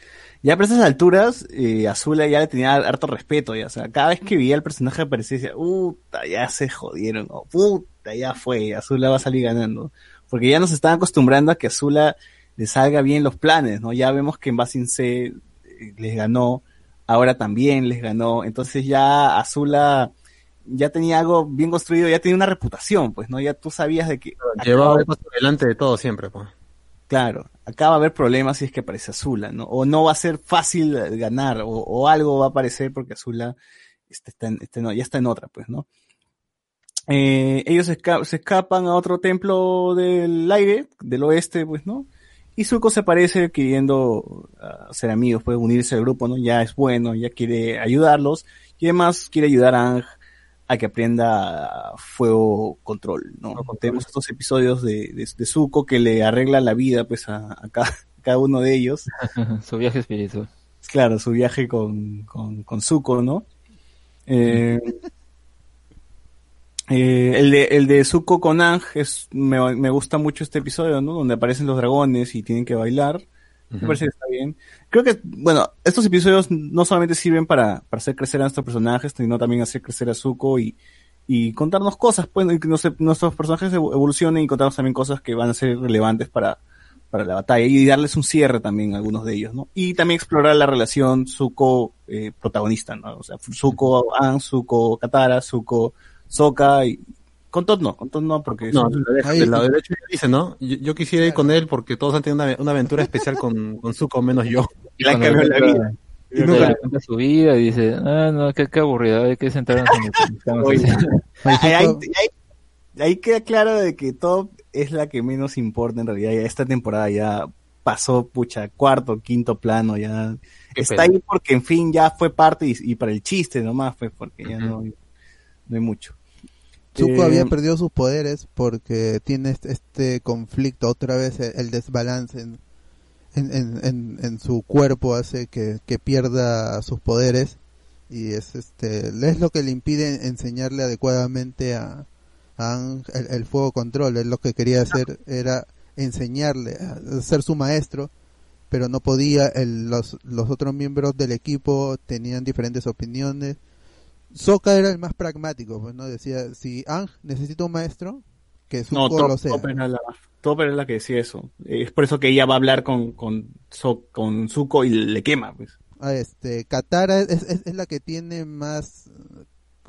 Ya por esas alturas, eh, Azula ya le tenía harto respeto, ya. O sea, cada vez que veía al personaje aparecer, decía, puta, ya se jodieron, o puta, ya fue, Azula va a salir ganando. Porque ya nos están acostumbrando a que Azula le salga bien los planes, ¿no? Ya vemos que en Basin C eh, les ganó, ahora también les ganó, entonces ya Azula ya tenía algo bien construido, ya tenía una reputación, pues, ¿no? Ya tú sabías de que... Llevaba el paso delante de todo siempre, pues. Claro, acá va a haber problemas si es que aparece Azula, ¿no? O no va a ser fácil eh, ganar, o, algo va a aparecer porque Azula está en- ya está en otra, pues, ¿no? Eh, ellos se escapan a otro templo del aire, del oeste, pues, ¿no? Y Zuko se aparece queriendo ah, ser amigos, puede unirse al grupo, ¿no? Ya es bueno, ya quiere ayudarlos, y además quiere ayudar a Ang a que aprenda fuego control, ¿no? Tenemos estos episodios de, de, de Zuko que le arreglan la vida, pues, a, a cada, a cada uno de ellos. Su viaje espiritual. Claro, su viaje con, con, con Zuko, ¿no? Eh, eh, el de el de Zuko con Ang es me, me gusta mucho este episodio, ¿no? Donde aparecen los dragones y tienen que bailar. Me parece que está bien. Creo que, bueno, estos episodios no solamente sirven para, para hacer crecer a nuestros personajes, sino también hacer crecer a Zuko y, y contarnos cosas, pues, y que nuestros personajes evo- evolucionen y contarnos también cosas que van a ser relevantes para, para la batalla y darles un cierre también a algunos de ellos, ¿no? Y también explorar la relación Zuko eh, protagonista, ¿no? O sea, Zuko An, Zuko Katara, Zuko Sokka y con Todd no, con Todd no porque No, es- del lado derecho dice, ¿no? Yo, yo quisiera ir con él porque todos han tenido una, una aventura especial con, con Zuko, menos yo. Y la cambió la vida. Y le cuenta su vida y dice, ah, no, qué, qué aburrido, hay que sentarnos en el estamos Oye, así". ahí, queda claro de que Top es la que menos importa en realidad. Ya esta temporada ya pasó, pucha, cuarto, quinto plano, ya Qué está pena. ahí porque en fin ya fue parte y, y para el chiste nomás, pues porque ya no, no hay mucho. Zuko Eh, había perdido sus poderes porque tiene este, conflicto, otra vez el, el desbalance en, en, en, en- en su cuerpo hace que, que pierda sus poderes y es este es lo que le impide enseñarle adecuadamente a, a el, el fuego control. Él lo que quería hacer era enseñarle a ser su maestro, pero no podía. El- los, los otros miembros del equipo tenían diferentes opiniones. Sokka era el más pragmático, pues no decía, si Ang necesita un maestro, que No, Zuko Top, lo sea. Top era la, Top era la que decía eso. Es por eso que ella va a hablar con, con, So- con Zuko y le quema, pues. Ah, este Katara es, es, es la que tiene más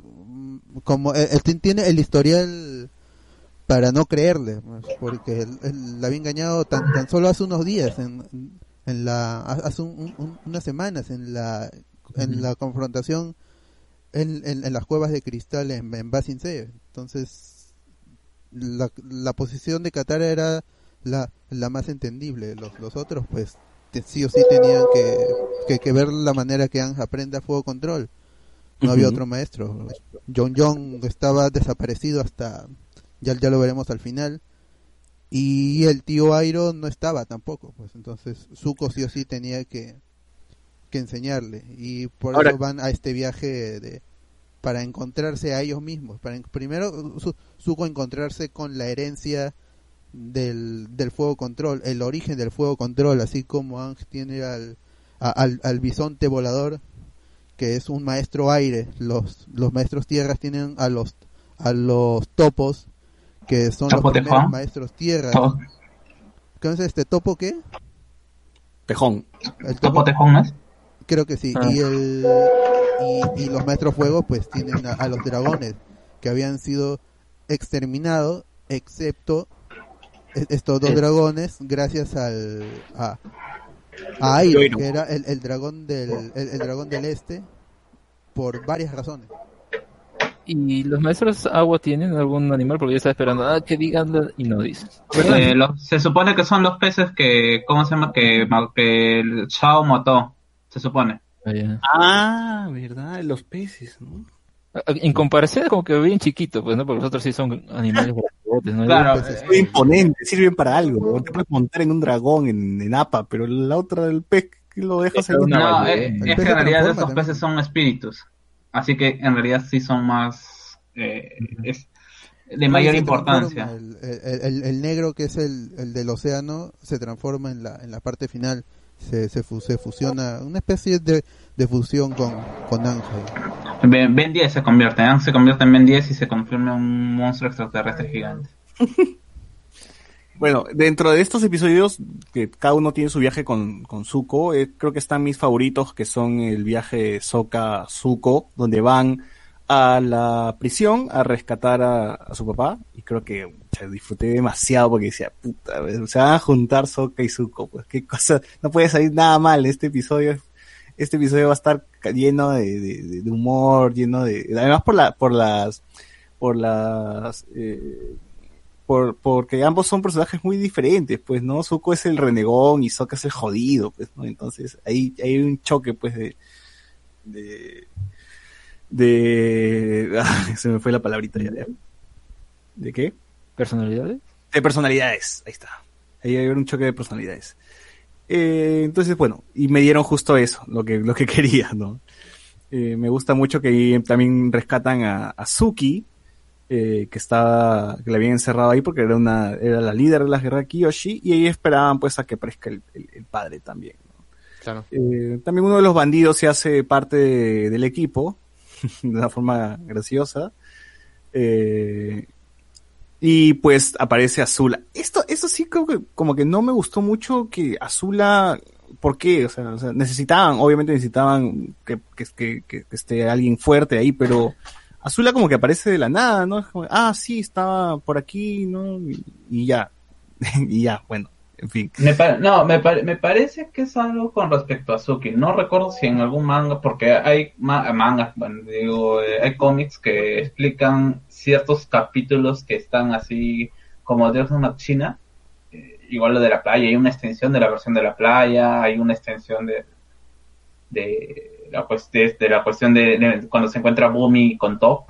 mm, como él ti- tiene el historial para no creerle pues, porque él, él la había engañado tan, tan solo hace unos días en, en la hace un- un- unas semanas en la en la confrontación en, en, en las cuevas de cristal en, en Basin entonces la, la posición de Katara era la, la más entendible los, los otros pues te- sí o sí tenían que, que, que ver la manera que Ang aprende a fuego control. No había otro maestro. John John estaba desaparecido hasta, ya, ya lo veremos al final. Y el tío Airo no estaba tampoco. pues Entonces Zuko sí o sí tenía que, que enseñarle. Y por Ahora- eso van a este viaje de para encontrarse a ellos mismos. Para primero Zu- Zuko encontrarse con la herencia del, del fuego control, el origen del fuego control, así como Ang tiene al, a- al, al bisonte volador, que es un maestro aire, los, los maestros tierras tienen a los, a los topos, que son los Topo primeros maestros tierra. Topo. ¿Qué es este topo qué? Tejón. El Topo tejón, ¿no es? Creo que sí. Ah. Y, el, y, y los maestros fuego pues tienen a, a los dragones que habían sido exterminados excepto e- estos dos dragones gracias al a, a que era el, el dragón del el, el dragón del este por varias razones. ¿Y los maestros agua tienen algún animal? Porque yo estaba esperando ah, que digan y no dicen. Eh, los- se supone que son los peces que, ¿cómo se llama? Que, que el Shao mató, se supone. Ah. Ah, verdad, los peces, ¿no? En comparación es como que bien chiquito, pues, ¿no? Porque los otros sí son animales grandotes, ¿no? Claro, Pues, Muy imponente, sirven para algo. ¿no? Te puedes montar en un dragón, en, en APA, pero la otra del pez que lo dejas ahí. Una No, es, que en realidad esos también. peces son espíritus. Así que en realidad sí son más. eh, es de mayor importancia. El, el- el- el negro que es el, el del océano se transforma en la, en la parte final. Se, se, se fusiona, una especie de, de fusión con, con Ángel. Ben, Ben 10 se convierte, ¿eh? se convierte en Ben 10 y se confirma un monstruo extraterrestre gigante. Bueno, dentro de estos episodios, que cada uno tiene su viaje con, con Zuko, eh, creo que están mis favoritos, que son el viaje Soka-Zuko, donde van a la prisión a rescatar a, a su papá, y creo que disfruté demasiado porque decía, puta, se van a juntar Soka y Zuko, pues qué cosa, no puede salir nada mal, este episodio, este episodio va a estar lleno de, humor, lleno de, además por la, por las, por las, eh, por, porque ambos son personajes muy diferentes, pues, ¿no? Zuko es el renegón y Sokka es el jodido, pues, ¿no? Entonces, ahí hay un choque, pues, de, de, se me fue la palabrita ¿ya? ¿De qué? ¿Personalidades? De personalidades, ahí está. Ahí hay un choque de personalidades. Eh, entonces, bueno, y me dieron justo eso, lo que, lo que quería, ¿no? Eh, me gusta mucho que ahí también rescatan a, a Suki, eh, que estaba, que la habían encerrado ahí porque era una, era la líder de la guerra de Kiyoshi, y ahí esperaban pues a que aparezca el, el- el padre también. Claro. Eh, también uno de los bandidos se hace parte de- del equipo, de una forma graciosa. Eh, y pues aparece Azula. Esto, esto sí creo que como que no me gustó mucho que Azula, ¿por qué? O sea, o sea, necesitaban, obviamente necesitaban que, que, que- que- esté alguien fuerte ahí, pero Azula como que aparece de la nada, ¿no? Como, ah, sí, estaba por aquí, ¿no? Y, ya, y ya, bueno, en fin. Me pa- no, me, pare- me parece que es algo con respecto a Suki. No recuerdo si en algún manga, porque hay ma- mangas, bueno, digo, eh, hay cómics que explican ciertos capítulos que están así como de una China. Eh, igual lo de la playa, hay una extensión de la versión de la playa, hay una extensión de, de, la, cuest- de, la cuestión de, cuando se encuentra Bumi con Top.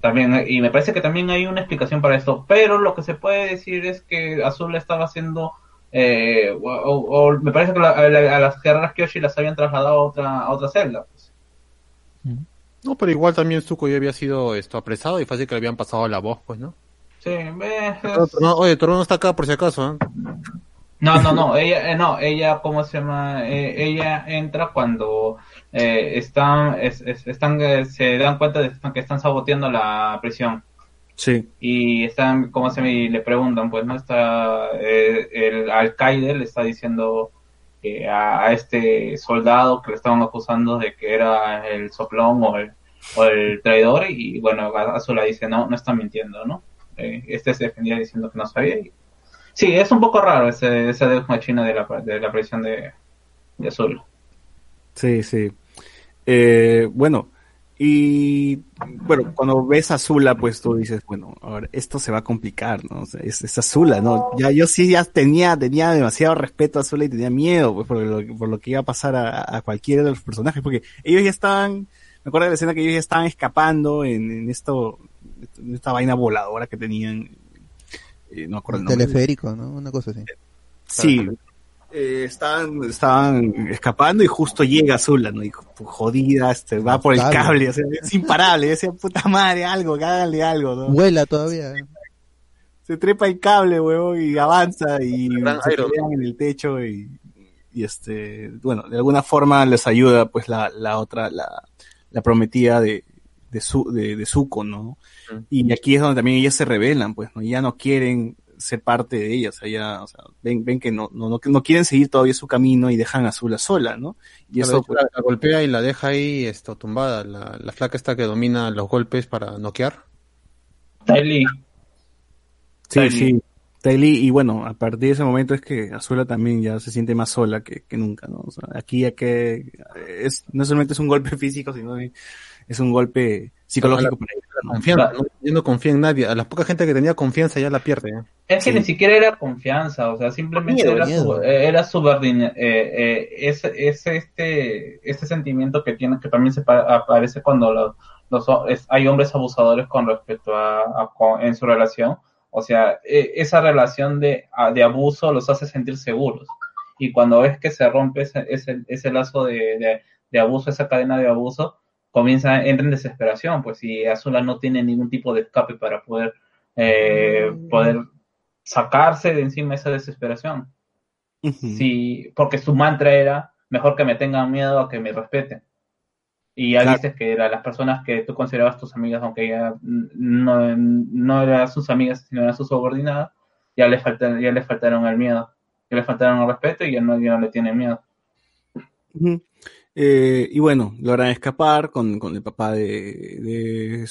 También, y me parece que también hay una explicación para esto, pero lo que se puede decir es que Azul estaba haciendo eh, o, me parece que la- a, la- a las guerreras Kyoshi las habían trasladado a otra, otra celda. pues. No, pero igual también Zuko ya había sido esto apresado y fácil que le habían pasado la voz, pues, ¿no? Sí, ve, No, no, oye, Toro no está acá por si acaso, ¿eh? No, no, no, ella, eh, no, ella, ¿cómo se llama? Eh, ella entra cuando eh, están, es- es- están, eh, se dan cuenta de que están saboteando la prisión. Sí. Y están, ¿cómo se llama? Y le preguntan, pues, ¿no? Está, eh, el alcaide le está diciendo que a, este soldado que le estaban acusando de que era el soplón o el, o el traidor, y bueno, Azula dice, no, no está mintiendo, ¿no? Eh, este se defendía diciendo que no sabía. y- Sí, es un poco raro ese, ese Deus Machina de la, de la prisión de, de Azul. Sí, sí. Eh, bueno, y bueno, cuando ves a Azula, pues tú dices, bueno, ahora esto se va a complicar, ¿no? O sea, es, es Azula, ¿no? Ya yo sí ya tenía, tenía demasiado respeto a Azula y tenía miedo, pues, por lo, por lo que iba a pasar a, a cualquiera de los personajes, porque ellos ya estaban, me acuerdo de la escena que ellos ya estaban escapando en, en esto, en esta vaina voladora que tenían, eh, no me acuerdo el nombre. Teleférico, ¿no? Una cosa así. Sí, eh, estaban, estaban escapando y justo llega Azula, ¿no? Y pu- jodida, este, va por el Cable. cable, o sea, es imparable, decía, puta madre, algo, háganle algo, ¿no? Vuela todavía. Se trepa el cable, huevón, y avanza y se pelean en el techo y, y este, bueno, de alguna forma les ayuda pues la, la otra, la, la prometida de, de su, de, de Zuko, ¿no? Y aquí es donde también ellas se rebelan, pues, ¿no? Ya no quieren ser parte de ella, o sea, ya, o sea, ven, ven que no, no, no, no quieren seguir todavía su camino y dejan a Azula sola, ¿no? Y eso, pues, la, la golpea y la deja ahí esto, tumbada, la, la flaca esta que domina los golpes para noquear. Tylee. Sí, sí. Ty Lee, y bueno, a partir de ese momento es que Azula también ya se siente más sola que, que nunca, ¿no? O sea, aquí ya que es, no solamente es un golpe físico, sino es un golpe psicológico para ella, ¿no? Confianza, ¿no? Ya no confía en nadie. A la poca gente que tenía confianza ya la pierde. ¿eh? Es que ni siquiera era confianza, o sea, simplemente Miedo, era, miedo. su- eh, era subordina- eh, eh, es, es este, este sentimiento que tiene, que también se pa- aparece cuando los, los ho- es- hay hombres abusadores con respecto a, a- con- en su relación. O sea, eh, esa relación de, de abuso los hace sentir seguros. Y cuando ves que se rompe ese, ese, ese lazo de, de, de abuso, esa cadena de abuso, comienza, entra en desesperación, pues si Azula no tiene ningún tipo de escape para poder, eh, poder sacarse de encima esa desesperación. Sí, porque su mantra era mejor que me tengan miedo a que me respeten. Y ya Claro. dices que eran las personas que tú considerabas tus amigas, aunque ya no, no eran sus amigas, sino eran sus subordinadas, ya le faltaron, ya le faltaron el miedo, ya le faltaron el respeto y ya no, ya no le tienen miedo. Eh, y bueno, logran escapar con, con el papá de, de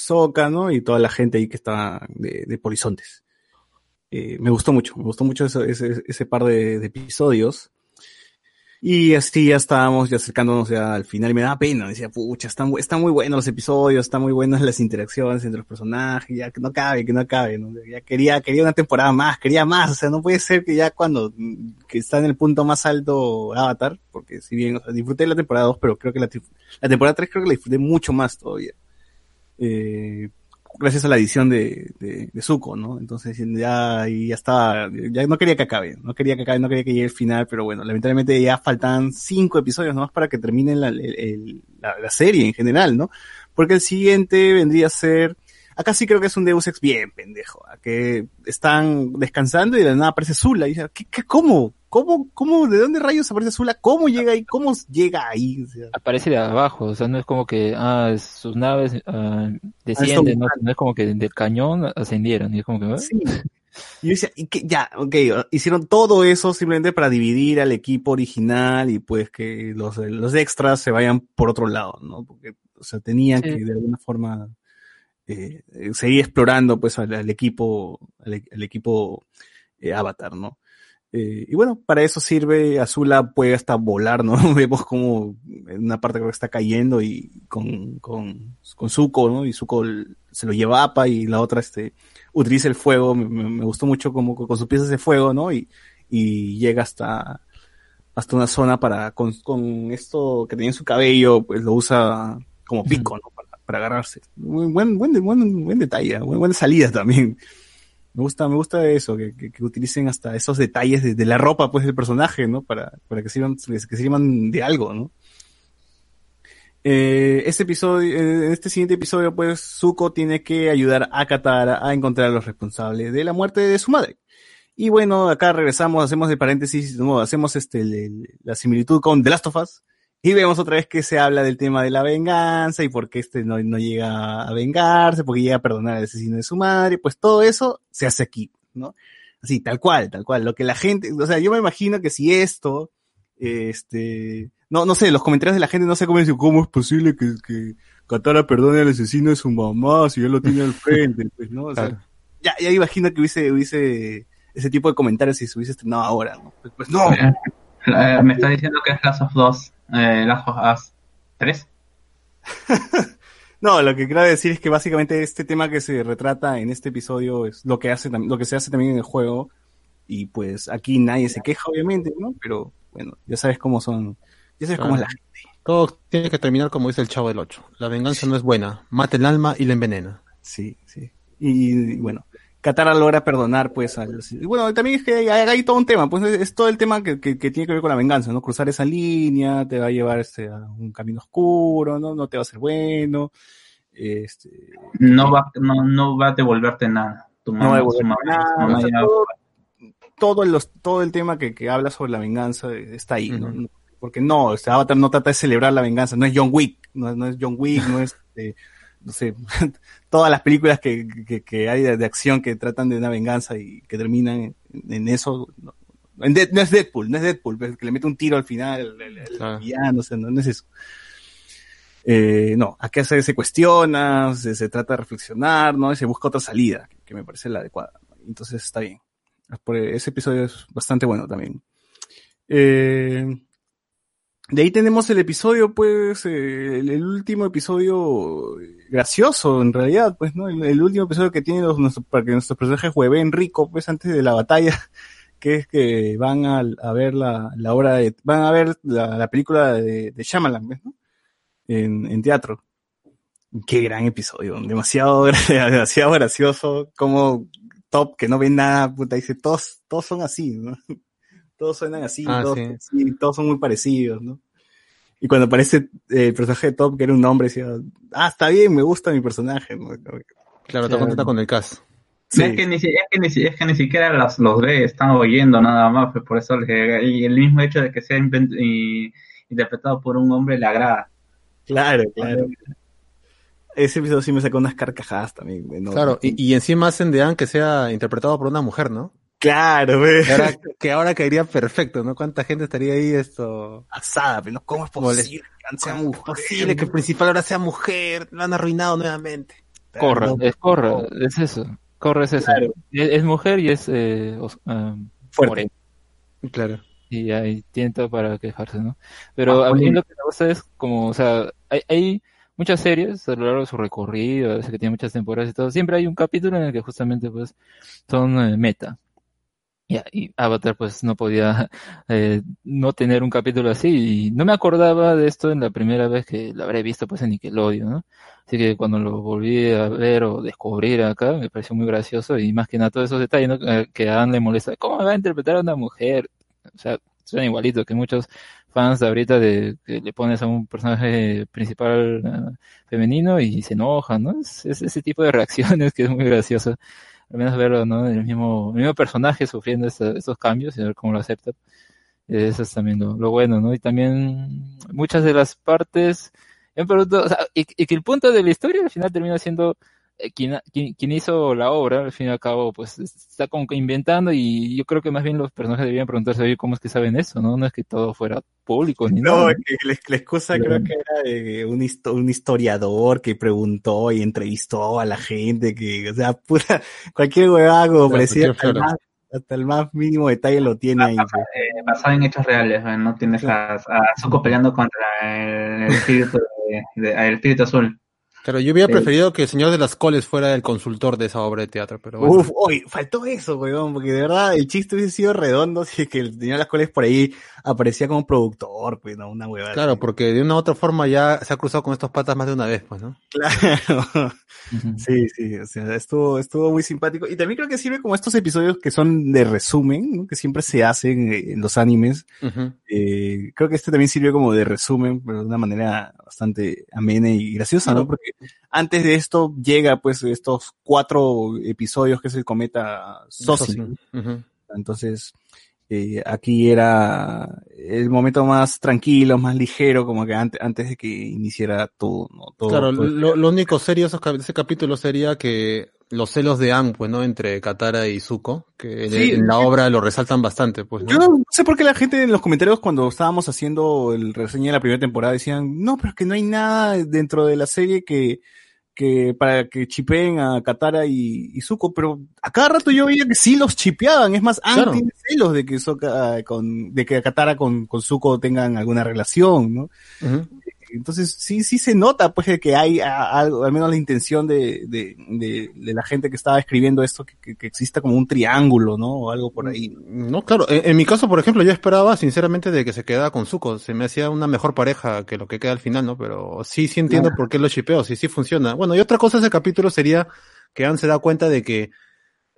¿no? Y toda la gente ahí que está de, de Polizontes. Eh, me gustó mucho, me gustó mucho eso- ese, ese par de episodios. Y así ya estábamos ya acercándonos ya al final y me daba pena, decía, pucha, están, están muy buenos los episodios, están muy buenas las interacciones entre los personajes, ya que no cabe, que no cabe, ¿no? Ya quería, quería una temporada más, quería más, o sea, no puede ser que ya cuando, mm, que está en el punto más alto Avatar, porque si bien, o sea, disfruté la temporada 2, pero creo que la, la temporada 3 creo que la disfruté mucho más todavía. Eh, gracias a la edición de, de, de Zuko, ¿no? Entonces ya, ya estaba, ya no quería que acabe, no quería que acabe, no quería que llegue el final, pero bueno, lamentablemente ya faltan cinco episodios nomás para que termine la, la, la serie en general, ¿no? Porque el siguiente vendría a ser, acá sí creo que es un Deus Ex bien pendejo, a que están descansando y de la nada aparece Zula, y dice, ¿qué, qué, cómo? ¿Cómo, cómo, de dónde rayos aparece Zula? ¿Cómo llega ahí? ¿Cómo llega ahí? O sea, Aparece de abajo, o sea, no es como que, ah, sus naves ah, descienden, no, no es como que del cañón ascendieron, y es como que, ¿eh? Sí. Y yo decía, ¿y qué? ya, ok, hicieron todo eso simplemente para dividir al equipo original y pues que los, los extras se vayan por otro lado, ¿no? Porque, o sea, tenían Sí. que de alguna forma eh, eh, seguir explorando pues al, al equipo, al, al equipo eh, Avatar, ¿no? Eh, y bueno, para eso sirve, Azula puede hasta volar, ¿no? Vemos como en una parte creo que está cayendo y con, con, con Zuko, ¿no? Y Zuko se lo lleva a Appa y la otra, este, utiliza el fuego, me, me- gustó mucho como con sus piezas de fuego, ¿no? Y, y llega hasta, hasta una zona para, con, con esto que tenía en su cabello, pues lo usa como pico, ¿no? Para, para agarrarse. Muy buen, buen, buen, buen detalle, buen- buena salida también. Me gusta, me gusta eso, que, que, que utilicen hasta esos detalles de, de la ropa, pues, del personaje, ¿no? Para, para que sirvan, que sirvan de algo, ¿no? Eh, este episodio, eh, en este siguiente episodio, pues, Zuko tiene que ayudar a Katara a encontrar a los responsables de la muerte de su madre. Y bueno, acá regresamos, hacemos el paréntesis, no, hacemos este, la similitud con The Last of Us. Y vemos otra vez que se habla del tema de la venganza y por qué este no, no llega a vengarse, porque llega a perdonar al asesino de su madre. Pues todo eso se hace aquí, ¿no? Así, tal cual, tal cual. Lo que la gente, o sea, yo me imagino que si esto, este, no, no sé, los comentarios de la gente no sé cómo dicen, ¿cómo es posible que, que Katara perdone al asesino de su mamá si él lo tiene al frente? Pues, ¿no? O sea, Claro. ya, ya imagino que hubiese, hubiese ese tipo de comentarios si se hubiese estrenado ahora, ¿no? Pues, pues no. Eh, me está diciendo que es Last of 2, eh, Last of Us 3. No, lo que quiero decir es que básicamente este tema que se retrata en este episodio es lo que hace lo que se hace también en el juego y pues aquí nadie se queja obviamente, ¿no? Pero bueno, ya sabes cómo son, ya sabes cómo es la gente. Todo tiene que terminar como dice el chavo del 8. La venganza no es buena, mata el alma y la envenena. Sí, sí. Y, y, bueno, Katara logra perdonar pues al bueno, también es que hay, todo un tema, pues es, todo el tema que, que, que tiene que ver con la venganza, ¿no? Cruzar esa línea te va a llevar este, a un camino oscuro, ¿no? No te va a ser bueno. Este, No va, no, no va a devolverte nada. Tu no mamá, va a su devolver mamá- nada, o sea, todo, todo, los, todo el tema que, que habla sobre la venganza está ahí, ¿no? Porque no, este Avatar no trata de celebrar la venganza, no es John Wick, no, es- no es John Wick, no es, eh, no sé, todas las películas que, que, que hay de, de acción que tratan de una venganza y que terminan en, en eso. No, en Dead- no es Deadpool, no es Deadpool, pues, que le mete un tiro al final, el, el- el Claro. villano, o sea, no, no es eso. Eh, no, acá se, se cuestiona, se, se trata de reflexionar, ¿no? Y se busca otra salida, que, que me parece la adecuada. Entonces está bien. Por ese episodio es bastante bueno también. Eh, de ahí tenemos el episodio, pues, eh, el, el último episodio gracioso, en realidad, pues, ¿no? El, el último episodio que tiene los, nuestro- para que nuestros personajes jueguen rico, pues, antes de la batalla, que es que van a, a ver la, la obra de, van a ver la, la película de, de Shyamalan, pues, ¿no? En, en teatro. Qué gran episodio, demasiado, demasiado gracioso, como Top, que no ve nada, puta, dice, todos, todos son así, ¿no? Todos suenan así, Ah, todos, sí. sí, todos son muy parecidos, ¿no? Y cuando aparece eh, el personaje de Top, que era un hombre, decía, ah, está bien, me gusta mi personaje, ¿no? Claro, está contenta con el cast. Sí. Es, que ni, si- es, que ni, si- es que ni siquiera los, los ve, están oyendo nada más, pues por eso les- y el mismo hecho de que sea invent- y- interpretado por un hombre le agrada. Claro, claro. Ese episodio sí me sacó unas carcajadas también. ¿no? Claro, y, y encima hacen de Anne que sea interpretado por una mujer, ¿no? Claro, güey. Que ahora, que ahora caería perfecto, ¿no? ¿Cuánta gente estaría ahí esto? Asada, pero no, ¿cómo es posible que sea ¿Cómo es mujer? posible que el principal ahora sea mujer? Lo han arruinado nuevamente. Corra, No, es Corra, es eso. Corra es eso. Claro. Es, es mujer y es eh, os- ah, Fuerte. morena. Claro. Y ahí tiene todo para quejarse, ¿no? Pero a mí lo que me gusta es como, o sea, hay, hay muchas series a lo largo de su recorrido, a veces que tienen muchas temporadas y todo. Siempre hay un capítulo en el que justamente pues son eh, meta. Ya, y Avatar pues no podía eh, no tener un capítulo así y no me acordaba de esto en la primera vez que lo habré visto pues en Nickelodeon, ¿no? Así que cuando lo volví a ver o descubrir acá me pareció muy gracioso y más que nada todos esos detalles ¿no? Eh, que a Anne le molesta. ¿Cómo va a interpretar a una mujer? O sea, suena igualito que muchos fans ahorita de que le pones a un personaje principal eh, femenino y se enojan, ¿no? Es, es ese tipo de reacciones que es muy gracioso. Al menos verlo, ¿no? El mismo, el mismo personaje sufriendo estos cambios y ver cómo lo acepta. Eso es también lo, bueno, ¿no? Y también muchas de las partes, yo me pregunto, o sea, y, y que el punto de la historia al final termina siendo eh, quien, quien, quien hizo la obra, al fin y al cabo, pues está como que inventando y yo creo que más bien los personajes debían preguntarse, oye, ¿cómo es que saben eso? No, no es que todo fuera público ni No, nada. es que la, la excusa creo que era de un, histo- un historiador que preguntó y entrevistó a la gente, que, o sea, pura, cualquier Ya, parecía, hasta el, más, hasta el más mínimo detalle lo tiene ahí. pues. Eh, basado en hechos reales, ¿eh? no tienes a, a Zuko peleando contra el, el espíritu de- de- el espíritu azul. Claro, yo hubiera preferido que el señor de las coles fuera el consultor de esa obra de teatro, pero bueno. Uf, hoy faltó eso, weón, porque de verdad el chiste hubiese sido redondo si es que el señor Las Coles por ahí aparecía como productor, pues, no, una huevada. Claro, porque de una u otra forma ya se ha cruzado con estos patas más de una vez, pues, ¿no? Claro. Sí, sí, o sea, estuvo, estuvo muy simpático. Y también creo que sirve como estos episodios que son de resumen, ¿no? que siempre se hacen eh, en los animes. Eh, creo que este también sirve como de resumen, pero de una manera bastante amena y graciosa, ¿no? Porque antes de esto llega, pues, estos cuatro episodios que es el cometa Sosi. Ujú. Entonces, eh, aquí era el momento más tranquilo, más ligero, como que antes, antes de que iniciara todo, ¿no? Todo- Claro, todo- lo, lo único serio de ese capítulo sería que los celos de Ang, pues, ¿no? Entre Katara y Zuko, que en- Sí. en la obra lo resaltan bastante, pues, ¿no? Yo no sé por qué la gente en los comentarios cuando estábamos haciendo el reseña de la primera temporada decían, no, pero es que no hay nada dentro de la serie que, que para que chipeen a Katara y, y Zuko, pero a cada rato yo veía que sí los chipeaban, es más, Claro. tiene celos de que Sokka con, de que Katara con, con Zuko tengan alguna relación, ¿no? Entonces sí, sí se nota pues que hay algo, al menos la intención de, de, de, de la gente que estaba escribiendo esto, que, que, que exista como un triángulo, ¿no? O algo por ahí. No, claro, en, en mi caso, por ejemplo, yo esperaba sinceramente de que se quedara con Zuko, se me hacía una mejor pareja que lo que queda al final, ¿no? Pero sí, sí entiendo Claro. por qué lo chipeo, sí, sí funciona. Bueno, y otra cosa de ese capítulo sería que Anne se da cuenta de que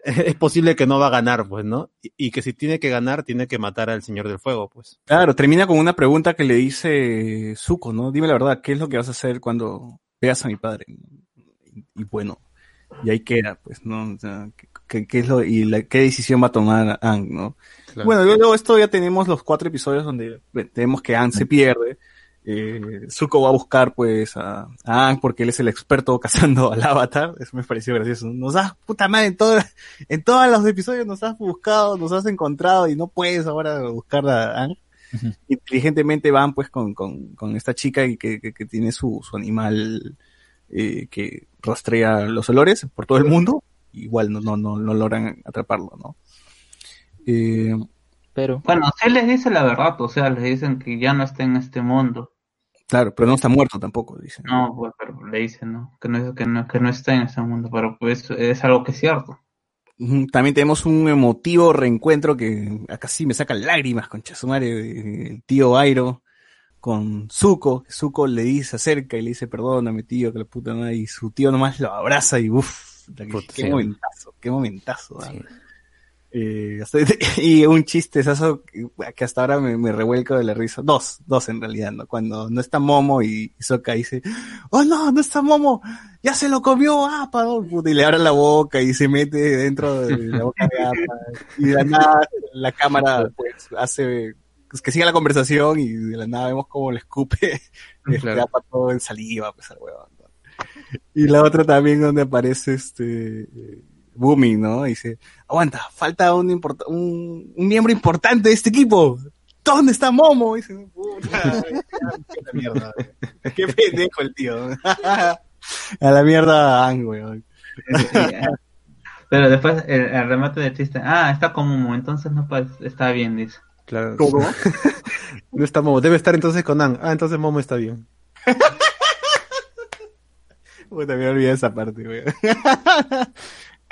es posible que no va a ganar, pues, ¿no? Y, y que si tiene que ganar, tiene que matar al Señor del Fuego, pues. Claro, termina con una pregunta que le dice Zuko, ¿no? Dime la verdad, ¿qué es lo que vas a hacer cuando veas a mi padre? Y, y bueno, y ahí queda, pues, ¿no? O sea, ¿qué, qué- es lo, y la, qué decisión va a tomar Aang, ¿no? Claro. Bueno, luego esto ya tenemos los cuatro episodios donde ve- vemos que Aang se pierde. Eh, Zuko va a buscar pues a, a Aang porque él es el experto cazando al avatar. Eso me pareció gracioso. Nos has, puta madre, en, todo, en todos los episodios nos has buscado, nos has encontrado y no puedes ahora buscar a Aang. Inteligentemente van pues con, con, con esta chica y que, que, que tiene su, su animal eh, que rastrea los olores por todo el mundo. Igual no, no, no, no logran atraparlo, ¿no? Eh, Pero. Bueno, sí les dice la verdad, o sea, les dicen que ya no está en este mundo. Claro, pero no está muerto tampoco, dicen. No, pues, pero le dicen, ¿no? Que no, que no, que no está en ese mundo, pero pues es algo que es cierto. También tenemos un emotivo reencuentro que acá sí me saca lágrimas con Chasumare, el tío Airo con Zuko. Zuko le dice, se acerca y le dice, perdóname tío, que la puta madre, y su tío nomás lo abraza y uff, qué sí. momentazo, qué momentazo. ¿ah? Eh, y un chiste que, que hasta ahora me, me revuelco de la risa. Dos, dos en realidad, ¿no? Cuando no está Momo y Sokka dice, oh no, no está Momo, ya se lo comió Apa. Puta, y le abre la boca y se mete dentro de la boca de Apa. Y de la nada la cámara pues hace pues, que siga la conversación y de la nada vemos como le escupe este, Claro. Apa todo en saliva, pues al huevón. ¿no? Y la otra también donde aparece este Boomy, ¿no? Dice, aguanta, falta un, import- un, un miembro importante de este equipo. ¿Dónde está Momo? Dice, puta, qué la mierda. güey. Qué pendejo el tío. A la mierda, Ang, weón. Pero después el, el remate del chiste, ah, está como Momo, entonces no pues, está bien, dice. Claro. ¿Cómo? No está Momo, debe estar entonces con Ang. Ah, entonces Momo está bien. Puta, me olvidé esa parte, weón.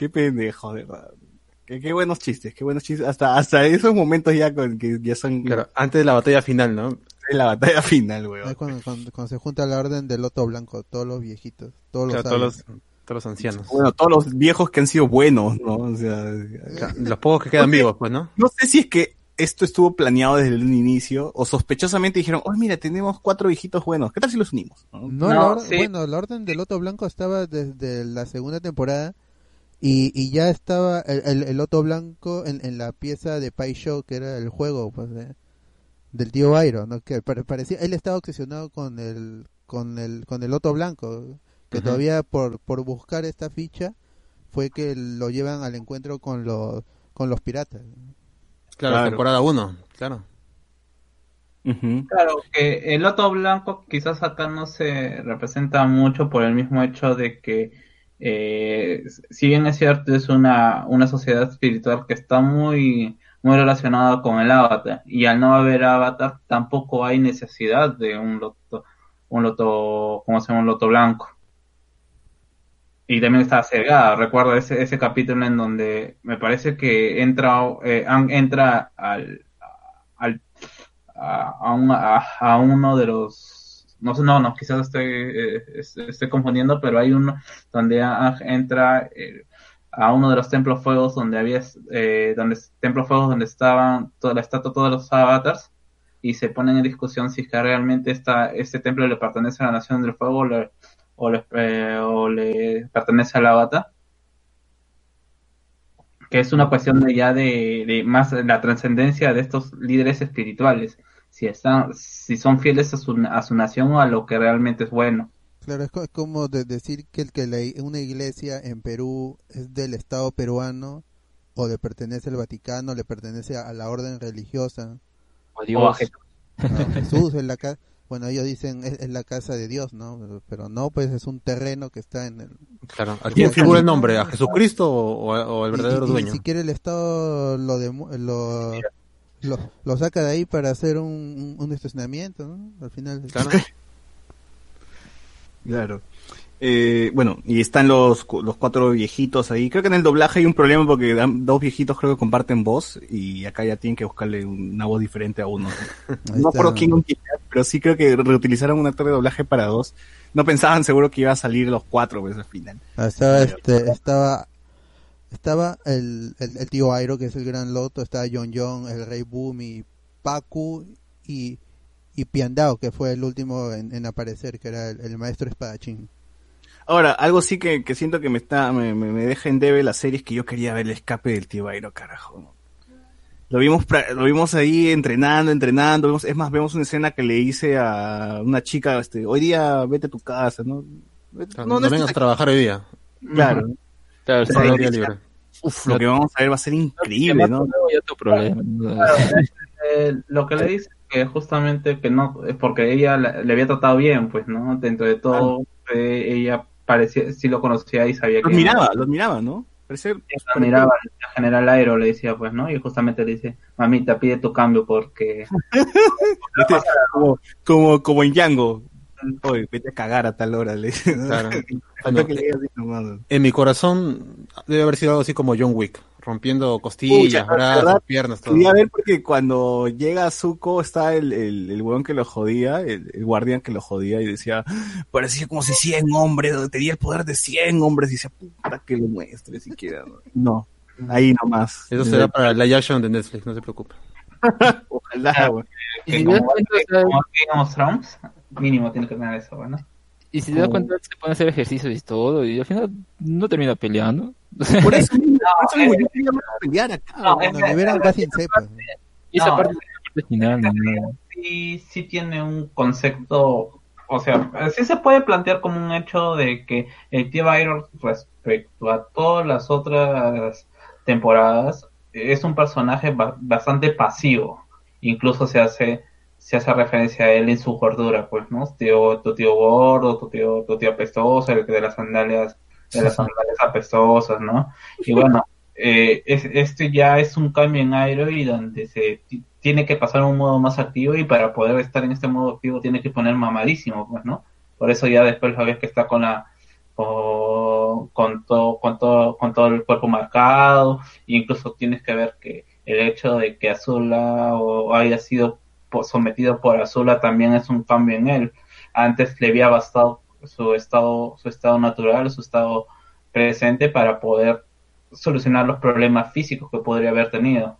Qué pendejo, de verdad. Qué, qué buenos chistes, qué buenos chistes. Hasta, hasta esos momentos ya con, que ya son Claro, antes de la batalla final, ¿no? en la batalla final, weón. cuando, cuando- cuando se junta la orden del Loto Blanco, todos los viejitos, todos los, Claro, todos los, todos los ancianos. Bueno, todos los viejos que han sido buenos, ¿no? O sea, Los pocos que quedan Porque- vivos, pues, ¿no? no sé si es que esto estuvo planeado desde un inicio, o sospechosamente dijeron, oh mira, tenemos cuatro viejitos buenos, ¿qué tal si los unimos? ¿No? No, la or- bueno, la orden del Loto Blanco estaba desde la segunda temporada y, y ya estaba el, el, el Loto Blanco en, en la pieza de Pai Show, que era el juego pues, de- del tío Byron, ¿no? que pare- parecía, él estaba obsesionado con el, con el, con el Loto Blanco, que todavía por, por buscar esta ficha fue que lo llevan al encuentro con los, con los piratas. Claro, Claro. temporada 1, claro. Claro, que el loto blanco quizás acá no se representa mucho por el mismo hecho de que, eh, si bien es cierto, es una, una sociedad espiritual que está muy, muy relacionada con el avatar, y al no haber avatar tampoco hay necesidad de un loto, un loto, ¿cómo se llama? Un loto blanco. Y también está cegada, recuerdo ese, ese capítulo en donde me parece que entra, eh, entra al, al a- a uno de los no sé no no quizás estoy eh, es- estoy confundiendo pero hay uno donde Aang entra eh, a uno de los templos fuegos donde había eh, donde templos fuegos donde estaban toda la estatua todos los avatars y se ponen en discusión si es que realmente esta, este templo le pertenece a la nación del fuego o le, o le, eh, o pertenece avatar. Que es una cuestión de ya de, de más la trascendencia de estos líderes espirituales, si están, si son fieles a su, a su nación o a lo que realmente es bueno. Claro, es co- es como de decir que el que la una iglesia en Perú es del Estado peruano o le pertenece al Vaticano, le pertenece a la orden religiosa. O a Dios. No, Jesús es la casa, bueno, ellos dicen es, es la casa de Dios, ¿no? Pero no, pues es un terreno que está en el... Claro. ¿A quién figura el nombre? ¿A Jesucristo o, o- o el Y- verdadero y- y dueño? si quiere el Estado lo, demu- lo, lo, lo saca de ahí para hacer un, un estacionamiento, ¿no? Al final... Claro. Eh, bueno, y están los, los cuatro viejitos ahí. Creo que en el doblaje hay un problema porque dan- dos viejitos creo que comparten voz y acá ya tienen que buscarle una voz diferente a uno. No me acuerdo quién utilizar, pero sí creo que reutilizaron un actor de doblaje para dos. No pensaban seguro que iba a salir los cuatro pues al final. Ah, Estaba, este, estaba, estaba el, el, el tío Airo, que es el gran loto, estaba John John, el rey Bumi, Pacu y, y Piandao, que fue el último en, en aparecer, que era el, el maestro espadachín. Ahora, algo sí que, que siento que me está, me, me, me deja en debe la serie es que yo quería ver el escape del tío Byro, carajo. Lo vimos, lo vimos ahí entrenando, entrenando. vimos- es más, vemos una escena que le hice a una chica, este, hoy día vete a tu casa, ¿no? No, no vengas a trabajar hoy día. Claro. Uf, lo que vamos a ver va a ser increíble, ¿no? Ya tu problema. Claro, eh, lo que le dice que justamente que no, es porque ella la- le había tratado bien, pues, ¿no? Dentro de todo, eh, ella parecía, sí lo conocía y sabía Los que... miraba, los miraba, ¿no? Parece, Ella miraba al general Aero, le decía, pues, ¿no? Y justamente le dice, mamita, pide tu cambio porque... Este, como, como, como en Django. Oye, vete a cagar a tal hora, le dice. Claro. Faltó que así. En mi corazón debe haber sido algo así como John Wick, rompiendo costillas, Pucha, brazos, ¿verdad? piernas, todo. Quería ver porque cuando llega Zuko está el, el, el weón que lo jodía, el, el guardián que lo jodía y decía, parecía como si 100 hombres, tenía el poder de 100 hombres y decía, puta que lo muestre siquiera. No, ahí nomás. Eso será para la action de Netflix, no se preocupe. Ojalá, weón. Y Game of Thrones, mínimo tiene que tener eso, ¿no? Y si te das cuenta, se a hacer ejercicios y todo, y al final no termina peleando. Por eso mismo, por eso yo quería más pelear acá. No, Cuando liberan casi sepa. Y esa No, parte, final, no, no. sí, sí tiene un concepto, o sea, sí se puede plantear como un hecho de que el tío Byron respecto a todas las otras temporadas es un personaje ba- bastante pasivo, incluso se hace se hace referencia a él en su gordura, pues, ¿no? Tío, tu tío gordo, tu tío, tu tío apestoso, el de las sandalias, de las sandalias apestosas, ¿no? Y bueno, eh, es, este ya es un cambio en Aero y donde se ti- tiene que pasar a un modo más activo y para poder estar en este modo activo tiene que poner mamadísimo, pues, ¿no? Por eso ya después lo ves que está con la con, con todo con todo con todo el cuerpo marcado e incluso tienes que ver que el hecho de que Azula o haya sido sometido por Azula también es un cambio en él. Antes le había bastado su estado su estado natural, su estado presente para poder solucionar los problemas físicos que podría haber tenido.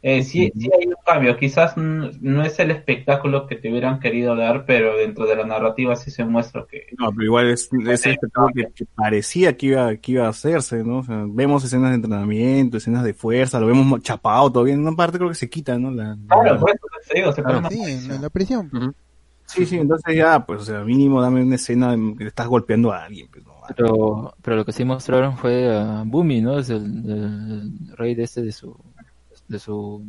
Eh, sí, sí hay un cambio. Quizás no es el espectáculo que te hubieran querido dar, pero dentro de la narrativa sí se muestra que No, pero igual es, es el espectáculo que, que parecía que iba, que iba a hacerse, ¿no? O sea, vemos escenas de entrenamiento, escenas de fuerza, lo vemos mo- chapado todavía. En una parte creo que se quita, ¿no? La, Claro, la- pues, te digo, se pone una Sí, en, la prisión. Sí, sí, entonces ya, pues, o sea, mínimo dame una escena en que le estás golpeando a alguien. pues, ¿no? Pero, pero lo que sí mostraron fue a Bumi, ¿no? Es el, el rey de este de su, de su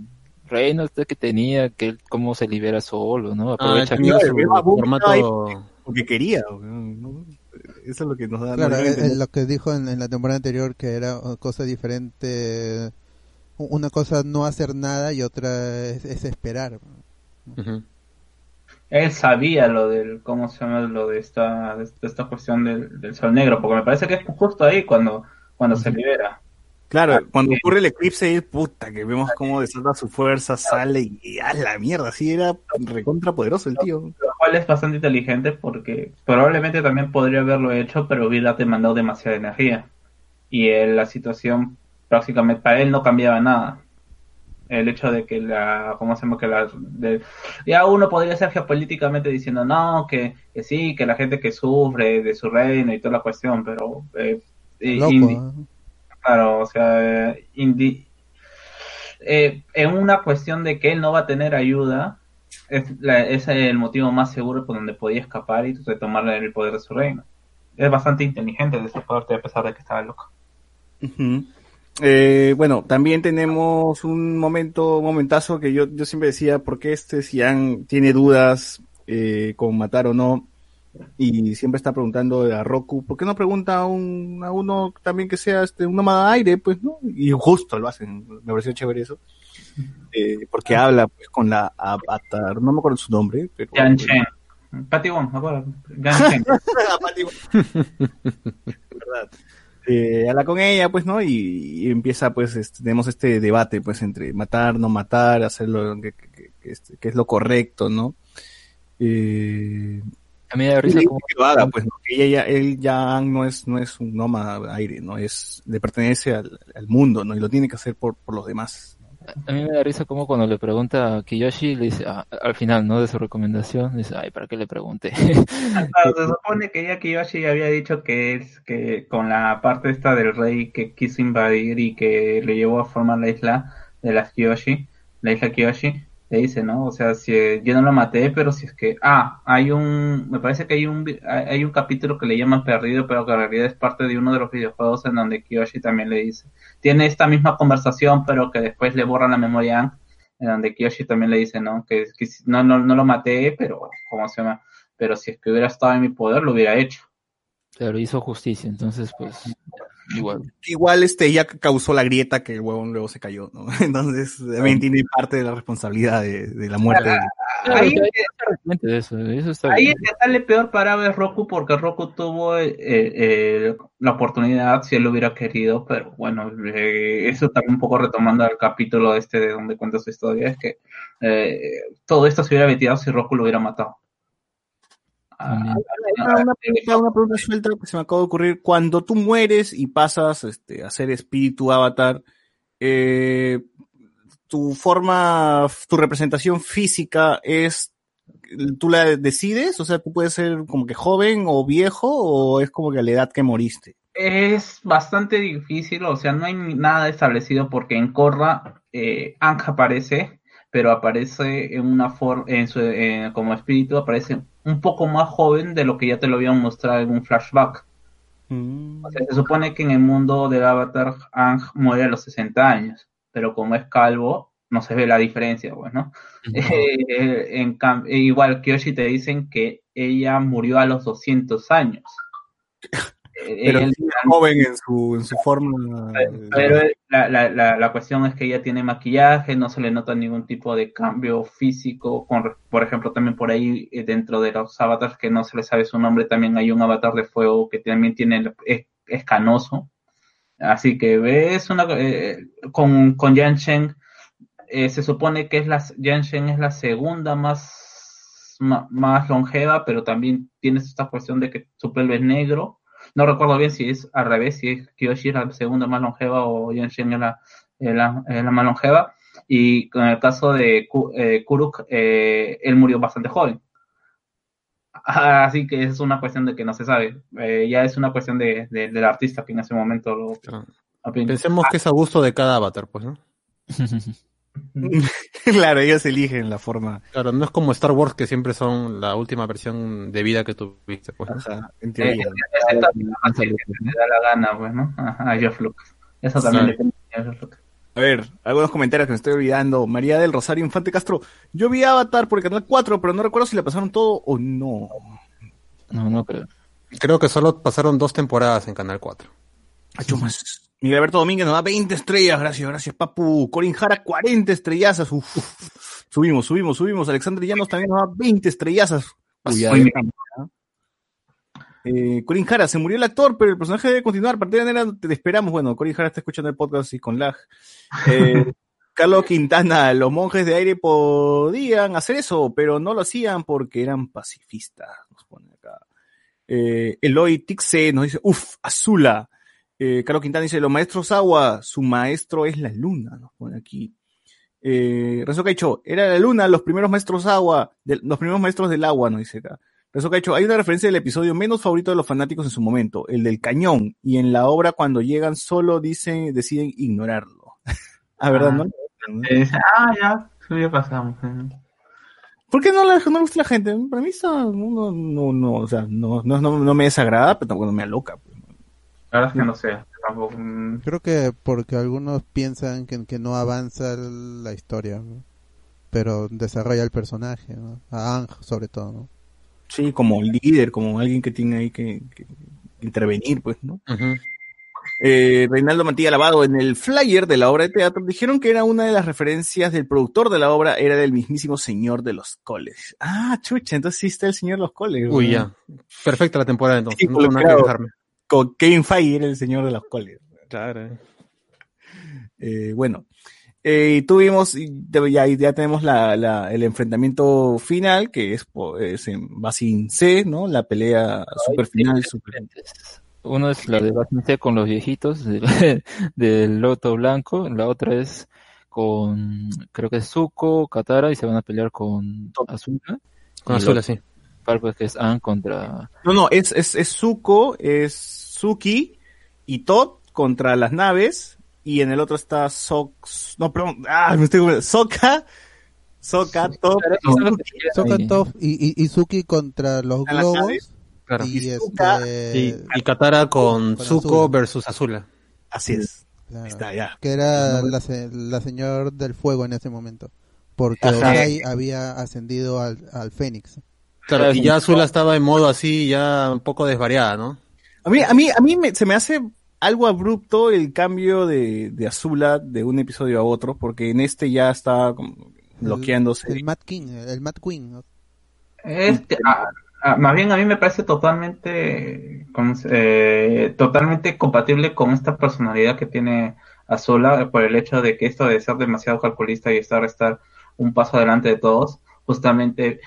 reino este que tenía, que él cómo se libera solo, ¿no? Aprovecha tenía que- su formato- Porque quería, ¿no? Eso es lo que nos da. Claro, lo que dijo en, en la temporada anterior que era cosa diferente. Una cosa no hacer nada y otra es, es esperar. Él sabía lo del, ¿cómo se llama? Lo de esta, de esta cuestión del, del sol negro, porque me parece que es justo ahí cuando, cuando se libera. Claro, cuando ocurre el eclipse, puta, que vemos cómo desata su fuerza, sale y, a la mierda, así era recontra poderoso el tío. Lo cual es bastante inteligente porque probablemente también podría haberlo hecho, pero hubiera demandado demasiada energía. Y él, la situación prácticamente para él no cambiaba nada. El hecho de que la, ¿cómo se llama? Que la, de- ya uno podría ser geopolíticamente diciendo, no, que, que sí, que la gente que sufre de su reino y toda la cuestión, pero... eh, eh, Loco, ¿eh? Claro, o sea, indi- eh, en una cuestión de que él no va a tener ayuda, es, la- es el motivo más seguro por donde podía escapar y retomar el poder de su reino. Es bastante inteligente de su parte, a pesar de que estaba loco. Eh, bueno, también tenemos un momento, un momentazo que yo, yo siempre decía, ¿por qué este Sian tiene dudas eh, con matar o no? Y siempre está preguntando a Roku, ¿por qué no pregunta a, un, a uno también que sea este, un nómada de aire? Pues, ¿no? Y justo lo hacen, me pareció chévere eso. Eh, porque habla pues con la avatar, no me acuerdo su nombre, pero... Yan Chen. Patty Wong, me acuerdo. Yan Chen. ¿verdad? Eh, habla con ella, pues, ¿no? Y, y empieza, pues, este, tenemos este debate, pues, entre matar, no matar, hacerlo que, que- que- que es- que es lo correcto, ¿no? Eh, A mí me da risa como- que lo haga, pues, ¿no? Que ella ya, él ya no es, no es un nómada aire, ¿no? Es, le pertenece al, al mundo, ¿no? Y lo tiene que hacer por, por los demás. A mí me da risa como cuando le pregunta a Kiyoshi, le dice, ah, al final, ¿no? De su recomendación, dice, ay, ¿para qué le pregunté? Claro, se supone que ya Kiyoshi había dicho que es que con la parte esta del rey que quiso invadir y que le llevó a formar la isla de las Kiyoshi, la isla Kiyoshi, le dice, ¿no? O sea, si eh, yo no lo maté, pero si es que, ah, hay un, me parece que hay un, hay un capítulo que le llaman perdido, pero que en realidad es parte de uno de los videojuegos en donde Kiyoshi también le dice, tiene esta misma conversación, pero que después le borran la memoria en donde Kiyoshi también le dice, ¿no? Que, que no, no, no lo maté, pero, ¿cómo se llama? Pero si es que hubiera estado en mi poder, lo hubiera hecho. Pero hizo justicia, entonces, pues, igual. Igual, este, ya causó la grieta que el huevón luego se cayó, ¿no? Entonces, también tiene parte de la responsabilidad de, de la muerte. de- Ahí, Realmente de eso, eso está ahí bien. el que sale peor parado es Roku porque Roku tuvo eh, eh, la oportunidad si él lo hubiera querido, pero bueno, eh, eso también un poco retomando el capítulo este de donde cuenta su historia, es que eh, todo esto se hubiera metido si Roku lo hubiera matado. Una, una pregunta, una pregunta suelta que se me acaba de ocurrir. Cuando tú mueres y pasas este, a ser espíritu avatar, eh, tu forma, tu representación física es, tú la decides, o sea, tú puedes ser como que joven o viejo o es como que a la edad que moriste. Es bastante difícil, o sea, no hay nada establecido porque en Korra eh, Aang aparece, pero aparece en una forma, en su, eh, como espíritu, aparece un poco más joven de lo que ya te lo habían mostrado en un flashback. O sea, se supone que en el mundo del Avatar Aang muere a los 60 años, pero como es calvo, no se ve la diferencia, pues, ¿no? Eh, en cam- eh, igual Kyoshi te dicen que ella murió a los 200 años. Pero él- joven en su, en su forma. pero la, la, la, la cuestión es que ella tiene maquillaje, no se le nota ningún tipo de cambio físico. Con, por ejemplo, también por ahí eh, dentro de los avatars que no se le sabe su nombre, también hay un avatar de fuego que también tiene es, es canoso. Así que ves una eh, con, con Yan Shen, eh, se supone que es la Yan Shen es la segunda más, ma- más longeva, pero también tienes esta cuestión de que su pelo es negro. No recuerdo bien si es al revés, si es Kyoshi la segunda más longeva o Yan Shen es la, más longeva. Y con el caso de Ku- eh, Kuruk, eh, él murió bastante joven. Así que es una cuestión de que no se sabe. Eh, ya es una cuestión de, de- del artista que en ese momento lo opina. Pensemos que es a gusto de cada avatar, pues, ¿no? claro, ellos eligen la forma. Claro, no es como Star Wars que siempre son la última versión de vida que tuviste, pues. ¿no? en Eh, teoría. da la gana, pues, ¿no? A, a Geoff Lucas. Eso también Sí. depende de Geoff Lucas. A ver, algunos comentarios que me estoy olvidando. María del Rosario Infante Castro. Yo vi Avatar por el canal 4, pero no recuerdo si le pasaron todo o no. No, no creo. Creo que solo pasaron dos temporadas en Canal 4. Más. Miguel Alberto Domínguez nos da 20 estrellas. Gracias, gracias, papu. Corin Jara, 40 estrellazas. Uf. Subimos, subimos, subimos. Alexander Llanos también nos da 20 estrellazas. Uy, ¿ah? Eh, Corin Jara, se murió el actor, pero el personaje debe continuar. A partir de enero te esperamos. Bueno, Corin Jara está escuchando el podcast y con lag. Eh, Carlos Quintana, los monjes de aire podían hacer eso, pero no lo hacían porque eran pacifistas. Nos pone acá. Eh, Eloy Tixe nos dice, uff, Azula. Eh, Carlos Quintana dice, los maestros agua, su maestro es la luna, nos pone aquí. Eh, Rezo Caicho, era la luna, los primeros maestros agua, de- los primeros maestros del agua, nos dice acá. Rezo Caicho, hay una referencia del episodio menos favorito de los fanáticos en su momento, el del cañón, y en la obra cuando llegan solo dicen, deciden ignorarlo. ah, ¿verdad? Ah. ¿No? Ah, ya, ya pasamos. ¿Por qué no le, no le gusta la gente? Para mí está, no, no, no, o sea, no, no, no, no me desagrada, pero tampoco me aloca. La verdad es que no sé. Tampoco, mm, Creo que porque algunos piensan que, que no avanza la historia, ¿no? pero desarrolla el personaje, ¿no? a Ang sobre todo. ¿no? Sí, como líder, como alguien que tiene ahí que, que intervenir, pues, ¿no? Eh, Reinaldo Mantilla Lavado, en el flyer de la obra de teatro, dijeron que era una de las referencias del productor de la obra, era del mismísimo señor de los coles. Ah, chucha, entonces sí está el señor de los coles. Uy, ¿no? ya. Perfecta la temporada entonces. Sí, no tengo nada que claro. Con Kevin Feige era el señor de los coles. Claro. Eh, bueno, eh, y tuvimos, ya, ya tenemos la, la- el enfrentamiento final, que es, en Basin C, ¿no? La pelea super final. Super... Uno es la de Basin C con los viejitos de- del Loto Blanco, la otra es con, creo que es Zuko, Katara, y se van a pelear con Azula. Con Azula, la- sí. Pues, que es An contra... No, no, es, es, es Zuko, es Suki y Todd contra las naves, y en el otro está Sox, no, perdón, ah, me estoy Soka, Soka, Todd, Sokka Toph y, y, y Suki contra los globos. Claro. y, Y este, Y, y Katara con, con Zuko Azula. versus Azula. Así es. Claro. Está ya. que era la, la señor del fuego en ese momento porque. Ozai había ascendido al, al Fénix Claro, y ya Azula estaba en modo así, ya un poco desvariada, ¿no? A mí, a mí, a mí me- se me hace algo abrupto el cambio de, de Azula de un episodio a otro, porque en este ya está como bloqueándose. el, el Mad King el Mad Queen ¿no? Este, más bien a mí me parece totalmente, ¿cómo se- eh, totalmente compatible con esta personalidad que tiene Azula por el hecho de que esto de ser demasiado calculista y estar, estar un paso adelante de todos, justamente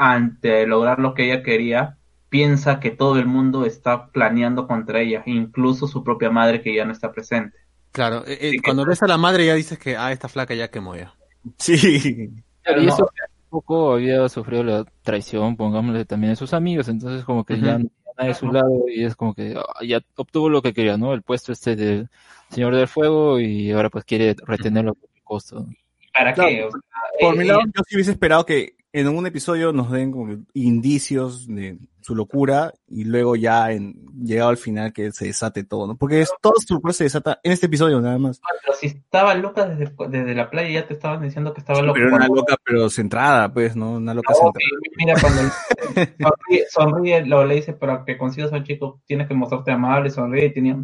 ante lograr lo que ella quería, piensa que todo el mundo está planeando contra ella, incluso su propia madre que ya no está presente. Claro, eh, eh, cuando ves a la madre ya dices que, ah, esta flaca ya quemó ya. Sí. Y no. eso que hace poco había sufrido la traición, pongámosle también de sus amigos, entonces como que ya no tiene nada de su lado y es como que ah, ya obtuvo lo que quería, ¿no? El puesto este del Señor del Fuego y ahora pues quiere retenerlo a cualquier costo. ¿Para Claro, qué? O sea, Por eh, mi lado, yo sí hubiese esperado que en un episodio nos den como indicios de su locura y luego ya en llegado al final que se desate todo, ¿no? Porque es, todo su locura se desata en este episodio nada más. Pero si estaba loca desde, desde la playa, ya te estaban diciendo que estaba loca. Pero una loca, pero centrada, pues, ¿no? Una loca No, centrada. mira, cuando sonríe, sonríe, lo le dice, para que consigas a un chico tienes que mostrarte amable, sonríe y tenía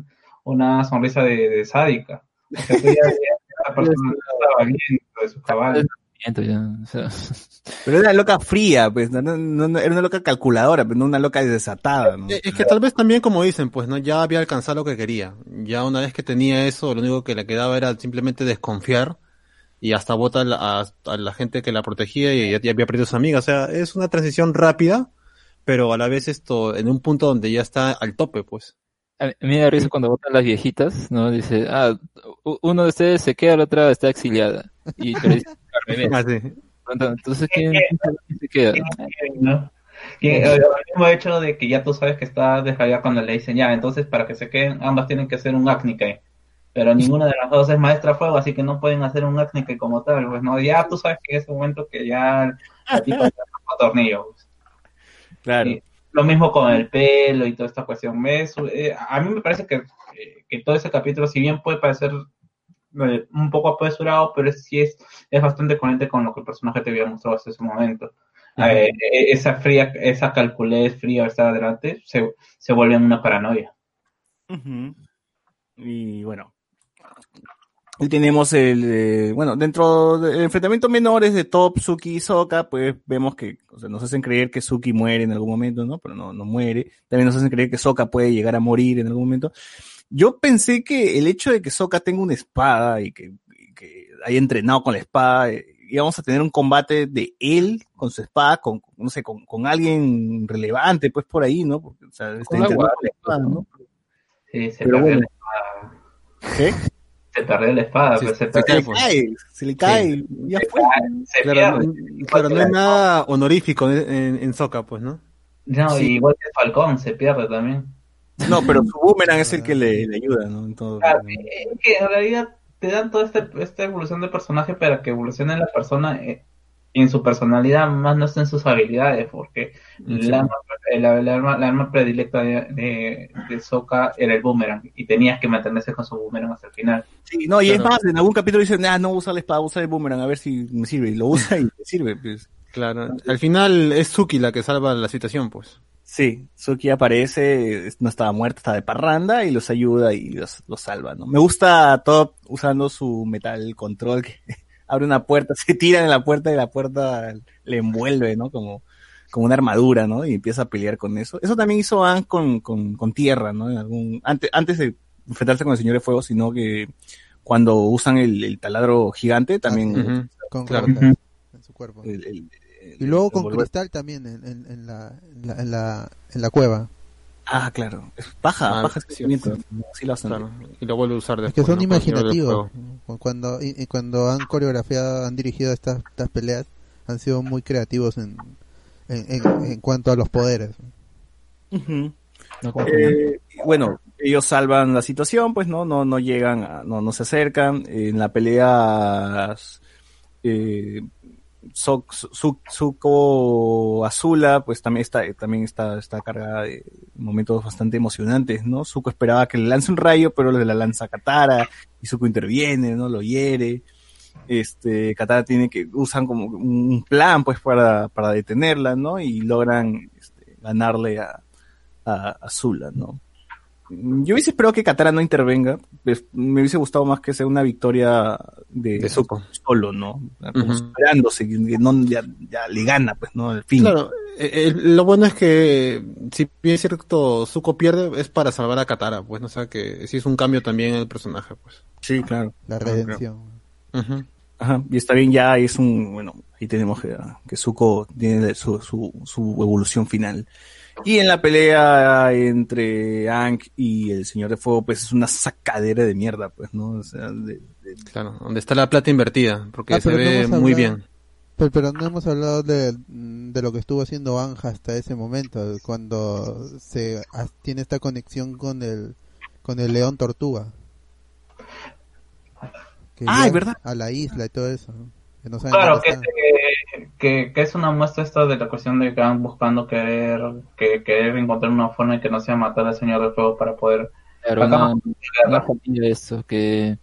una sonrisa de, de sádica. O sea, tú ya, ya la persona no estaba bien de su cabal. Ya, o sea, Pero era una loca fría, pues, no, no, no, era una loca calculadora, pero no una loca desatada, ¿no? Es que tal vez también, como dicen, pues no ya había alcanzado lo que quería. Ya una vez que tenía eso, lo único que le quedaba era simplemente desconfiar y hasta vota a, la- a- a la gente que la protegía y ya, ya había perdido a sus amigas. O sea, es una transición rápida, pero a la vez esto en un punto donde ya está al tope, pues. A mí me da risa cuando votan las viejitas, ¿no? Dice, ah, uno de ustedes se queda, la otra está exiliada. Y pero dice, al revés. Ah, sí. Entonces, ¿quién, quién se queda? el mismo hecho de que ya tú sabes que está descargada cuando le dicen ya, entonces para que se queden, ambas tienen que hacer un Acnikai. Pero ninguna de las dos es maestra fuego, así que no pueden hacer un Acnikai como tal, pues no, ya tú sabes que en ese momento que ya ya tocó tornillo. pues. Claro. Lo mismo con el pelo y toda esta cuestión. ¿ves? Eh, a mí me parece que, eh, que todo ese capítulo, si bien puede parecer eh, un poco apresurado, pero es, sí es, es bastante coherente con lo que el personaje te había mostrado hasta ese momento. Esa fría, esa calculez fría estar adelante se, se vuelve en una paranoia. Y bueno. Y tenemos el, eh, bueno, dentro del enfrentamiento menores de Top, Suki y Soka, pues vemos que, o sea, nos hacen creer que Suki muere en algún momento, ¿no? Pero no, no muere. También nos hacen creer que Soka puede llegar a morir en algún momento. Yo pensé que el hecho de que Soka tenga una espada y que, y que haya entrenado con la espada, eh, íbamos a tener un combate de él con su espada, con, no sé, con, con alguien relevante, pues por ahí, ¿no? Porque, o sea, está Con la entrenado guardia, con la espada, ¿no? Sí, se Pero bueno. la espada. ¿Qué? Se perdió la espada, Sí, pues, se se perdió. Se pues. cae, se le cae, ya fue. Se Claro, pierde. no- claro, no es nada honorífico en, en, pues, ¿no? No, Sí. igual que Falcón, se pierde también. No, pero su boomerang es el que le, le ayuda, ¿no? En todo. Claro, es que en realidad te dan toda este, esta evolución de personaje para que evolucione la persona eh, en su personalidad, más no en sus habilidades, porque Sí. la, arma, la, la arma, la arma predilecta de, de, de Sokka era el boomerang, y tenías que mantenerse con su boomerang hasta el final. Sí, no, y es Claro. más, en algún capítulo dicen, ah, no usa la espada, usa el boomerang, a ver si me sirve. Y lo usa y le sirve, pues. Claro. Al final es Suki la que salva la situación, pues. Sí, Suki aparece, es- no estaba muerta, estaba de parranda y los ayuda y los, los salva, ¿no? Me gusta Top usando su metal control que abre una puerta, se tira en la puerta y la puerta le envuelve, ¿no? Como, como una armadura, ¿no? Y empieza a pelear con eso. Eso también hizo Anne con, con, con tierra, ¿no? En algún, antes, antes de enfrentarse con el Señor de Fuego, sino que cuando usan el, el taladro gigante también... Con Claro. en su cuerpo. el- el- el- Y luego con cristal también en, en, en la, en, la, en, la, en la cueva. Ah, claro. Es paja, Ah, paja ese sí, movimiento. Sí lo hacen. Claro. Y lo vuelve a usar Es después. que son ¿no? Imaginativos. Cuando, y, y cuando han coreografiado, han dirigido estas, estas peleas, han sido muy creativos en, en, en, en cuanto a los poderes. No. Eh, bueno, ellos salvan la situación, pues no, no, no llegan, a- no, no se acercan. En la pelea, eh, Su- Zuko Azula, pues también está, también está, está cargada de momentos bastante emocionantes, ¿no? Zuko esperaba que le lance un rayo, pero le la lanza Katara, y Zuko interviene, ¿no? Lo hiere. Este, Katara tiene que, usan como un plan, pues, para, para detenerla, ¿no? Y logran este, ganarle a, a, ¿no? Yo hubiese esperado que Katara no intervenga, pues, me hubiese gustado más que sea una victoria de, De Zuko. solo, ¿no? Como Ujú. superándose, que que no, ya, ya le gana, pues, ¿no? Al fin. Claro, eh, eh, lo bueno es que si bien es cierto Zuko pierde es para salvar a Katara, pues, ¿no? o sea que sí es un cambio también en el personaje, pues. Sí, claro. La Claro, redención. Ajá, y está bien, ya es un, bueno, ahí tenemos que, que Zuko tiene su, su, su evolución final. Y en la pelea entre Aang y el Señor de Fuego, pues es una sacadera de mierda, pues, ¿no? O sea, de- de- Claro, donde está la plata invertida, porque Ah, se ve muy hablado- bien. Pero, pero no hemos hablado de, de lo que estuvo haciendo Anja hasta ese momento, cuando se tiene esta conexión con el con el león tortuga. Que Ah, verdad. A la isla y todo eso. ¿no? Que no saben Claro, dónde que, que, es una muestra esta de la cuestión de que van buscando querer, que querer encontrar una forma en que no sea matar al Señor del Fuego para poder Claro, no, no esto, que...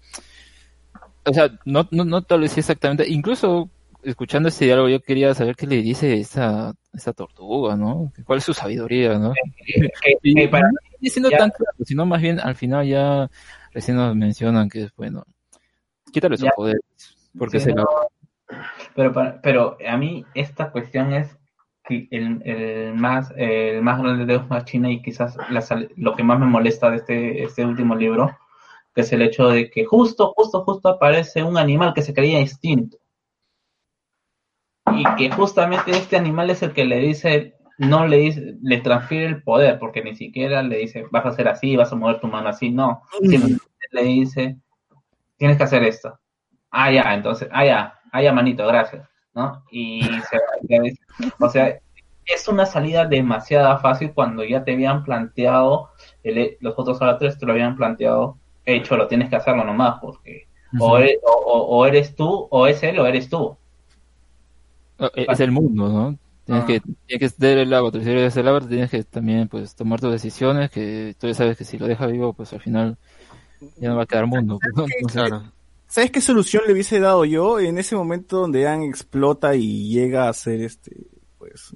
O sea, no, no, no tal vez sí exactamente, incluso escuchando este diálogo yo quería saber qué le dice esa, esa tortuga, ¿no? ¿Cuál es su sabiduría, no? que, Y que para no estoy diciendo ya- tan claro, sino más bien al final ya recién nos mencionan que es bueno, quítale sus poderes, porque Sí, se no, lo... pero, para- pero a mí esta cuestión es que el, el más el más grande de Deus China y quizás la lo que más me molesta de este, este último libro, que es el hecho de que justo, justo, justo aparece un animal que se creía extinto. Y que justamente este animal es el que le dice no le dice, le transfiere el poder, porque ni siquiera le dice, vas a hacer así, vas a mover tu mano así, no. Simplemente le dice, tienes que hacer esto. Ah, ya, entonces, ah, ya, ah, ya, manito, gracias, ¿no? Y se dice- o sea, es una salida demasiado fácil cuando ya te habían planteado, el- los otros oradores te lo habían planteado, hecho, lo tienes que hacerlo nomás, porque o, eres, o, o- eres tú, o es él, o eres tú. Eh, Es el mundo, ¿no? Tienes Ah. que, tienes que ser el avatar. Si eres el avatar, tienes que también pues tomar tus decisiones, que tú ya sabes que si lo dejas vivo, pues al final ya no va a quedar mundo. pues, ¿no? Entonces, ¿Sabes qué solución le hubiese dado yo en ese momento donde Aang explota y llega a ser este, pues,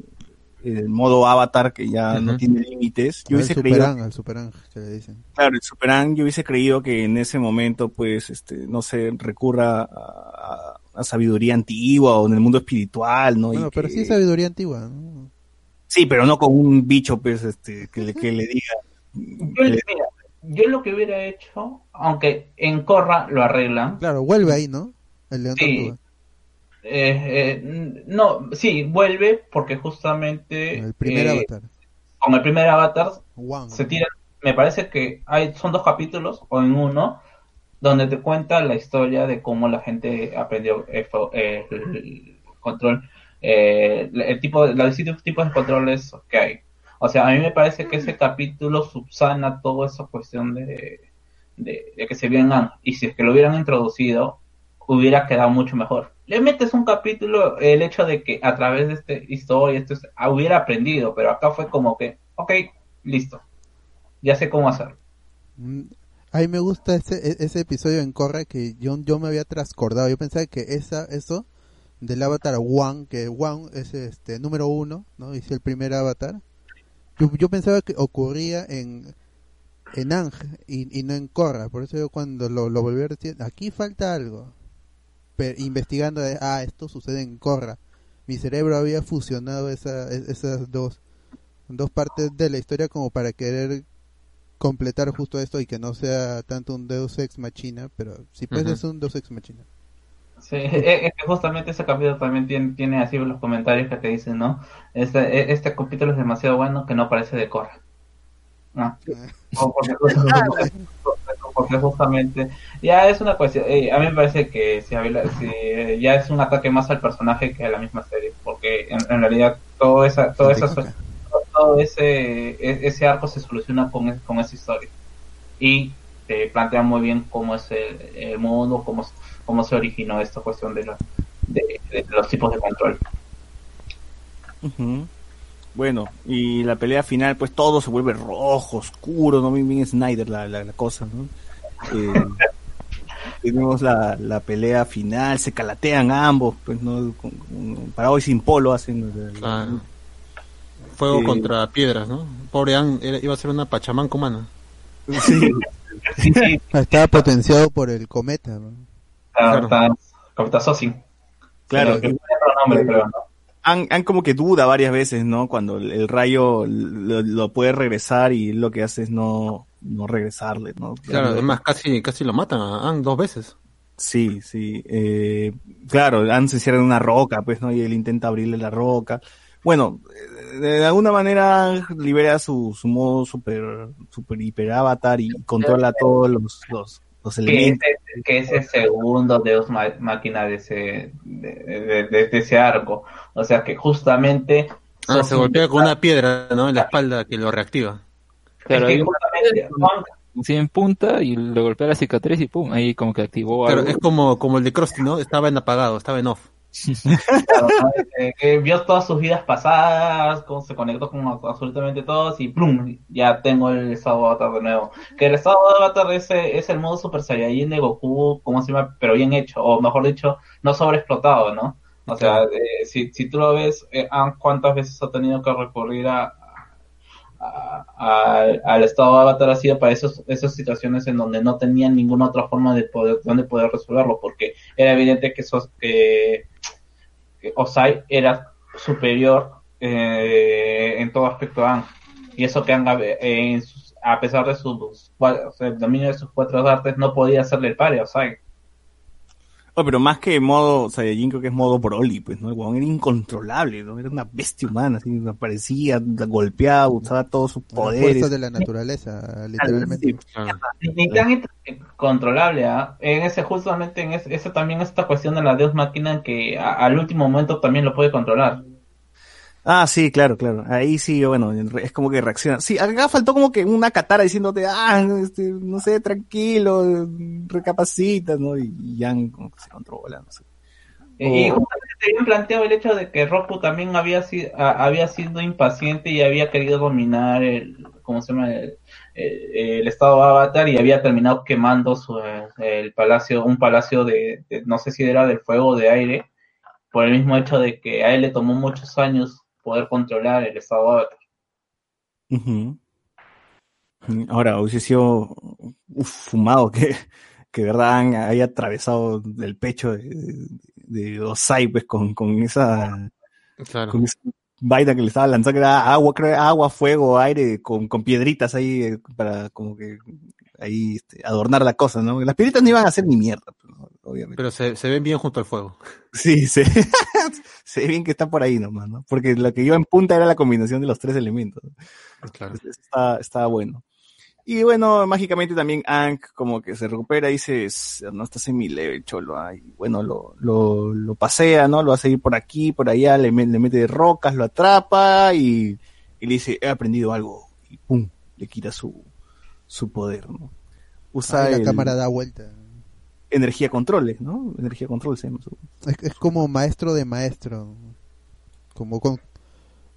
el modo avatar que ya no tiene límites? Yo Al hubiese creído, Ang, al Super Ang, que le dicen. claro, el Super Aang, yo hubiese creído que en ese momento, pues, este, no sé, recurra a, sabiduría antigua o en el mundo espiritual, ¿no? Y Bueno, pero que- sí sabiduría antigua, ¿no? Sí, pero no con un bicho, pues, este, que le, que le diga. Yo, mira, yo lo que hubiera hecho, aunque en Corra lo arreglan, Claro, vuelve ahí, ¿no? El león Sí. eh, eh, no, sí, vuelve porque justamente El primer eh, avatar. con el primer avatar se tira, me parece que hay, son dos capítulos o en uno donde te cuenta la historia de cómo la gente aprendió eh, el control, eh, el tipo, de- los distintos tipos de controles que hay. O sea, a mí me parece que ese capítulo subsana toda esa cuestión de, de, de que se vio en Ang. Y si es que lo hubieran introducido, hubiera quedado mucho mejor. Le metes un capítulo, el hecho de que a través de esta historia esto es- ah, hubiera aprendido, pero acá fue como que, ok, listo, ya sé cómo hacerlo. Mm, A mí me gusta ese, e- ese episodio en Corra que yo, yo me había trascordado. Yo pensaba que esa, eso del avatar Wang, que Wang es este número uno, ¿no? Y es el primer avatar. Yo, yo pensaba que ocurría en, en Ang y, y no en Korra. Por eso yo cuando lo, lo volví a decir, aquí falta algo. Pero investigando, ah, esto sucede en Korra. Mi cerebro había fusionado esa, es- esas dos, dos partes de la historia como para querer completar justo esto y que no sea tanto un Deus Ex Machina, pero si pues Ujú. es un Deus Ex Machina. Sí, es es que justamente ese capítulo también tiene, tiene así los comentarios que te dicen, ¿no? Este, e- este capítulo es demasiado bueno que no parece de Korra. ¿No? O porque, porque justamente ya es una cuestión, a mí me parece que si, si, ya es un ataque más al personaje que a la misma serie, porque en, en realidad todo esa, todo esa, todo ese, e- ese arco se soluciona con, con esa historia y te plantea muy bien cómo es el, el mundo, cómo, cómo se originó esta cuestión de, la- de, de los tipos de control. Bueno, y la pelea final, pues todo se vuelve rojo, oscuro, no bien, bien Snyder la, la, la cosa, ¿no? Eh, tenemos la, la pelea final, se calatean ambos, pues no, con, con- parado y sin polo hacen. el- Claro. Fuego Eh, contra piedras, ¿no? Pobre era- iba a ser una pachamanca humana. Sí. Ah, Estaba potenciado por el cometa. ¿no? Sosin. Claro. Han, han como que duda varias veces, ¿no? Cuando el, el rayo lo, lo puede regresar y lo que hace es no, no regresarle, ¿no? Claro, además casi, casi lo matan a Ang dos veces. Sí, sí. Eh, claro, Han se cierra en una roca, pues, ¿no? Y él intenta abrirle la roca. Bueno, eh, de alguna manera libera su, su modo super, super hiper avatar y controla todos los, los, los elementos. que es el segundo Deus máquina de ese, de, de- de- de ese arco. O sea que justamente. Ah, se golpea con una piedra, ¿no? En la espalda que lo reactiva. Claro, es que justamente sí, en punta y le golpea la cicatriz y pum, ahí como que activó Claro, algo. es como, como el de Krusty, ¿no? Estaba en apagado, estaba en off. Claro, ¿no? Eh, que vio todas sus vidas pasadas, cómo se conectó con absolutamente todos y ¡plum! Ya tengo el estado de avatar de nuevo. Que el estado de avatar es, es el modo Super Saiyajin de Goku, como se llama, pero bien hecho, o mejor dicho, no sobreexplotado, ¿no? O sea, eh, si, si tú lo ves, eh, ¿cuántas veces ha tenido que recurrir a, a- a- al estado de avatar ha sido para esos, esas situaciones en donde no tenían ninguna otra forma de poder, donde poder resolverlo, porque era evidente que, esos, que, que Osai era superior eh, en todo aspecto a Aang. Y eso que Aang, eh, a pesar de sea, el dominio de sus cuatro artes, no podía hacerle el pare a Osai. Oh, pero más que modo Saiyajin, creo que es modo Broly, pues, ¿no? El huevón era incontrolable, ¿no? Era una bestia humana, así, aparecía, golpeaba, usaba todos sus poderes. De la naturaleza, literalmente. Ni tan controlable, ¿ah? En ese, justamente en ese, esa también esta cuestión de la Deus Máquina que a- al último momento también lo puede controlar. Ah, sí, claro, claro. Ahí sí, bueno, es como que reacciona. Sí, acá faltó como que una katara diciéndote, ah, este, no sé, tranquilo, recapacita, ¿no? Y, y Yang como que se controla, no sé. Y justamente te habían planteado el hecho de que Roku también había sido, había sido impaciente y había querido dominar el, ¿cómo se llama? El, el- el estado de Avatar y había terminado quemando su, el palacio, un palacio de, de- no sé si era del fuego o de aire, por el mismo hecho de que a él le tomó muchos años poder controlar el estado de. Ahora, hubiese sido uf, fumado que, que de verdad han- haya atravesado el pecho de, de Osai, pues, con, con esa, Claro. con esa vaina que le estaba lanzando, que era agua, creo, agua, fuego, aire, con, con piedritas ahí, eh, para como que ahí este, adornar la cosa, ¿no? Las piedritas no iban a hacer ni mierda, pues, ¿no? Obviamente. Pero se, se ven bien junto al fuego. Sí, se, se ve bien que está por ahí nomás, ¿no? Porque lo que iba en punta era la combinación de los tres elementos. Claro. Entonces, Está, está bueno. Y bueno, mágicamente también Ank como que se recupera y dice, "S- no estás en mi level, cholo. ah", y bueno, lo, lo, lo pasea, ¿no? Lo hace ir por aquí, por allá, le, le mete de rocas, lo atrapa y, y le dice, he aprendido algo. Y pum, le quita su, su poder, ¿no? Usa la el- cámara da vuelta. Energía controles, ¿no? Energía control se llama su- Es, es como maestro de maestro. Como con-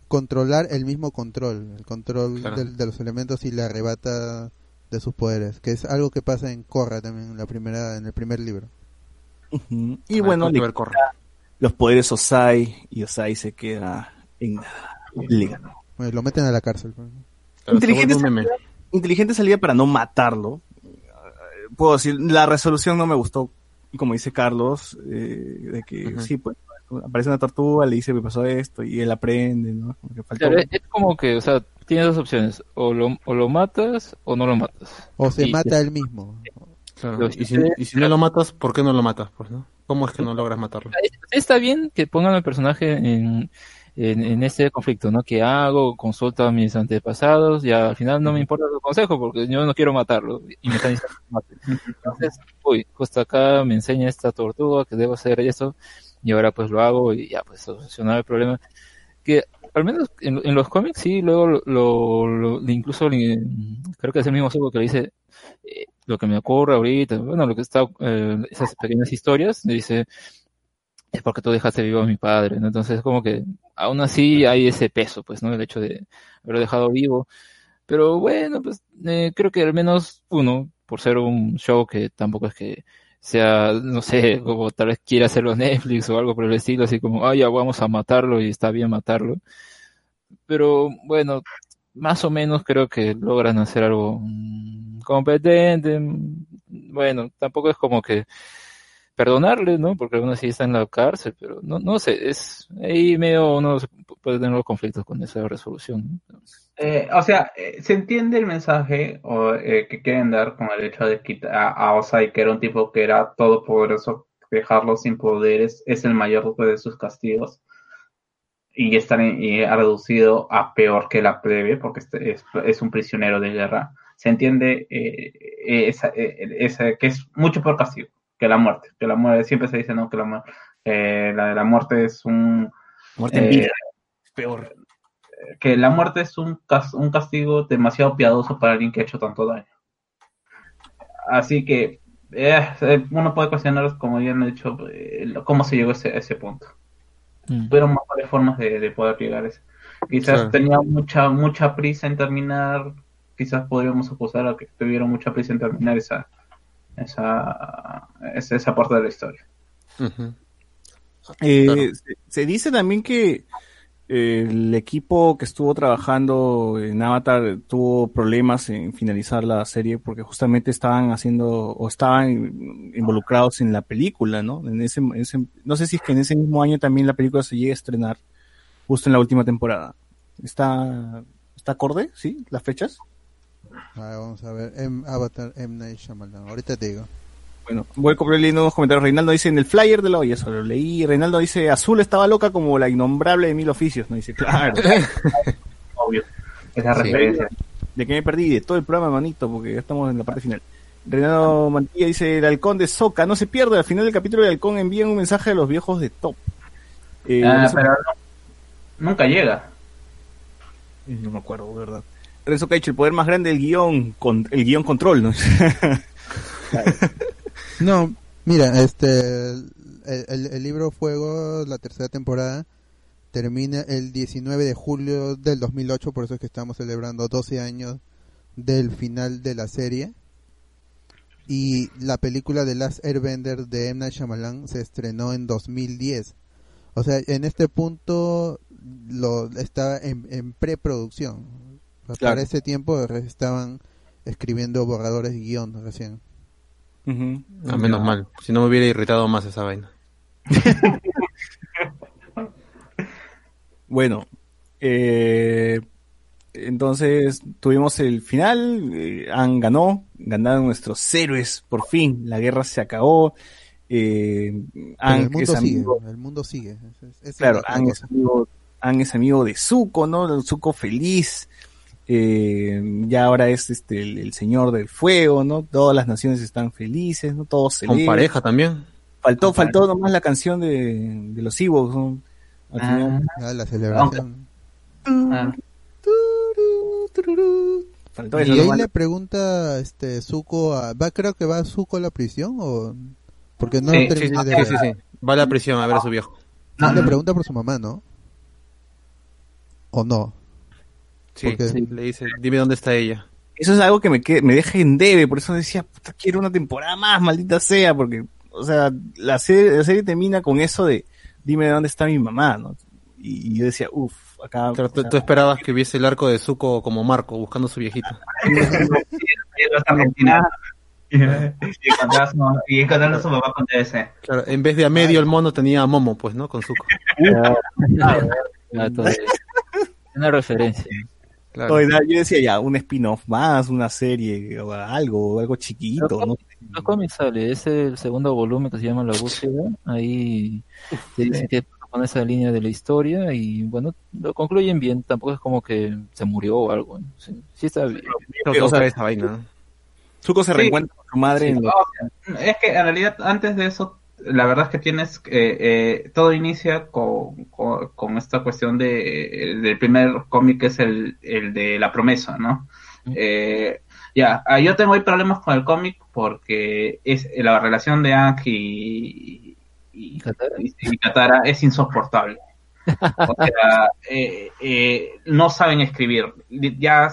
controlar el mismo control. El control Claro. de los elementos y la arrebata de sus poderes. Que es algo que pasa en Korra también, en, la primera, en el primer libro. Ujú. Y Ah, bueno, le los poderes Osai y Osai se queda en ganó. Bueno, lo meten a la cárcel. pues. Claro, Inteligente salida, inteligente salida para no matarlo. Puedo decir, la resolución no me gustó, como dice Carlos, eh, de que sí, pues aparece una tortuga, le dice que pasó esto y él aprende, ¿no? Como que faltó- Claro, es, como que, o sea, tienes dos opciones, o lo, o lo matas o no lo matas. O se Y- mata él mismo. Claro. Y si, y si no lo matas, ¿por qué no lo matas? Pues, ¿no? ¿Cómo es que no logras matarlo? Está bien que pongan al personaje en, en, en este conflicto, ¿no? ¿Qué hago? Consulto a mis antepasados y al final no me importa su consejo porque yo no quiero matarlo y me están diciendo que mate. Entonces, uy, justo acá me enseña esta tortuga que debo hacer eso y ahora pues lo hago y ya pues solucionar el problema. Que al menos en, en los cómics sí, luego lo, lo- lo- incluso le- creo que es el mismo Zuko que le dice eh, lo que me ocurre ahorita, bueno, lo que está, eh, esas pequeñas historias, le dice, es porque tú dejaste vivo a mi padre, ¿no? Entonces, como que aún así hay ese peso, pues, ¿no? El hecho de haberlo dejado vivo. Pero bueno, pues eh, creo que al menos uno, por ser un show que tampoco es que sea, no sé, como tal vez quiera hacerlo Netflix o algo por el estilo, así como, ah, ya vamos a matarlo y está bien matarlo. Pero bueno, más o menos creo que logran hacer algo mm, competente. mm, Bueno, tampoco es como que perdonarle, ¿no? Porque aún así está en la cárcel, pero no, no sé, es ahí medio uno puede tener los conflictos con esa resolución. Eh, o sea, eh, se entiende el mensaje o, eh, que quieren dar con el hecho de quitar a, Osai, que era un tipo que era todopoderoso, dejarlo sin poderes es el mayor de sus castigos. Y, estar en- y ha reducido a peor que la plebe, porque este es, un prisionero de guerra. Se entiende eh, esa, esa- que es mucho peor castigo que la muerte. Que la muerte siempre se dice, ¿no? Que la, eh, la, la muerte es un. Muerte en eh, vida. Peor. que la muerte es un, un castigo demasiado piadoso para alguien que ha hecho tanto daño. Así que eh, eh, uno puede cuestionar, como ya han dicho, eh, cómo se llegó a ese, a ese punto. Mm. Tuvieron mejores formas de, de poder llegar a eso. Quizás Claro. tenía mucha mucha prisa en terminar, quizás podríamos acusar a que tuvieron mucha prisa en terminar esa esa esa, esa parte de la historia. Eh, Claro. se, se dice también que eh, el equipo que estuvo trabajando en Avatar tuvo problemas en finalizar la serie porque justamente estaban haciendo o estaban involucrados en la película, ¿no? En ese, en ese- no sé si es que en ese mismo año también la película se llega a estrenar justo en la última temporada. ¿Está, está acorde? ¿Sí? ¿Las fechas? A ver, vamos a ver. M, Avatar M. Night Shyamalan. Ahorita te digo. Bueno, voy a comprar leyendo unos comentarios. Reinaldo dice en el flyer de la olla, eso lo leí. Reinaldo dice, Azul estaba loca como la innombrable de mil oficios. No dice, claro. Obvio. Esa Sí. referencia. De que me perdí de todo el programa, manito, porque ya estamos en la parte final. Reinaldo Mantilla dice, el halcón de Soca, no se pierde, al final del capítulo el halcón envía un mensaje a los viejos de Top. Eh, Ah, pero no- nunca llega. No me acuerdo, ¿verdad? Renzo Caicho, el poder más grande del guion, con, el guion control, ¿no? No, mira, este, el, el- libro Fuego, la tercera temporada, termina el 19 de julio del 2008, por eso es que estamos celebrando 12 años del final de la serie. Y la película de Last Airbender de M. Night se estrenó en 2010. O sea, en este punto lo está en, en preproducción. Claro. Para ese tiempo estaban escribiendo borradores y guion recién. Ah, menos mal. Si no me hubiera irritado más esa vaina. Bueno, eh, entonces tuvimos el final, eh, Han ganó, ganaron nuestros héroes, por fin, la guerra se acabó. Eh, Aang el mundo es sigue, amigo, el mundo sigue. Es- es claro, la- la Aang es amigo, Aang es amigo de Zuko, ¿no? Zuko feliz. Eh, ya ahora es este el, el señor del fuego, ¿no? Todas las naciones están felices, ¿no? Todos Con celebran. pareja también. Faltó, faltó nomás la canción de, de los Ewoks, ¿no? Al final. Ah, la celebración. Ah. Faltó eso Y ahí nomás. le pregunta este Zuko a, va creo que va Zuko a la prisión o porque no Sí, terminé sí, sí, de sí, sí, sí. Va a la prisión a ver a su viejo. Sí, le pregunta por su mamá, ¿no? ¿O no? Sí, Porque- sí, le dice, dime dónde está ella. Eso es algo que me, que- me deja en debe, por eso decía, puta, quiero una temporada más, maldita sea, porque, o sea, la serie, la serie termina con eso de, dime dónde está mi mamá, ¿no? Y, y yo decía, uff, acá... Tú, tú esperabas que viese el arco de Zuko como Marco, buscando a su viejita. Y encontrar a su mamá- y encontrar a su mamá con. Claro, en vez de a medio el mono tenía a Momo, pues, ¿no? Con Zuko. Ah. Una referencia. Claro. Yo decía ya, un spin-off más, una serie, o algo, algo chiquito, ¿no? Los cómics sale, es el segundo volumen que se llama La Búsqueda. Ahí te dice que con esa línea de la historia y bueno, lo concluyen bien. Tampoco es como que se murió o algo. ¿no? Sí, sí está bien. Creo que o sea, otra vez esa vaina, ¿no? Zuko se Sí. reencuentra con su madre en los- Oh, Es que en realidad antes de eso, la verdad es que tienes, eh, eh, todo inicia con, con, con esta cuestión de, del primer cómic que es el, el de la promesa, ¿no? Eh, ya, ah, yo tengo ahí problemas con el cómic porque es la relación de Ang y, y, y- y Katara es insoportable. O sea, eh, eh, no saben escribir. Ya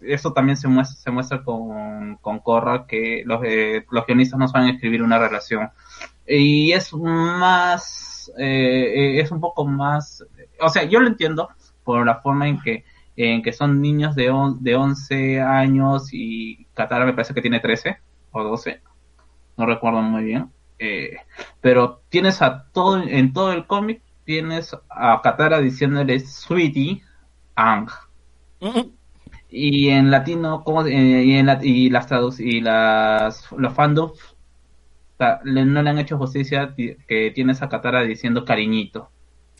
eso también se muestra, se muestra con, con Korra, que los, eh, los guionistas no saben escribir una relación. Y es más, eh, eh, es un poco más, o sea, yo lo entiendo por la forma en que, en que son niños de, on- de 11 años y Katara me parece que tiene 13 o 12, no recuerdo muy bien. Eh, pero tienes a todo, en todo el cómic, tienes a Katara diciéndole Sweetie Ang. Y en latino, ¿cómo, se- eh, y, en la- y las y las los fandoms sea, le- no le han hecho justicia ti- que tienes a Katara diciendo cariñito.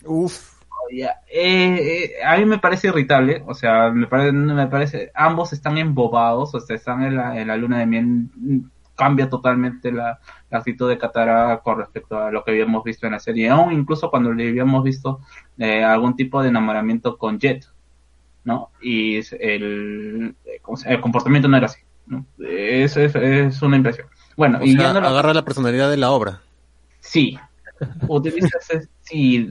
Uf. Eh, eh, a mí me parece irritable, o sea, me parece, me parece, ambos están embobados, o sea, están en la, en la luna de miel, cambia totalmente la, la actitud de Katara con respecto a lo que habíamos visto en la serie, o incluso cuando le habíamos visto eh, algún tipo de enamoramiento con Jet, ¿no? Y el, eh, ¿cómo se- el comportamiento no era así, ¿no? Es, es, es una impresión. Bueno, O y sea, ya no lo- agarra la personalidad de la obra. Sí. Utilizas, sí,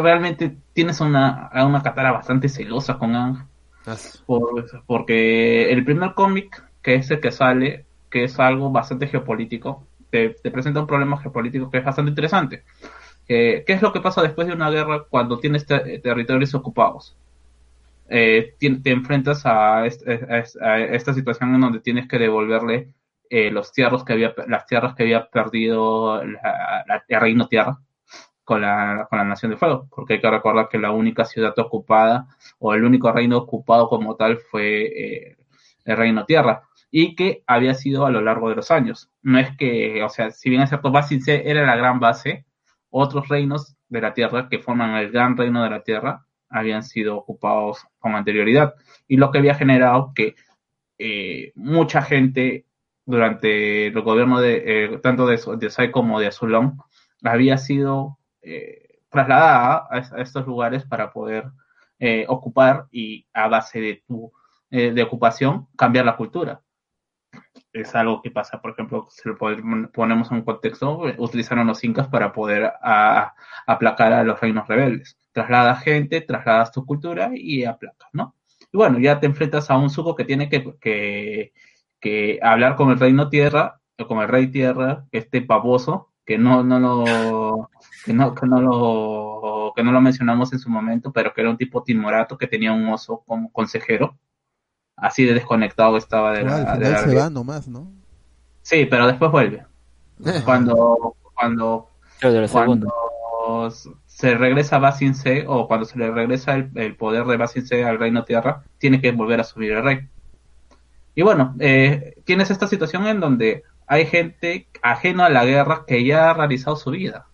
realmente tienes una, a una Katara bastante celosa con Ang. Por- porque el primer cómic, que es el que sale, que es algo bastante geopolítico, te, te presenta un problema geopolítico que es bastante interesante. Eh, ¿Qué es lo que pasa después de una guerra cuando tienes te- territorios ocupados? Eh, te enfrentas est- a esta situación en donde tienes que devolverle eh, los tierras que había, las tierras que había perdido el reino tierra con la, con la Nación de Fuego, porque hay que recordar que la única ciudad ocupada o el único reino ocupado como tal fue eh, el reino tierra. y que había sido a lo largo de los años. No es que, o sea, si bien es cierto, Basin C era la gran base, otros reinos de la Tierra que forman el gran reino de la Tierra habían sido ocupados con anterioridad y lo que había generado que eh, mucha gente durante el gobierno de eh, tanto de, de Sai como de Azulón había sido eh, trasladada a, a estos lugares para poder eh, ocupar y a base de tu eh, de ocupación cambiar la cultura. Es algo que pasa, por ejemplo, si lo pon- ponemos en un contexto, utilizaron los incas para poder a- aplacar a los reinos rebeldes. Trasladas gente, trasladas tu cultura y aplacas, ¿no? Y bueno, ya te enfrentas a un suco que tiene que, que, que hablar con el reino tierra, o con el rey tierra, este pavoso, que no, no lo, que no, que no lo, que no lo mencionamos en su momento, pero que era un tipo timorato que tenía un oso como consejero. Así de desconectado estaba de Claro, la, al de final la se va nomás, ¿no? Sí, pero después vuelve. Cuando, cuando, de la cuando se regresa a Basin C o cuando se le regresa el, el poder de Basin C al Reino Tierra, tiene que volver a subir el rey. Y bueno, eh, tienes esta situación en donde hay gente ajena a la guerra que ya ha realizado su vida.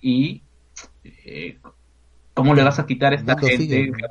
Y eh, ¿cómo le vas a quitar a esta gente sigue, que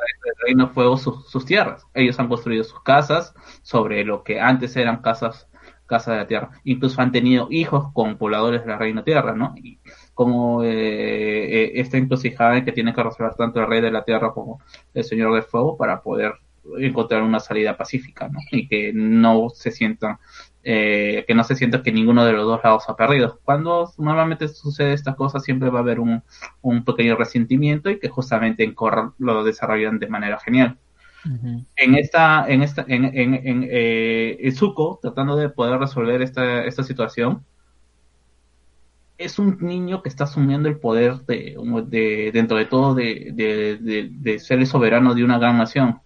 Reino Fuego sus, sus tierras? Ellos han construido sus casas sobre lo que antes eran casas casas de la tierra. Incluso han tenido hijos con pobladores de la Reino Tierra, ¿no? Y como eh, eh, esta encrucijada en que tiene que resolver tanto el Rey de la Tierra como el Señor del Fuego para poder encontrar una salida pacífica, ¿no? Y que no se sientan, eh, que no se sienta que ninguno de los dos lados ha perdido. Cuando normalmente sucede esta cosa, siempre va a haber un, un pequeño resentimiento y que justamente en Korra lo desarrollan de manera genial en esta, en esta, en, en, en eh, Zuko, tratando de poder resolver esta, esta situación, es un niño que está asumiendo el poder de, de dentro de todo de, de, de, de ser el soberano de una gran nación.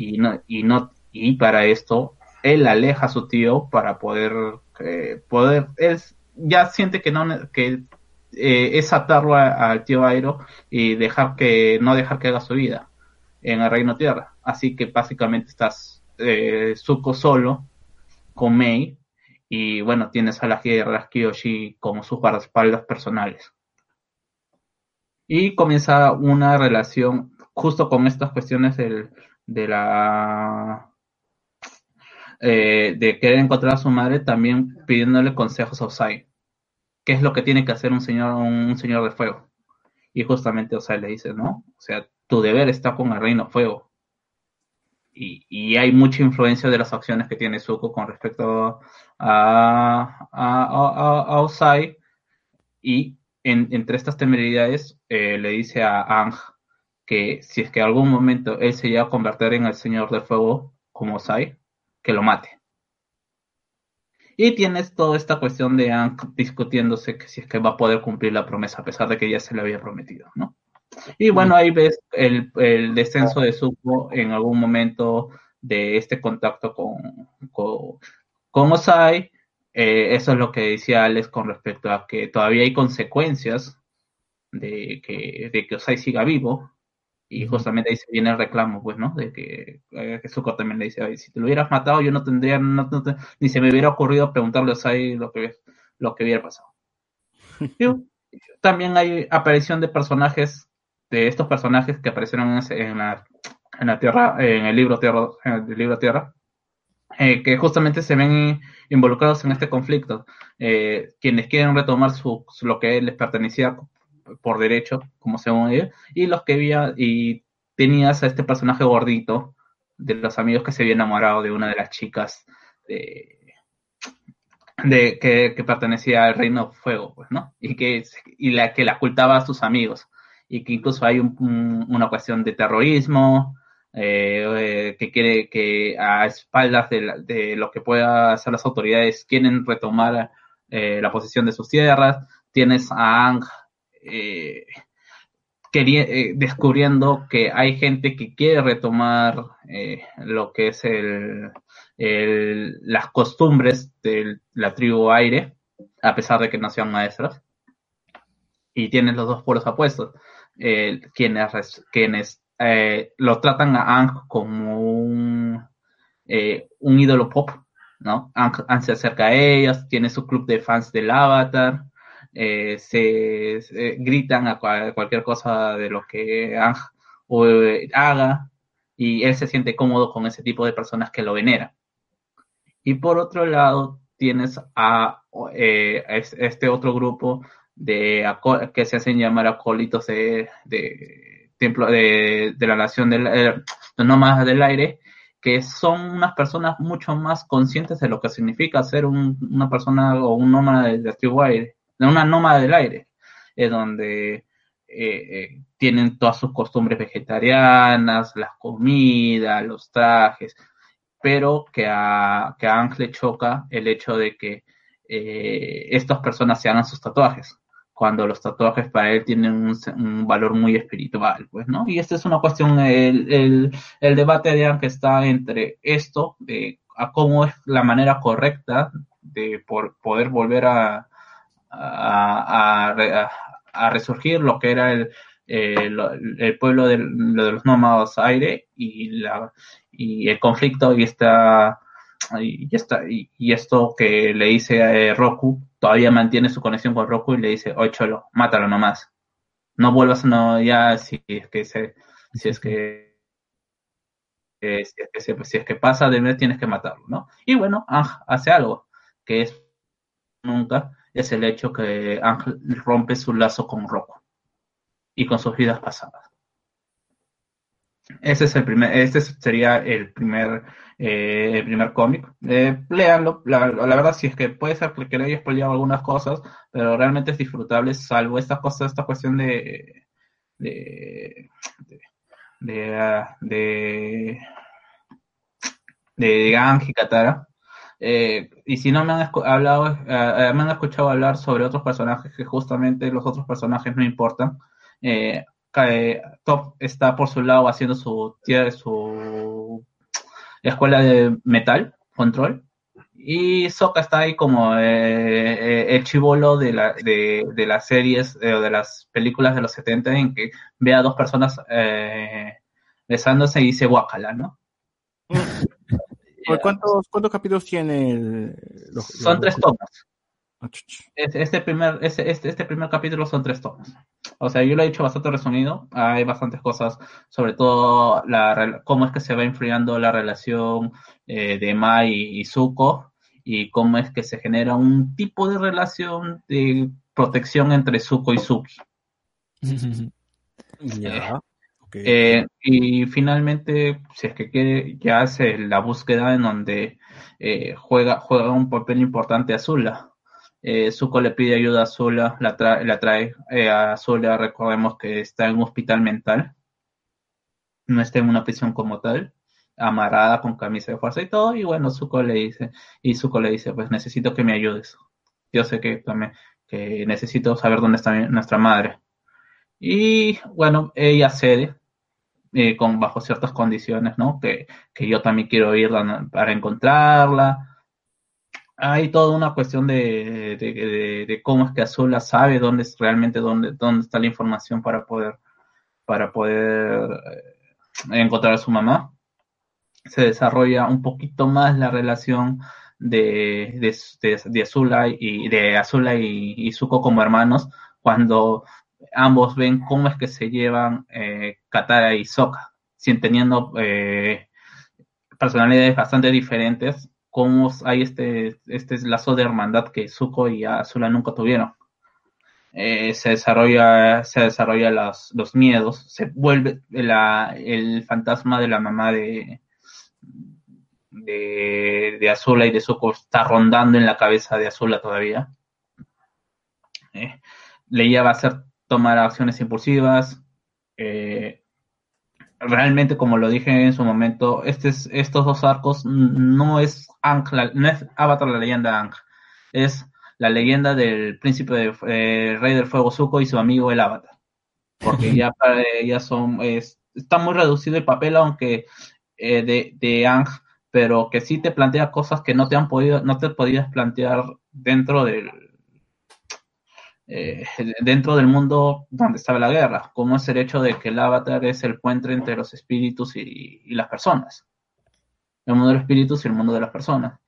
Y no, y no, y para esto, él aleja a su tío para poder, eh, poder, él ya siente que no, que eh, es atarlo al tío Airo y dejar que, no dejar que haga su vida en el Reino Tierra. Así que básicamente estás eh, Zuko solo con Mei y bueno, tienes a las guerras Kyoshi como sus guardaespaldas personales. Y comienza una relación justo con estas cuestiones del, de la eh, de querer encontrar a su madre, también pidiéndole consejos a Osai. ¿Qué es lo que tiene que hacer un señor, un señor de fuego? Y justamente Osai le dice, ¿no? O sea, tu deber está con el reino fuego. Y, y hay mucha influencia de las acciones que tiene Zuko con respecto a, a, a, a Osai. Y en- entre estas temeridades eh, le dice a Ang que si es que algún momento él se llega a convertir en el Señor del Fuego como Osai, que lo mate. Y tienes toda esta cuestión de Ang discutiéndose que si es que va a poder cumplir la promesa a pesar de que ya se le había prometido, ¿no? Y bueno, ahí ves el, el descenso de Zuko en algún momento de este contacto con, con, con Osai. Eh, eso es lo que decía Alex con respecto a que todavía hay consecuencias de que, de que Osai siga vivo. Y justamente ahí se viene el reclamo, pues, ¿no? De que, eh, que Zuko también le dice, "Ay, si te lo hubieras matado, yo no tendría, no- no te- ni se me hubiera ocurrido preguntarle a Osai lo que, lo que hubiera pasado. También hay aparición de personajes, de estos personajes que aparecieron en, ese- en la, en la Tierra, en el libro Tierra, en el libro Tierra, eh, que justamente se ven involucrados en este conflicto. Eh, quienes quieren retomar su- lo que les pertenecía por derecho, como según ellos, y los que había, y tenías a este personaje gordito de los amigos que se había enamorado de una de las chicas de, de que, pertenecía al Reino Fuego, pues, ¿no? Y que y la que la ocultaba a sus amigos y que incluso hay un- un- una cuestión de terrorismo eh, eh, que quiere que a espaldas de, la- de lo que puedan hacer las autoridades quieren retomar eh, la posesión de sus tierras. Tienes a Ang eh, eh, descubriendo que hay gente que quiere retomar eh, lo que es el, las costumbres de la tribu aire, a pesar de que no sean maestras. Y tienes los dos polos apuestos, eh, quienes, quienes lo tratan a Ang como un un ídolo pop, ¿no? Ang, Ang se acerca a ellas, tiene su club de fans del Avatar, eh, se, gritan a cual- cualquier cosa de lo que eh, haga y él se siente cómodo con ese tipo de personas que lo veneran. Y por otro lado, tienes a eh, es- este otro grupo de que se hacen llamar acólitos de, templo de, de la nación del de nómadas del aire, que son unas personas mucho más conscientes de lo que significa ser un- una persona o un nómada de, de aire, una nómada del aire, eh, donde eh, eh, tienen todas sus costumbres vegetarianas, las comidas, los trajes, pero que a, que a le choca el hecho de que eh, estas personas se hagan sus tatuajes, cuando los tatuajes para él tienen un, valor muy espiritual, pues, ¿no? Y esta es una cuestión, el, el, debate de Ang está entre esto, de a cómo es la manera correcta de por, poder volver a, a, a, a- resurgir lo que era el, eh, el pueblo del- de los nómadas aire y la y el conflicto y esta y, esta y, esto que le dice a eh, Roku todavía mantiene su conexión con Roku y le dice oye cholo mátalo nomás. No vuelvas no ya si es que se si es que eh, si, es que si es que pasa de vez tienes que matarlo no y bueno Ang hace algo que es nunca es el hecho que Ang rompe su lazo con Roku y con sus vidas pasadas ese es el primer, este sería el primer, eh, el primer cómic. Eh, léanlo, la, la verdad si es que puede ser que le haya spoileado algunas cosas, pero realmente es disfrutable, salvo esta cosa, esta cuestión de de de de, de, de Katara. Eh, y si no me han hablado, eh, me han escuchado hablar sobre otros personajes que justamente los otros personajes no importan. Eh, Top está por su lado haciendo su, su escuela de metal, control, y Sokka está ahí como eh, eh, el chivolo de, la, de, de las series eh, o de las películas de los 70 en que ve a dos personas eh, besándose y dice guacala, ¿no? ¿Por ¿Cuántos, ¿Cuántos capítulos tiene el- los- Son los- tres tomos. Ah. Este, este primer, este, este, primer capítulo son tres tomos. O sea, yo lo he dicho bastante resumido. Hay bastantes cosas, sobre todo la, cómo es que se va enfriando la relación eh, de Mai y, y Zuko y cómo es que se genera un tipo de relación de protección entre Zuko y Suki. Ya. Eh, y finalmente, si es que quiere, ya hace la búsqueda en donde eh, juega, juega un papel importante Azula. Eh, Zuko le pide ayuda a Azula, la, tra- la trae eh, a Azula, recordemos que está en un hospital mental, no está en una prisión como tal, amarrada con camisa de fuerza y todo, y bueno, Zuko le dice, y Zuko le dice, pues necesito que me ayudes. Yo sé que también, que necesito saber dónde está nuestra madre. Y bueno, ella cede, eh, con bajo ciertas condiciones, ¿no? Que, que yo también quiero ir para encontrarla. Hay toda una cuestión de, de, cómo es que Azula sabe dónde es realmente dónde, dónde está la información para poder para poder eh, encontrar a su mamá. Se desarrolla un poquito más la relación de, de, de, de Azula y de Azula y, y Zuko como hermanos cuando ambos ven cómo es que se llevan eh, Katara y Sokka, sin teniendo eh, personalidades bastante diferentes, cómo hay este, este lazo de hermandad que Zuko y Azula nunca tuvieron. Eh, se desarrolla, se desarrolla los, miedos, se vuelve la, el fantasma de la mamá de, de, Azula y de Zuko está rondando en la cabeza de Azula todavía. Eh, lleva a hacer tomar acciones impulsivas. Eh, realmente, como lo dije en su momento, este es- estos dos arcos no es, Aang, la- no es Avatar la leyenda Aang, es la leyenda del príncipe de, eh, rey del fuego Zuko y su amigo el Avatar. Porque ya, ya son, es- está muy reducido el papel, aunque eh, de, de Aang, pero que sí te plantea cosas que no te han podido, no te podías plantear dentro del, eh, dentro del mundo donde estaba la guerra, como es el hecho de que el avatar es el puente entre los espíritus y, las personas. el mundo de los espíritus y el mundo de las personas,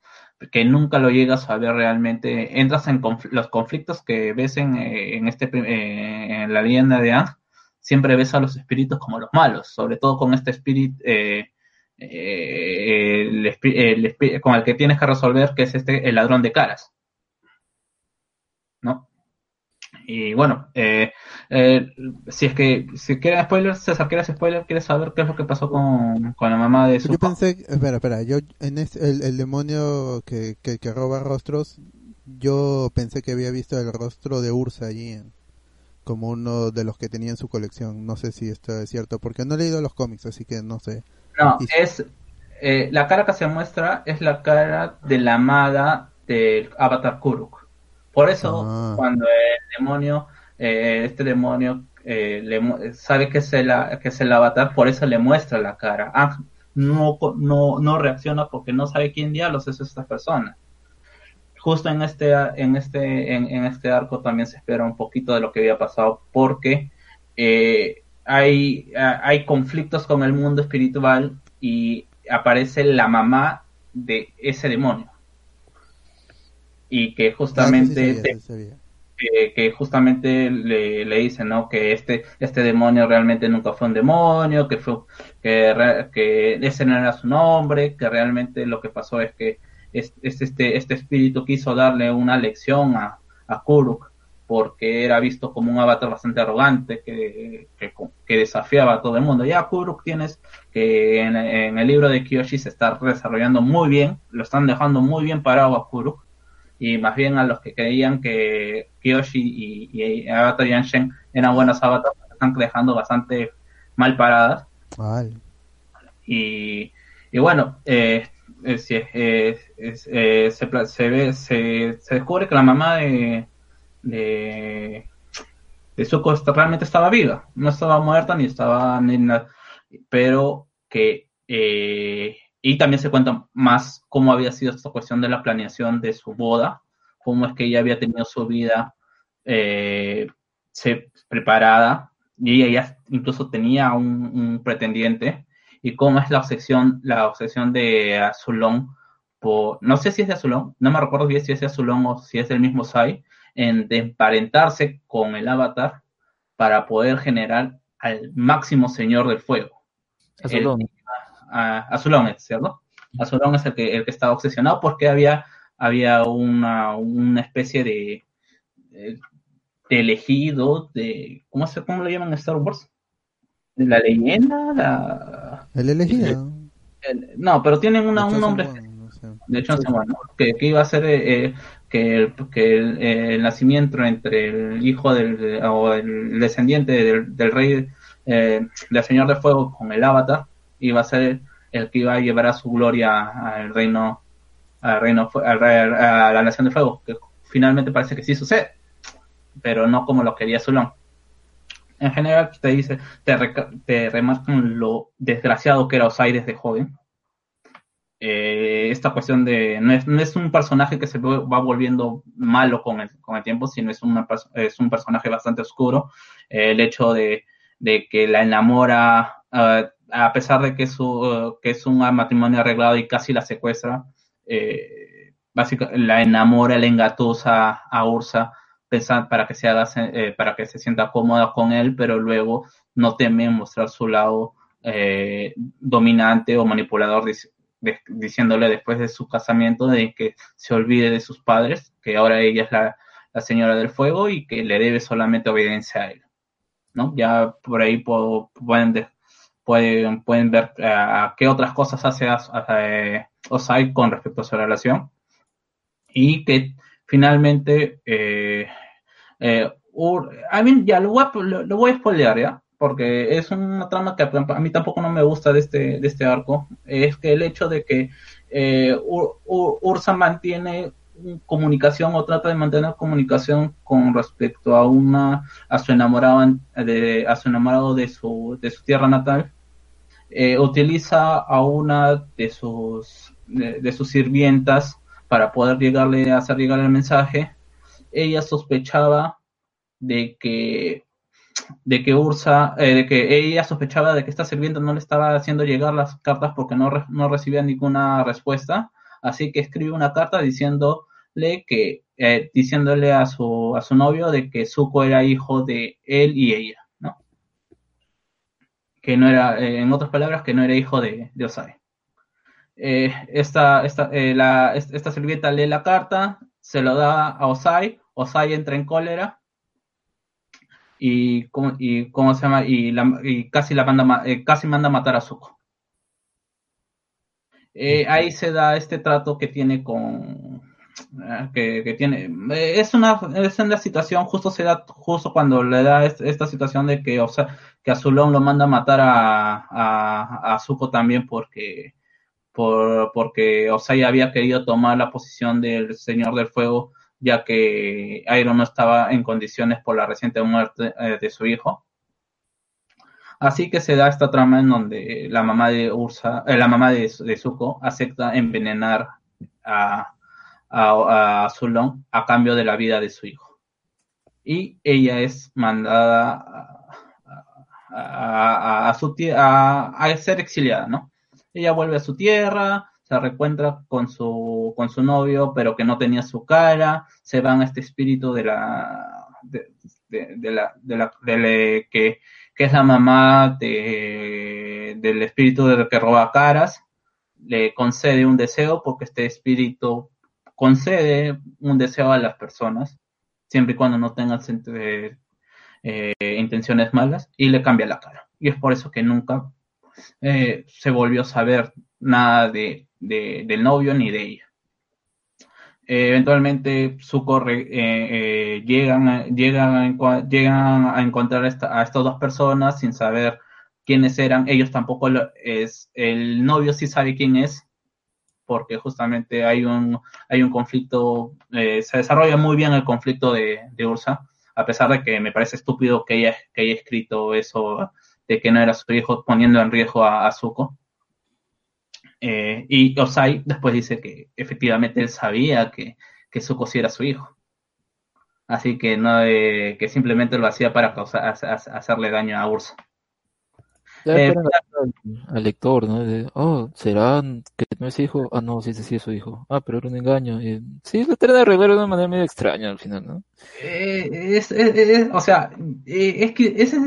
que nunca lo llegas a ver realmente, entras en los conflictos que ves en, eh, este, eh, en la leyenda de Ang, siempre ves a los espíritus como los malos, sobre todo con este espíritu, eh, con el que tienes que resolver, que es este, el ladrón de caras. ¿No? Y bueno, eh, eh, si es que si quieres spoiler, César, ¿quieres spoiler? ¿Quieres saber qué es lo que pasó con, con la mamá de su Yo pensé, espera, espera, yo en este, el, el demonio que, que, que roba rostros, yo pensé que había visto el rostro de Ursa allí como uno de los que tenía en su colección. No sé si esto es cierto, porque no he leído los cómics, así que no sé. No, Y- es eh, la cara que se muestra es la cara de la amada del Avatar Kuruk. Por eso, Ah. cuando el demonio, eh, este demonio eh, le sabe que es, el, que es el Avatar, por eso le muestra la cara. Ah, no, no, no reacciona porque no sabe quién diablos es esta persona. Justo en este, en este, en, en este arco también se espera un poquito de lo que había pasado porque eh, hay, hay conflictos con el mundo espiritual y aparece la mamá de ese demonio. Y que Ah, sí justamente sabía, te- eso sí sabía. que, que justamente le, le dicen, ¿no? Que este, este demonio realmente nunca fue un demonio, que fue, que, re- que ese no era su nombre, que realmente lo que pasó es que es, es este, este espíritu quiso darle una lección a, a Kuruk, porque era visto como un avatar bastante arrogante, que, que, que desafiaba a todo el mundo. Ya Kuruk tienes que en, en el libro de Kyoshi se está desarrollando muy bien, lo están dejando muy bien parado a Kuruk, y más bien a los que creían que Kyoshi y, y Avatar Yanshen eran buenas avatars, están dejando bastante mal paradas. Vale. Y, y bueno, eh, eh, si es- es- se, se ve, se, se descubre que la mamá de, de, de Zuko realmente estaba viva, no estaba muerta ni estaba ni nada, pero que eh, y también se cuenta más cómo había sido esta cuestión de la planeación de su boda, cómo es que ella había tenido su vida eh, preparada y ella incluso tenía un, pretendiente y cómo es la obsesión la obsesión de Azulón por no sé si es de Azulón no me recuerdo bien si es de Azulón o si es del mismo Sai en de emparentarse con el avatar para poder generar al máximo señor del fuego Azulón. A- Azulón es, ¿cierto? Azulón es el que, el que estaba obsesionado porque había, había una, una especie de, de, de elegido, de, ¿cómo, se, ¿cómo lo llaman en Star Wars? ¿De la leyenda? La, El elegido. el- no, pero tienen una, un nombre One, no sé. de hecho, bueno, que, que iba a ser eh, eh, que, el, que el, eh, el nacimiento entre el hijo del o el descendiente del, del rey eh, del señor de fuego con el avatar iba a ser el que iba a llevar a su gloria al reino al reino al rey- a la nación de fuego que finalmente parece que sí sucede pero no como lo quería Zulón en general te dice te, reca- te remarcan lo desgraciado que era Osai desde joven eh, esta cuestión de no es, no es un personaje que se va volviendo malo con el, con el tiempo, sino es, una, es un personaje bastante oscuro. Eh, el hecho de, de que la enamora, ah, a pesar de que su, que es un matrimonio arreglado y casi la secuestra, eh, básicamente la enamora, la engatusa a Ursa para que se haga, eh, para que se sienta cómoda con él, pero luego no teme mostrar su lado eh, dominante o manipulador diciéndole después de su casamiento de que se olvide de sus padres, que ahora ella es la, señora del fuego y que le debe solamente obediencia a él. ¿no? Ya por ahí po- pueden, de- pueden, pueden ver ah, qué otras cosas hace As- eh, Osai con respecto a su relación. Y que finalmente eh, eh, Ur- I mean, ya lo voy, a, lo voy a spoilear ya porque es una trama que a mí tampoco no me gusta de este, de este arco, es que el hecho de que eh, Ur- Ur- Ursa mantiene comunicación o trata de mantener comunicación con respecto a una a su enamorado de, a su enamorado de su de su tierra natal eh, utiliza a una de sus de, sus sirvientas para poder llegarle hacer llegar el mensaje. Ella sospechaba de que de que Ursa, eh, de que ella sospechaba de que esta sirvienta no le estaba haciendo llegar las cartas porque no, no recibía ninguna respuesta, así que escribe una carta diciéndole que, eh, diciéndole a su, a su novio de que Zuko era hijo de él y ella, ¿no? Que no era, eh, en otras palabras, que no era hijo de, de Osai. Eh, esta, esta, la, es- esta lee la carta, se lo da a Osai, Osai entra en cólera y y cómo se llama y, casi la manda ma- casi manda a matar a Zuko. Eh, ahí se da este trato que tiene con eh, que, que tiene eh, es una es una situación justo se da justo cuando le da est- esta situación de que o sea que Azulón lo manda a matar a, a, a Zuko también porque por, porque Osai había querido tomar la posición del Señor del Fuego, ya que Iroh no estaba en condiciones por la reciente muerte eh, de su hijo. Así que se da esta trama en donde la mamá de Ursa, eh, la mamá de, de Zuko acepta envenenar a, a, a a cambio de la vida de su hijo. Y ella es mandada a, a, su a, ser exiliada, ¿no? Ella vuelve a su tierra, se reencuentra con su, con su novio, pero que no tenía su cara, se van a este espíritu de la, de la, de la, de la- que, que es la mamá de, del espíritu del que roba caras, le concede un deseo porque este espíritu concede un deseo a las personas, siempre y cuando no tengan eh, intenciones malas, y le cambia la cara. Y es por eso que nunca eh, se volvió a saber nada de, de- del novio ni de ella. Eh, eventualmente Zuko eh, eh, llegan, llegan, llegan a encontrar a estas dos personas sin saber quiénes eran. Ellos tampoco lo- es el novio sí sabe quién es porque justamente hay un hay un conflicto se desarrolla muy bien el conflicto de, de Ursa a pesar de que me parece estúpido que ella que haya escrito eso de que no era su hijo poniendo en riesgo a, a Zuko Eh, y Osai después dice que efectivamente él sabía que, que Zuko sí era su hijo. Así que no eh, que simplemente lo hacía para causar hace- hace- hacerle daño a Ursa Eh, al, al lector, ¿no? De, oh, ¿será que no es hijo? Ah, no, sí, sí, sí es su hijo. Ah, pero era un engaño. Y, sí, lo tratan de arreglar de una manera medio extraña al final, ¿no? Eh, es, es- es- o sea, eh, es que esa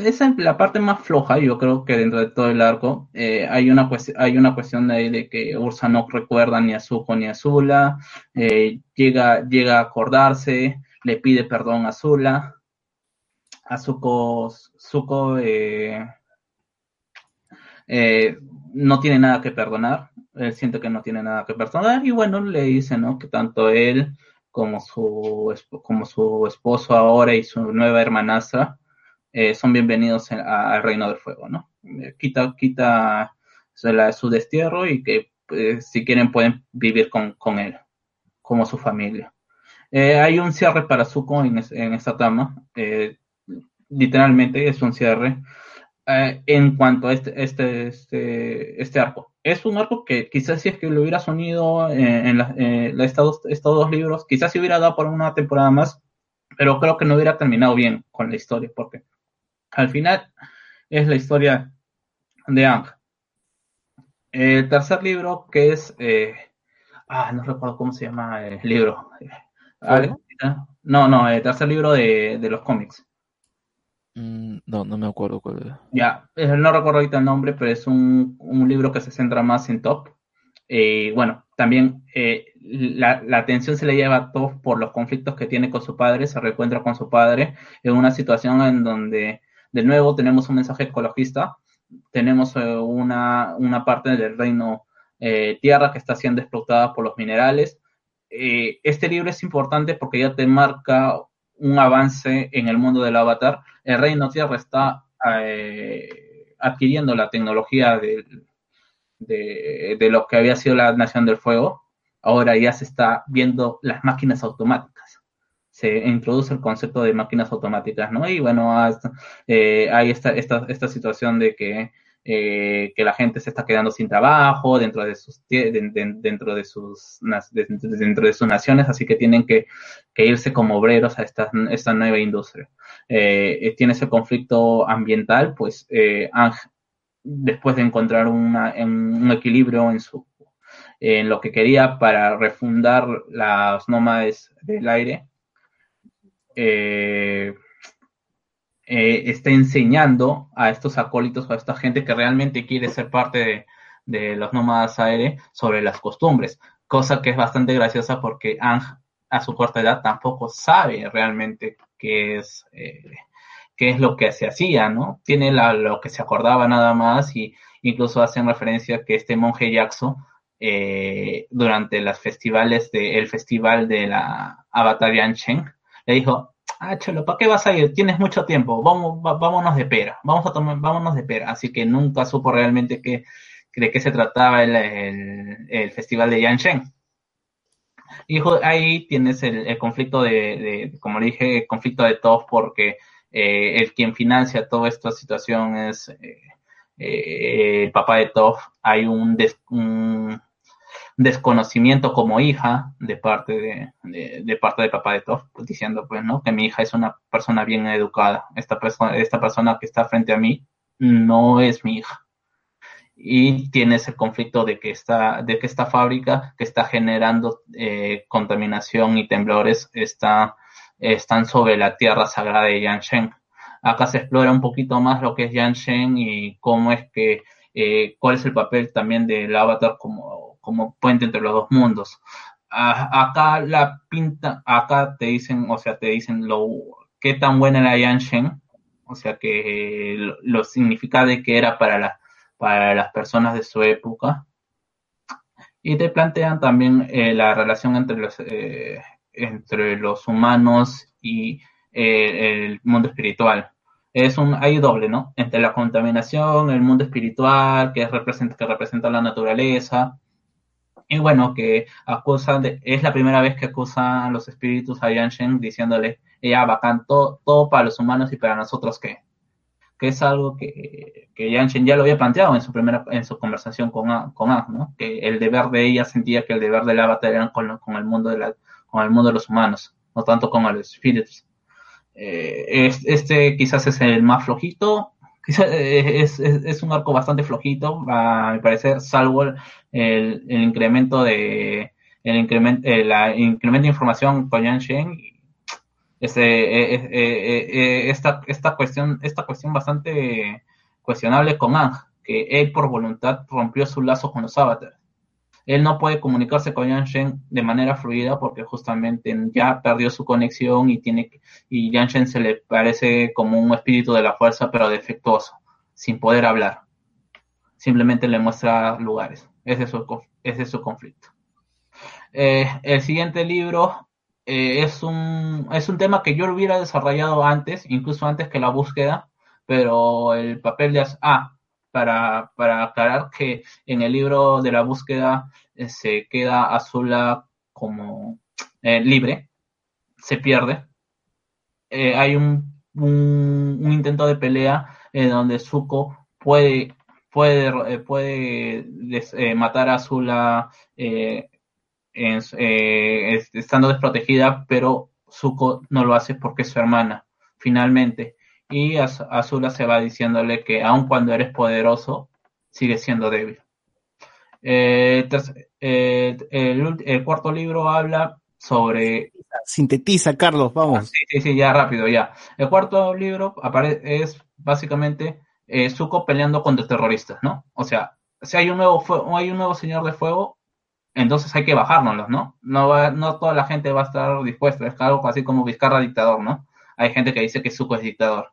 es, la parte más floja, yo creo que dentro de todo el arco. Hay una cuestión, hay una cuestión de, ahí de que Ursa no recuerda ni a Zuko ni a Zula, llega, llega a acordarse, le pide perdón a Zula, a Zuko, Zuko eh, eh, no tiene nada que perdonar, él siente que no tiene nada que perdonar y bueno, le dice, ¿no? Que tanto él como su, como su esposo ahora y su nueva hermanastra eh, son bienvenidos al reino del fuego, ¿no? Eh, Quita, quita su destierro y que pues, si quieren pueden vivir con, con él, como su familia. Eh, hay un cierre para Zuko en, en esta trama, eh, literalmente es un cierre eh, en cuanto a este, este, este, este arco. Es un arco que quizás si es que lo hubieras unido en, en la- eh, estos, estos dos libros, quizás se hubiera dado por una temporada más, pero creo que no hubiera terminado bien con la historia, porque al final es la historia de Ang. El tercer libro, que es, eh, ah, no recuerdo cómo se llama el libro. No, no, el tercer libro de, de los cómics. Mm, no, no me acuerdo cuál era. Ya, eh, no recuerdo ahorita el nombre, pero es un, un libro que se centra más en Top. Eh, bueno, también eh, la, la atención se le lleva a Top por los conflictos que tiene con su padre, se reencuentra con su padre en una situación en donde, de nuevo, tenemos un mensaje ecologista, tenemos eh, una, una parte del reino tierra que está siendo explotada por los minerales. Este libro es importante porque ya te marca un avance en el mundo del avatar. El reino tierra está eh, adquiriendo la tecnología de, de lo que había sido la Nación del Fuego. Ahora ya se está viendo las máquinas automáticas. Se introduce el concepto de máquinas automáticas, ¿no? Y bueno, eh, hay esta, esta, esta situación de que eh, que la gente se está quedando sin trabajo dentro de sus dentro de sus dentro de sus naciones, así que tienen que, que irse como obreros a esta, esta nueva industria. Eh, eh, tiene ese conflicto ambiental, pues eh, después de encontrar un equilibrio en lo que quería para refundar las nómades del aire, eh, eh, está enseñando a estos acólitos a esta gente que realmente quiere ser parte de, de los nómadas aéreos sobre las costumbres, cosa que es bastante graciosa porque Ang a su corta edad tampoco sabe realmente qué es, eh, qué es lo que se hacía, ¿no? Tiene la- lo que se acordaba nada más y incluso hacen referencia que este monje Yaxo eh, durante los festivales de, el festival de la Avatar Yanchen, le dijo, ah, chelo, ¿para qué vas a ir? Tienes mucho tiempo, vamos, va- vámonos de pera, vamos a tomar, vámonos de pera. Así que nunca supo realmente qué, de qué se trataba el, el, el festival de Yanchen. Y ahí tienes el, el conflicto de, de, como le dije, el conflicto de Toph porque eh, el quien financia toda esta situación es eh, eh, el papá de Toph. Hay un, des- un desconocimiento como hija de parte de, de, de parte del papá de Toph, pues, diciendo pues no que mi hija es una persona bien educada. Esta persona, esta persona que está frente a mí no es mi hija y tienes el conflicto de que esta, de que esta fábrica que está generando eh, contaminación y temblores está, están sobre la tierra sagrada de Yanshen. Acá se explora un poquito más lo que es Yanshen y cómo es que, eh, cuál es el papel también del avatar como, como puente entre los dos mundos. Acá la pinta, acá te dicen, o sea, te dicen lo, qué tan buena era Yanshen, o sea, que lo, lo significado de que era para la, para las personas de su época. Y te plantean también eh, la relación entre los, eh, entre los humanos y eh, el mundo espiritual. Es un, hay doble, ¿no? Entre la contaminación, el mundo espiritual, que representa, que representa la naturaleza. Y bueno, que acusan, de, es la primera vez que acusan los espíritus a Yanshen diciéndole, ya, bacán, todo, todo para los humanos y para nosotros qué que es algo que, que Yanshin ya lo había planteado en su primera en su conversación con A- con Ang, ¿no? Que el deber de ella sentía que el deber del avatar era con, con el mundo de la, con el mundo de los humanos, no tanto con los espíritus. Eh, es- este quizás es el más flojito, quizás eh, es, es, es un arco bastante flojito, a mi parecer, salvo el, el, incremento de el incremento, eh, la incremento de información con Yanshin este, eh, eh, eh, eh, esta, esta cuestión, esta cuestión bastante cuestionable con Ang, que él por voluntad rompió su lazo con los avatars. Él no puede comunicarse con Yanshen de manera fluida porque justamente ya perdió su conexión y tiene y Yanshen se le parece como un espíritu de la fuerza pero defectuoso, sin poder hablar. Simplemente le muestra lugares. Ese es su, ese es su conflicto. Eh, el siguiente libro eh, es, un, es un tema que yo lo hubiera desarrollado antes, incluso antes que la búsqueda, pero el papel de... Ah, para, para aclarar que en el libro de la búsqueda eh, se queda Azula como eh, libre, se pierde. Hay un, un, intento de pelea en donde Zuko puede, puede, puede matar a Azula eh, eh, estando desprotegida, pero Zuko no lo hace porque es su hermana, finalmente. Y Az- Azula se va diciéndole que aun cuando eres poderoso, sigues siendo débil. Eh, eh, el, cuarto libro habla sobre Sintetiza, Carlos, vamos. Sí, sí, sí, ya rápido, ya. El cuarto libro es básicamente eh, Zuko peleando contra terroristas, ¿no? O sea, si hay un nuevo hay un nuevo señor de fuego, entonces hay que bajárnoslos, ¿no? No va, no toda la gente va a estar dispuesta, es algo así como Vizcarra dictador, ¿no? Hay gente que dice que Zuko es dictador.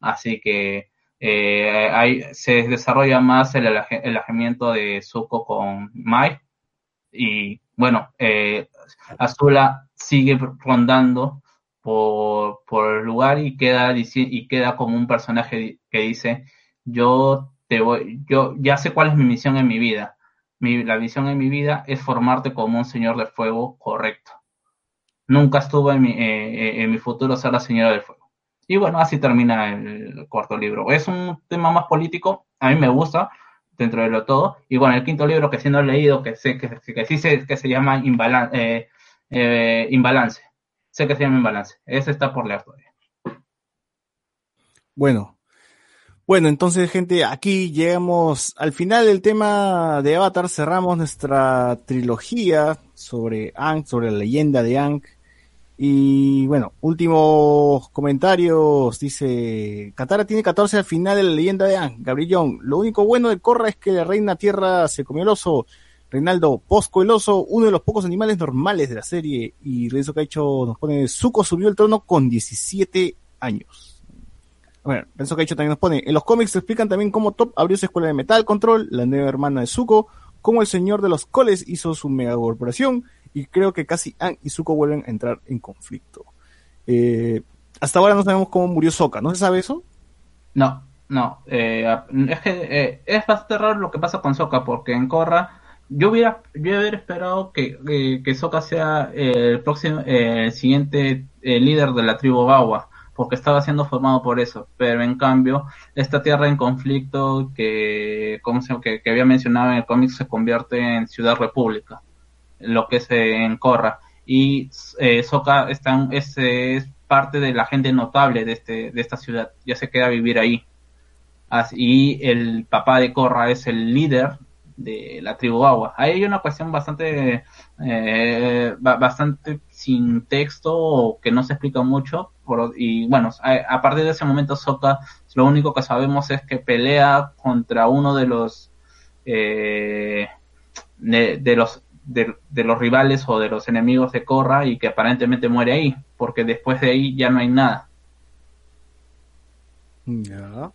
Así que eh, hay, se desarrolla más el, alejamiento de Zuko con Mai. Y bueno, eh, Azula sigue rondando por, el lugar y queda, y queda como un personaje que dice, yo te voy, yo ya sé cuál es mi misión en mi vida. Mi, la visión en mi vida es formarte como un señor de fuego correcto. Nunca estuvo en mi, eh, eh, en mi futuro ser la señora del fuego. Y bueno, así termina el cuarto libro. Es un tema más político, a mí me gusta, dentro de lo todo. Y bueno, el quinto libro que sí no he leído, que sé que, que sí sé que se llama eh, eh, Imbalance. Sé que se llama Imbalance. Ese está por leer todavía. Bueno. Bueno, entonces, gente, aquí llegamos al final del tema de Avatar. Cerramos nuestra trilogía sobre Aang, sobre la leyenda de Aang. Y bueno, últimos comentarios. Dice: Katara tiene 14 al final de la leyenda de Aang. Gabriellón, lo único bueno de Korra es que la reina tierra se comió el oso. Reinaldo, Posco el oso, uno de los pocos animales normales de la serie. Y Renzo Caicho nos pone: Zuko subió el trono con 17 años. Bueno, Renzo Caicho también nos pone, en los cómics se explican también cómo Top abrió su escuela de Metal Control, la nueva hermana de Zuko, cómo el señor de los coles hizo su mega corporación, y creo que casi Aang y Zuko vuelven a entrar en conflicto. Eh, hasta ahora no sabemos cómo murió Sokka, ¿no se sabe eso? No, no. eh, es que eh, es bastante raro lo que pasa con Sokka, porque en Korra yo hubiera, yo esperado que, que, que Sokka sea el próximo, eh, el siguiente eh, líder de la tribu Bawa, porque estaba siendo formado por eso. Pero en cambio, esta tierra en conflicto que, ¿cómo se, que, había mencionado en el cómic se convierte en Ciudad República, lo que es eh, en Korra. Y eh, en- es, parte de la gente notable de, este, de esta ciudad, ya se queda a vivir ahí. Y el papá de Korra es el líder de la tribu Agua. Ahí hay una cuestión bastante, eh, ba- bastante sin texto o que no se explica mucho. por- y bueno, a, a partir de ese momento Sokka, lo único que sabemos es que pelea contra uno de los eh, de, de los de, de los rivales o de los enemigos de Korra y que aparentemente muere ahí, porque después de ahí ya no hay nada. Ya.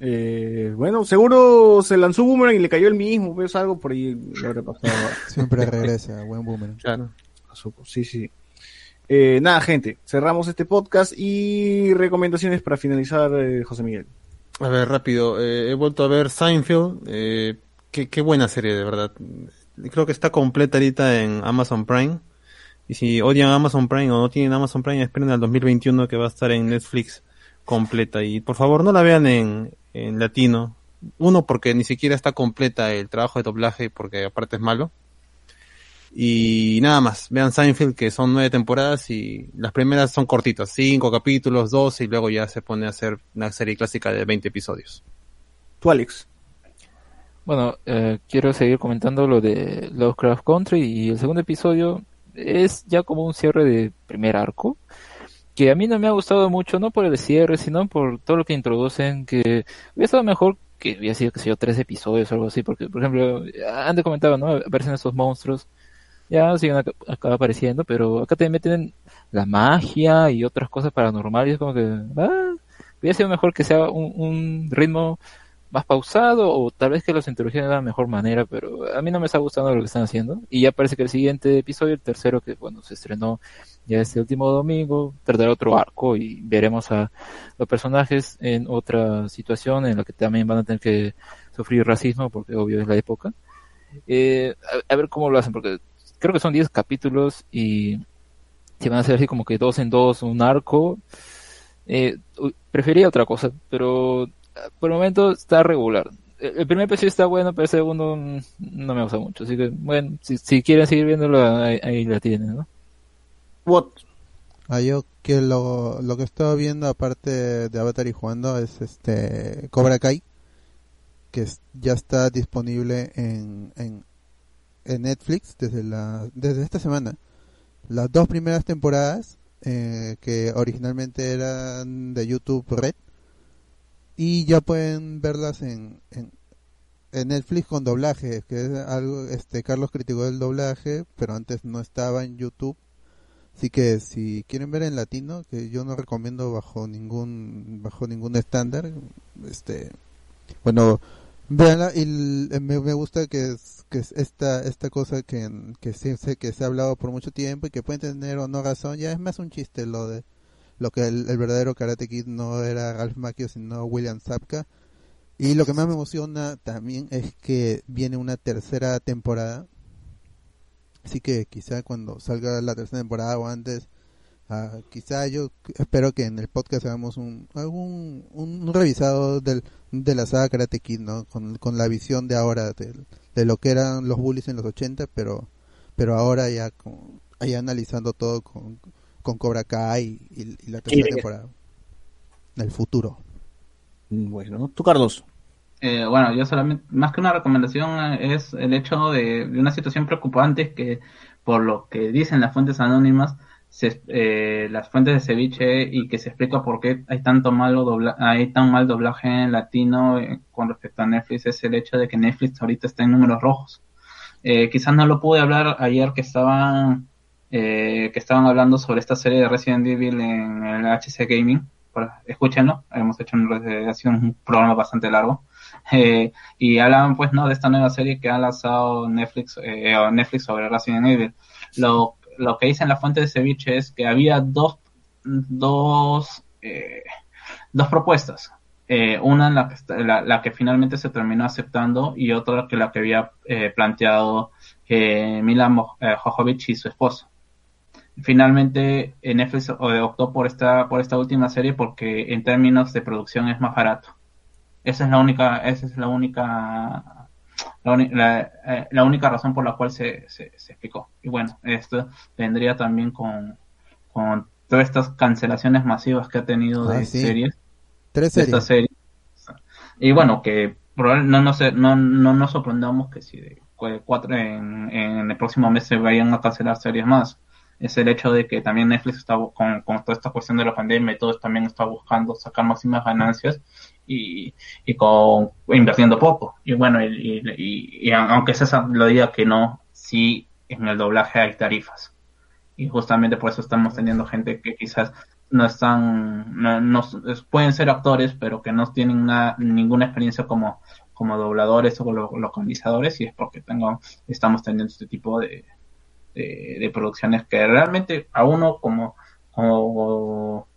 Eh, bueno, seguro se lanzó boomerang y le cayó el mismo, pues algo por ahí. Siempre regresa, buen boomerang. Claro. Sí, sí. Eh, nada, gente, cerramos este podcast y recomendaciones para finalizar, eh, José Miguel. A ver, rápido. eh, he vuelto a ver Seinfeld. qué, qué buena serie, de verdad. Creo que está completa ahorita en Amazon Prime. Y si odian Amazon Prime o no tienen Amazon Prime, esperen al 2021 que va a estar en Netflix completa. Y por favor, no la vean en, en latino. Uno, porque ni siquiera está completa el trabajo de doblaje, porque aparte es malo. Y nada más, vean Seinfeld, que son nueve temporadas y las primeras son cortitas, cinco capítulos, dos, y luego ya se pone a hacer una serie clásica de 20 episodios. Tú, Alex. Bueno, eh, quiero seguir comentando lo de Lovecraft Country y el segundo episodio es ya como un cierre de primer arco que a mí no me ha gustado mucho, no por el cierre, sino por todo lo que introducen, que hubiera estado mejor que hubiera sido, que sé yo, tres episodios o algo así, porque, por ejemplo, antes comentaba, ¿no? Aparecen estos monstruos, ya siguen acá, apareciendo, pero acá te meten la magia y otras cosas paranormales, como que, ah, hubiera sido mejor que sea un, ritmo más pausado o tal vez que los introdujeran de una mejor manera, pero a mí no me está gustando lo que están haciendo. Y ya parece que el siguiente episodio, el tercero, que bueno, se estrenó ya este último domingo, tratará otro arco y veremos a los personajes en otra situación en la que también van a tener que sufrir racismo, porque obvio es la época. Eh, a, a ver cómo lo hacen, porque creo que son 10 capítulos y si van a hacer así como que dos en dos un arco, eh, prefería otra cosa, pero por el momento está regular. El primer episodio está bueno, pero el segundo no me gusta mucho. Así que, bueno, si, si quieren seguir viéndolo, ahí, ahí la tienen, ¿no? What? Ah, yo que lo, lo que estaba viendo aparte de Avatar y jugando es este Cobra Kai que es- ya está disponible en, en, en Netflix desde la desde esta semana. Las dos primeras temporadas eh, que originalmente eran de YouTube Red y ya pueden verlas en, en, en Netflix con doblaje, que es algo este Carlos criticó el doblaje, pero antes no estaba en YouTube. Así que si quieren ver en latino, que yo no recomiendo bajo ningún bajo ningún estándar, este bueno, véanla y l- me, gusta que es, que es esta esta cosa que que se, que se ha hablado por mucho tiempo y que pueden tener o no razón, ya es más un chiste lo de lo que el, el verdadero Karate Kid no era Ralph Macchio sino William Zapka. Y lo que más me emociona también es que viene una tercera temporada Así que quizá cuando salga la tercera temporada o antes Ah, quizá yo espero que en el podcast hagamos un algún un, un revisado del, de la saga Karate Kid, ¿no? Con, con la visión de ahora de, lo que eran los bullies en los 80, pero pero ahora ya con, ahí analizando todo con, con Cobra Kai y, y la tercera Sí. temporada. El futuro. Bueno, tú Carlos. Eh, bueno, yo solamente, más que una recomendación, eh, es el hecho de, de una situación preocupante que, por lo que dicen las fuentes anónimas, se, eh, las fuentes de ceviche y que se explica por qué hay tanto malo hay tan mal doblaje en latino eh, con respecto a Netflix es el hecho de que Netflix ahorita está en números rojos. Eh, quizás no lo pude hablar ayer que estaban eh, que estaban hablando sobre esta serie de Resident Evil en el HC Gaming. Escúchenlo, hemos hecho un, un programa bastante largo. Eh, y hablaban pues no de esta nueva serie que ha lanzado Netflix eh, Netflix sobre Resident Evil. Lo, lo que dicen la fuente de ceviche es que había dos dos eh, dos propuestas. Eh, una en la que, la, que finalmente se terminó aceptando y otra que la que había eh, planteado eh, Mila Mo- eh, Jovovich y su esposo. Finalmente Netflix optó por esta por esta última serie porque en términos de producción es más barato. Esa es la única esa es la única la, uni- la, eh, la única razón por la cual se, se, se explicó. Y bueno, esto vendría también con, con todas estas cancelaciones masivas que ha tenido de Ah, sí. series. Tres de esta series. serie. Y bueno, que probable- no, nos, no, no nos sorprendamos que si de cu- cuatro en, en el próximo mes se vayan a cancelar series más. Es el hecho de que también Netflix está con, con toda esta cuestión de la pandemia y todo también está buscando sacar máximas ganancias y, y con invirtiendo poco. Y bueno, y, y- aunque César lo diga que no, sí en el doblaje hay tarifas. Y justamente por eso estamos teniendo gente que quizás no están, no, no- pueden ser actores, pero que no tienen una- ninguna experiencia como, como dobladores o lo- localizadores, y es porque tengo, estamos teniendo este tipo de, de, de producciones que realmente a uno como, como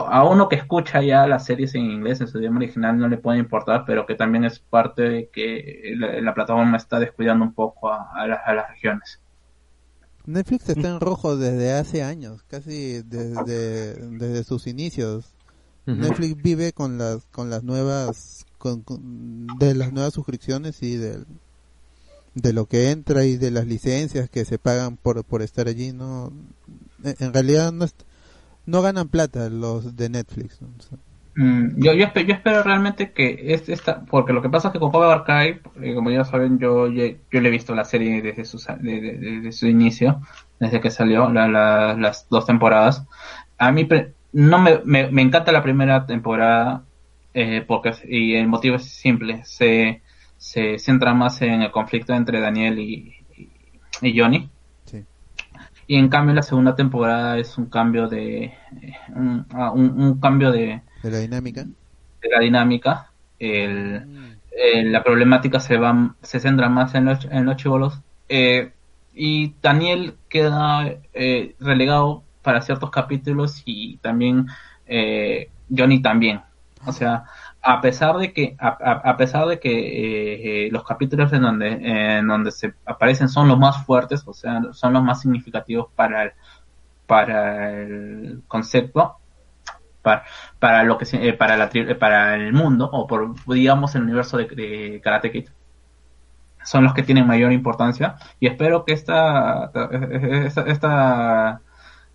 a uno que escucha ya las series en inglés en su idioma original no le puede importar, pero que también es parte de que la, la plataforma está descuidando un poco a, a las, a las regiones. Netflix está en rojo desde hace años, casi desde, desde sus inicios. Netflix vive con las con las nuevas con, con- de las nuevas suscripciones y del de lo que entra y de las licencias que se pagan por por estar allí no en en realidad no est- no ganan plata los de Netflix Mm, yo, yo, espe- yo espero realmente que este esta, porque lo que pasa es que con Cobra Kai, eh, como ya saben, yo, yo, yo le he visto la serie desde su, desde su inicio, desde que salió, la- la- las dos temporadas. A mí no me, me, encanta la primera temporada, eh, porque, y el motivo es simple, se, se centra más en el conflicto entre Daniel y, y Johnny. Y en cambio la segunda temporada es un cambio de, eh, un, ah, un- un cambio de, de la dinámica de la dinámica, el, eh, la problemática se va, se centra más en los, en los chivolos, eh, y Daniel queda eh, relegado para ciertos capítulos y también eh, Johnny también. O sea, a pesar de que a, a- pesar de que eh, eh, los capítulos en donde en donde se aparecen son los más fuertes, o sea, son los más significativos para el, para el concepto, para, para lo que eh, para la para el mundo o por digamos el universo de, de Karate Kid son los que tienen mayor importancia. Y espero que esta esta, esta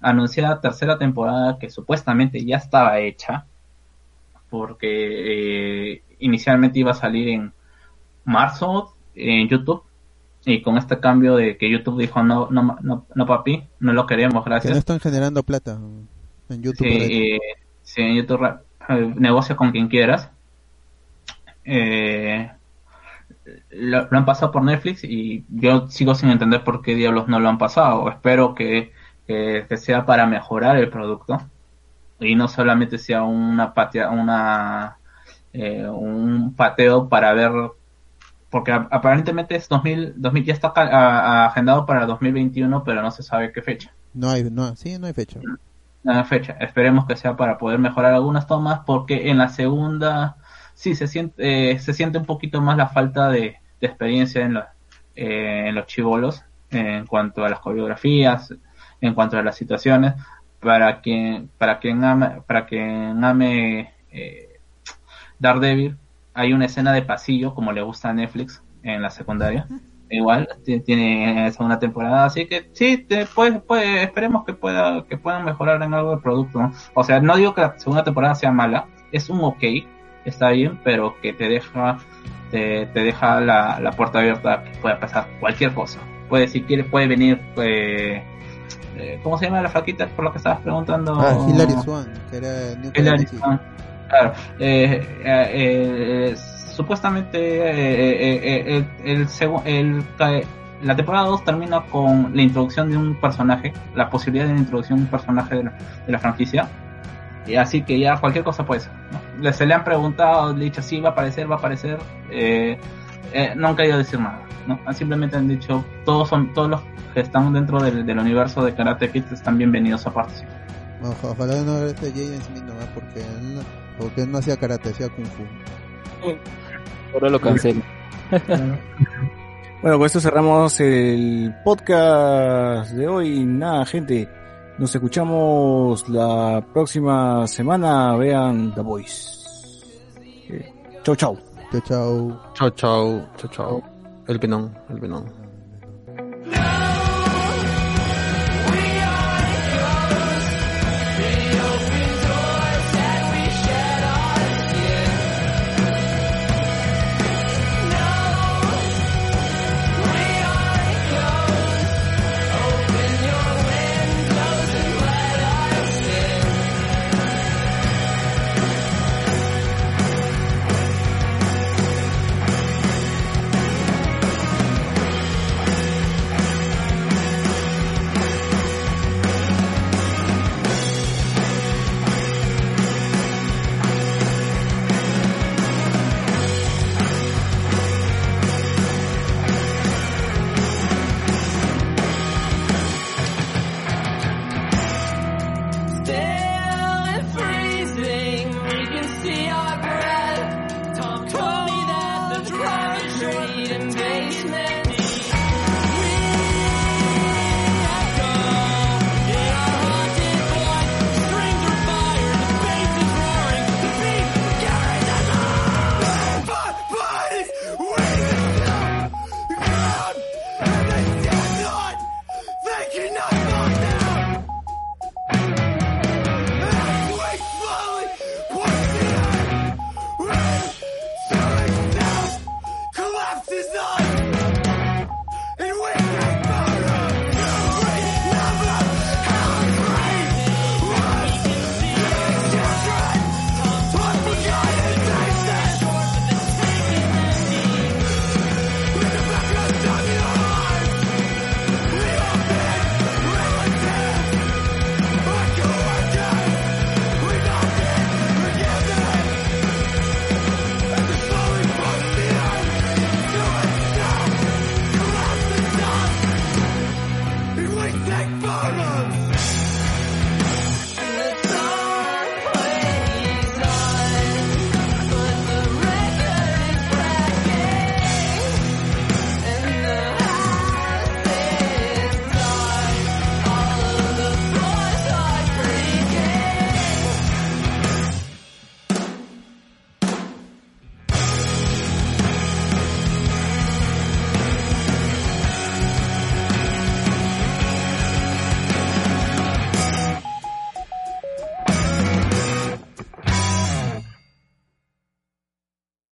anunciada tercera temporada que supuestamente ya estaba hecha porque eh, inicialmente iba a salir en marzo en YouTube y con este cambio de que YouTube dijo no no no, no papi no lo queremos que no gracias están generando plata en YouTube Sí, eh, sí, en YouTube eh, con quien quieras. Eh, lo, lo han pasado por Netflix y yo sigo sin entender por qué diablos no lo han pasado. Espero que, que, que sea para mejorar el producto y no solamente sea una patea, una eh, un pateo para ver porque ap- aparentemente es 2000, 2000 ya está a- a- agendado para 2021 pero no se sabe qué fecha no hay no sí no hay fecha la fecha. Esperemos que sea para poder mejorar algunas tomas, porque en la segunda sí se siente, eh, se siente un poquito más la falta de, de experiencia en, los eh, en los chivolos, en cuanto a las coreografías, en cuanto a las situaciones. Para quien, para quien ame, para quien ame eh, Daredevil, hay una escena de pasillo, como le gusta a Netflix en la secundaria. Igual ti- tiene segunda temporada, así que sí, te, puede, puede, esperemos que pueda, que puedan mejorar en algo el producto. ¿no? O sea, no digo que la segunda temporada sea mala, es un ok, está bien, pero que te deja, te, te deja la, la puerta abierta que pueda pasar cualquier cosa. Puede, si quiere, puede venir, eh, eh, ¿cómo se llama la flaquita por lo que estabas preguntando? Ah, Hilary Swan, que era Hilary. Swan, Claro, eh, eh, eh, supuestamente el, el el- la temporada 2 termina con la introducción de un personaje, la posibilidad de la introducción de un personaje de la, de la franquicia. Y así que ya cualquier cosa puede ser. Se le han preguntado, le han dicho sí, va a aparecer, va a aparecer. Eh, eh, no han querido decir nada. ¿no? Simplemente han dicho todos son todos los que están dentro del, del universo de Karate Kid están bienvenidos a participar. Ojalá no regrese Jaden Smith nomás porque él no, porque él no hacía karate, hacía kung fu. Ahora lo cancelo. Bueno, con esto cerramos el podcast de hoy. Nada, gente. Nos escuchamos la próxima semana. Vean The Voice. Eh, Chau, chau. Chao, chao. Chao, chao, chao, chao. El Venom, el Venom.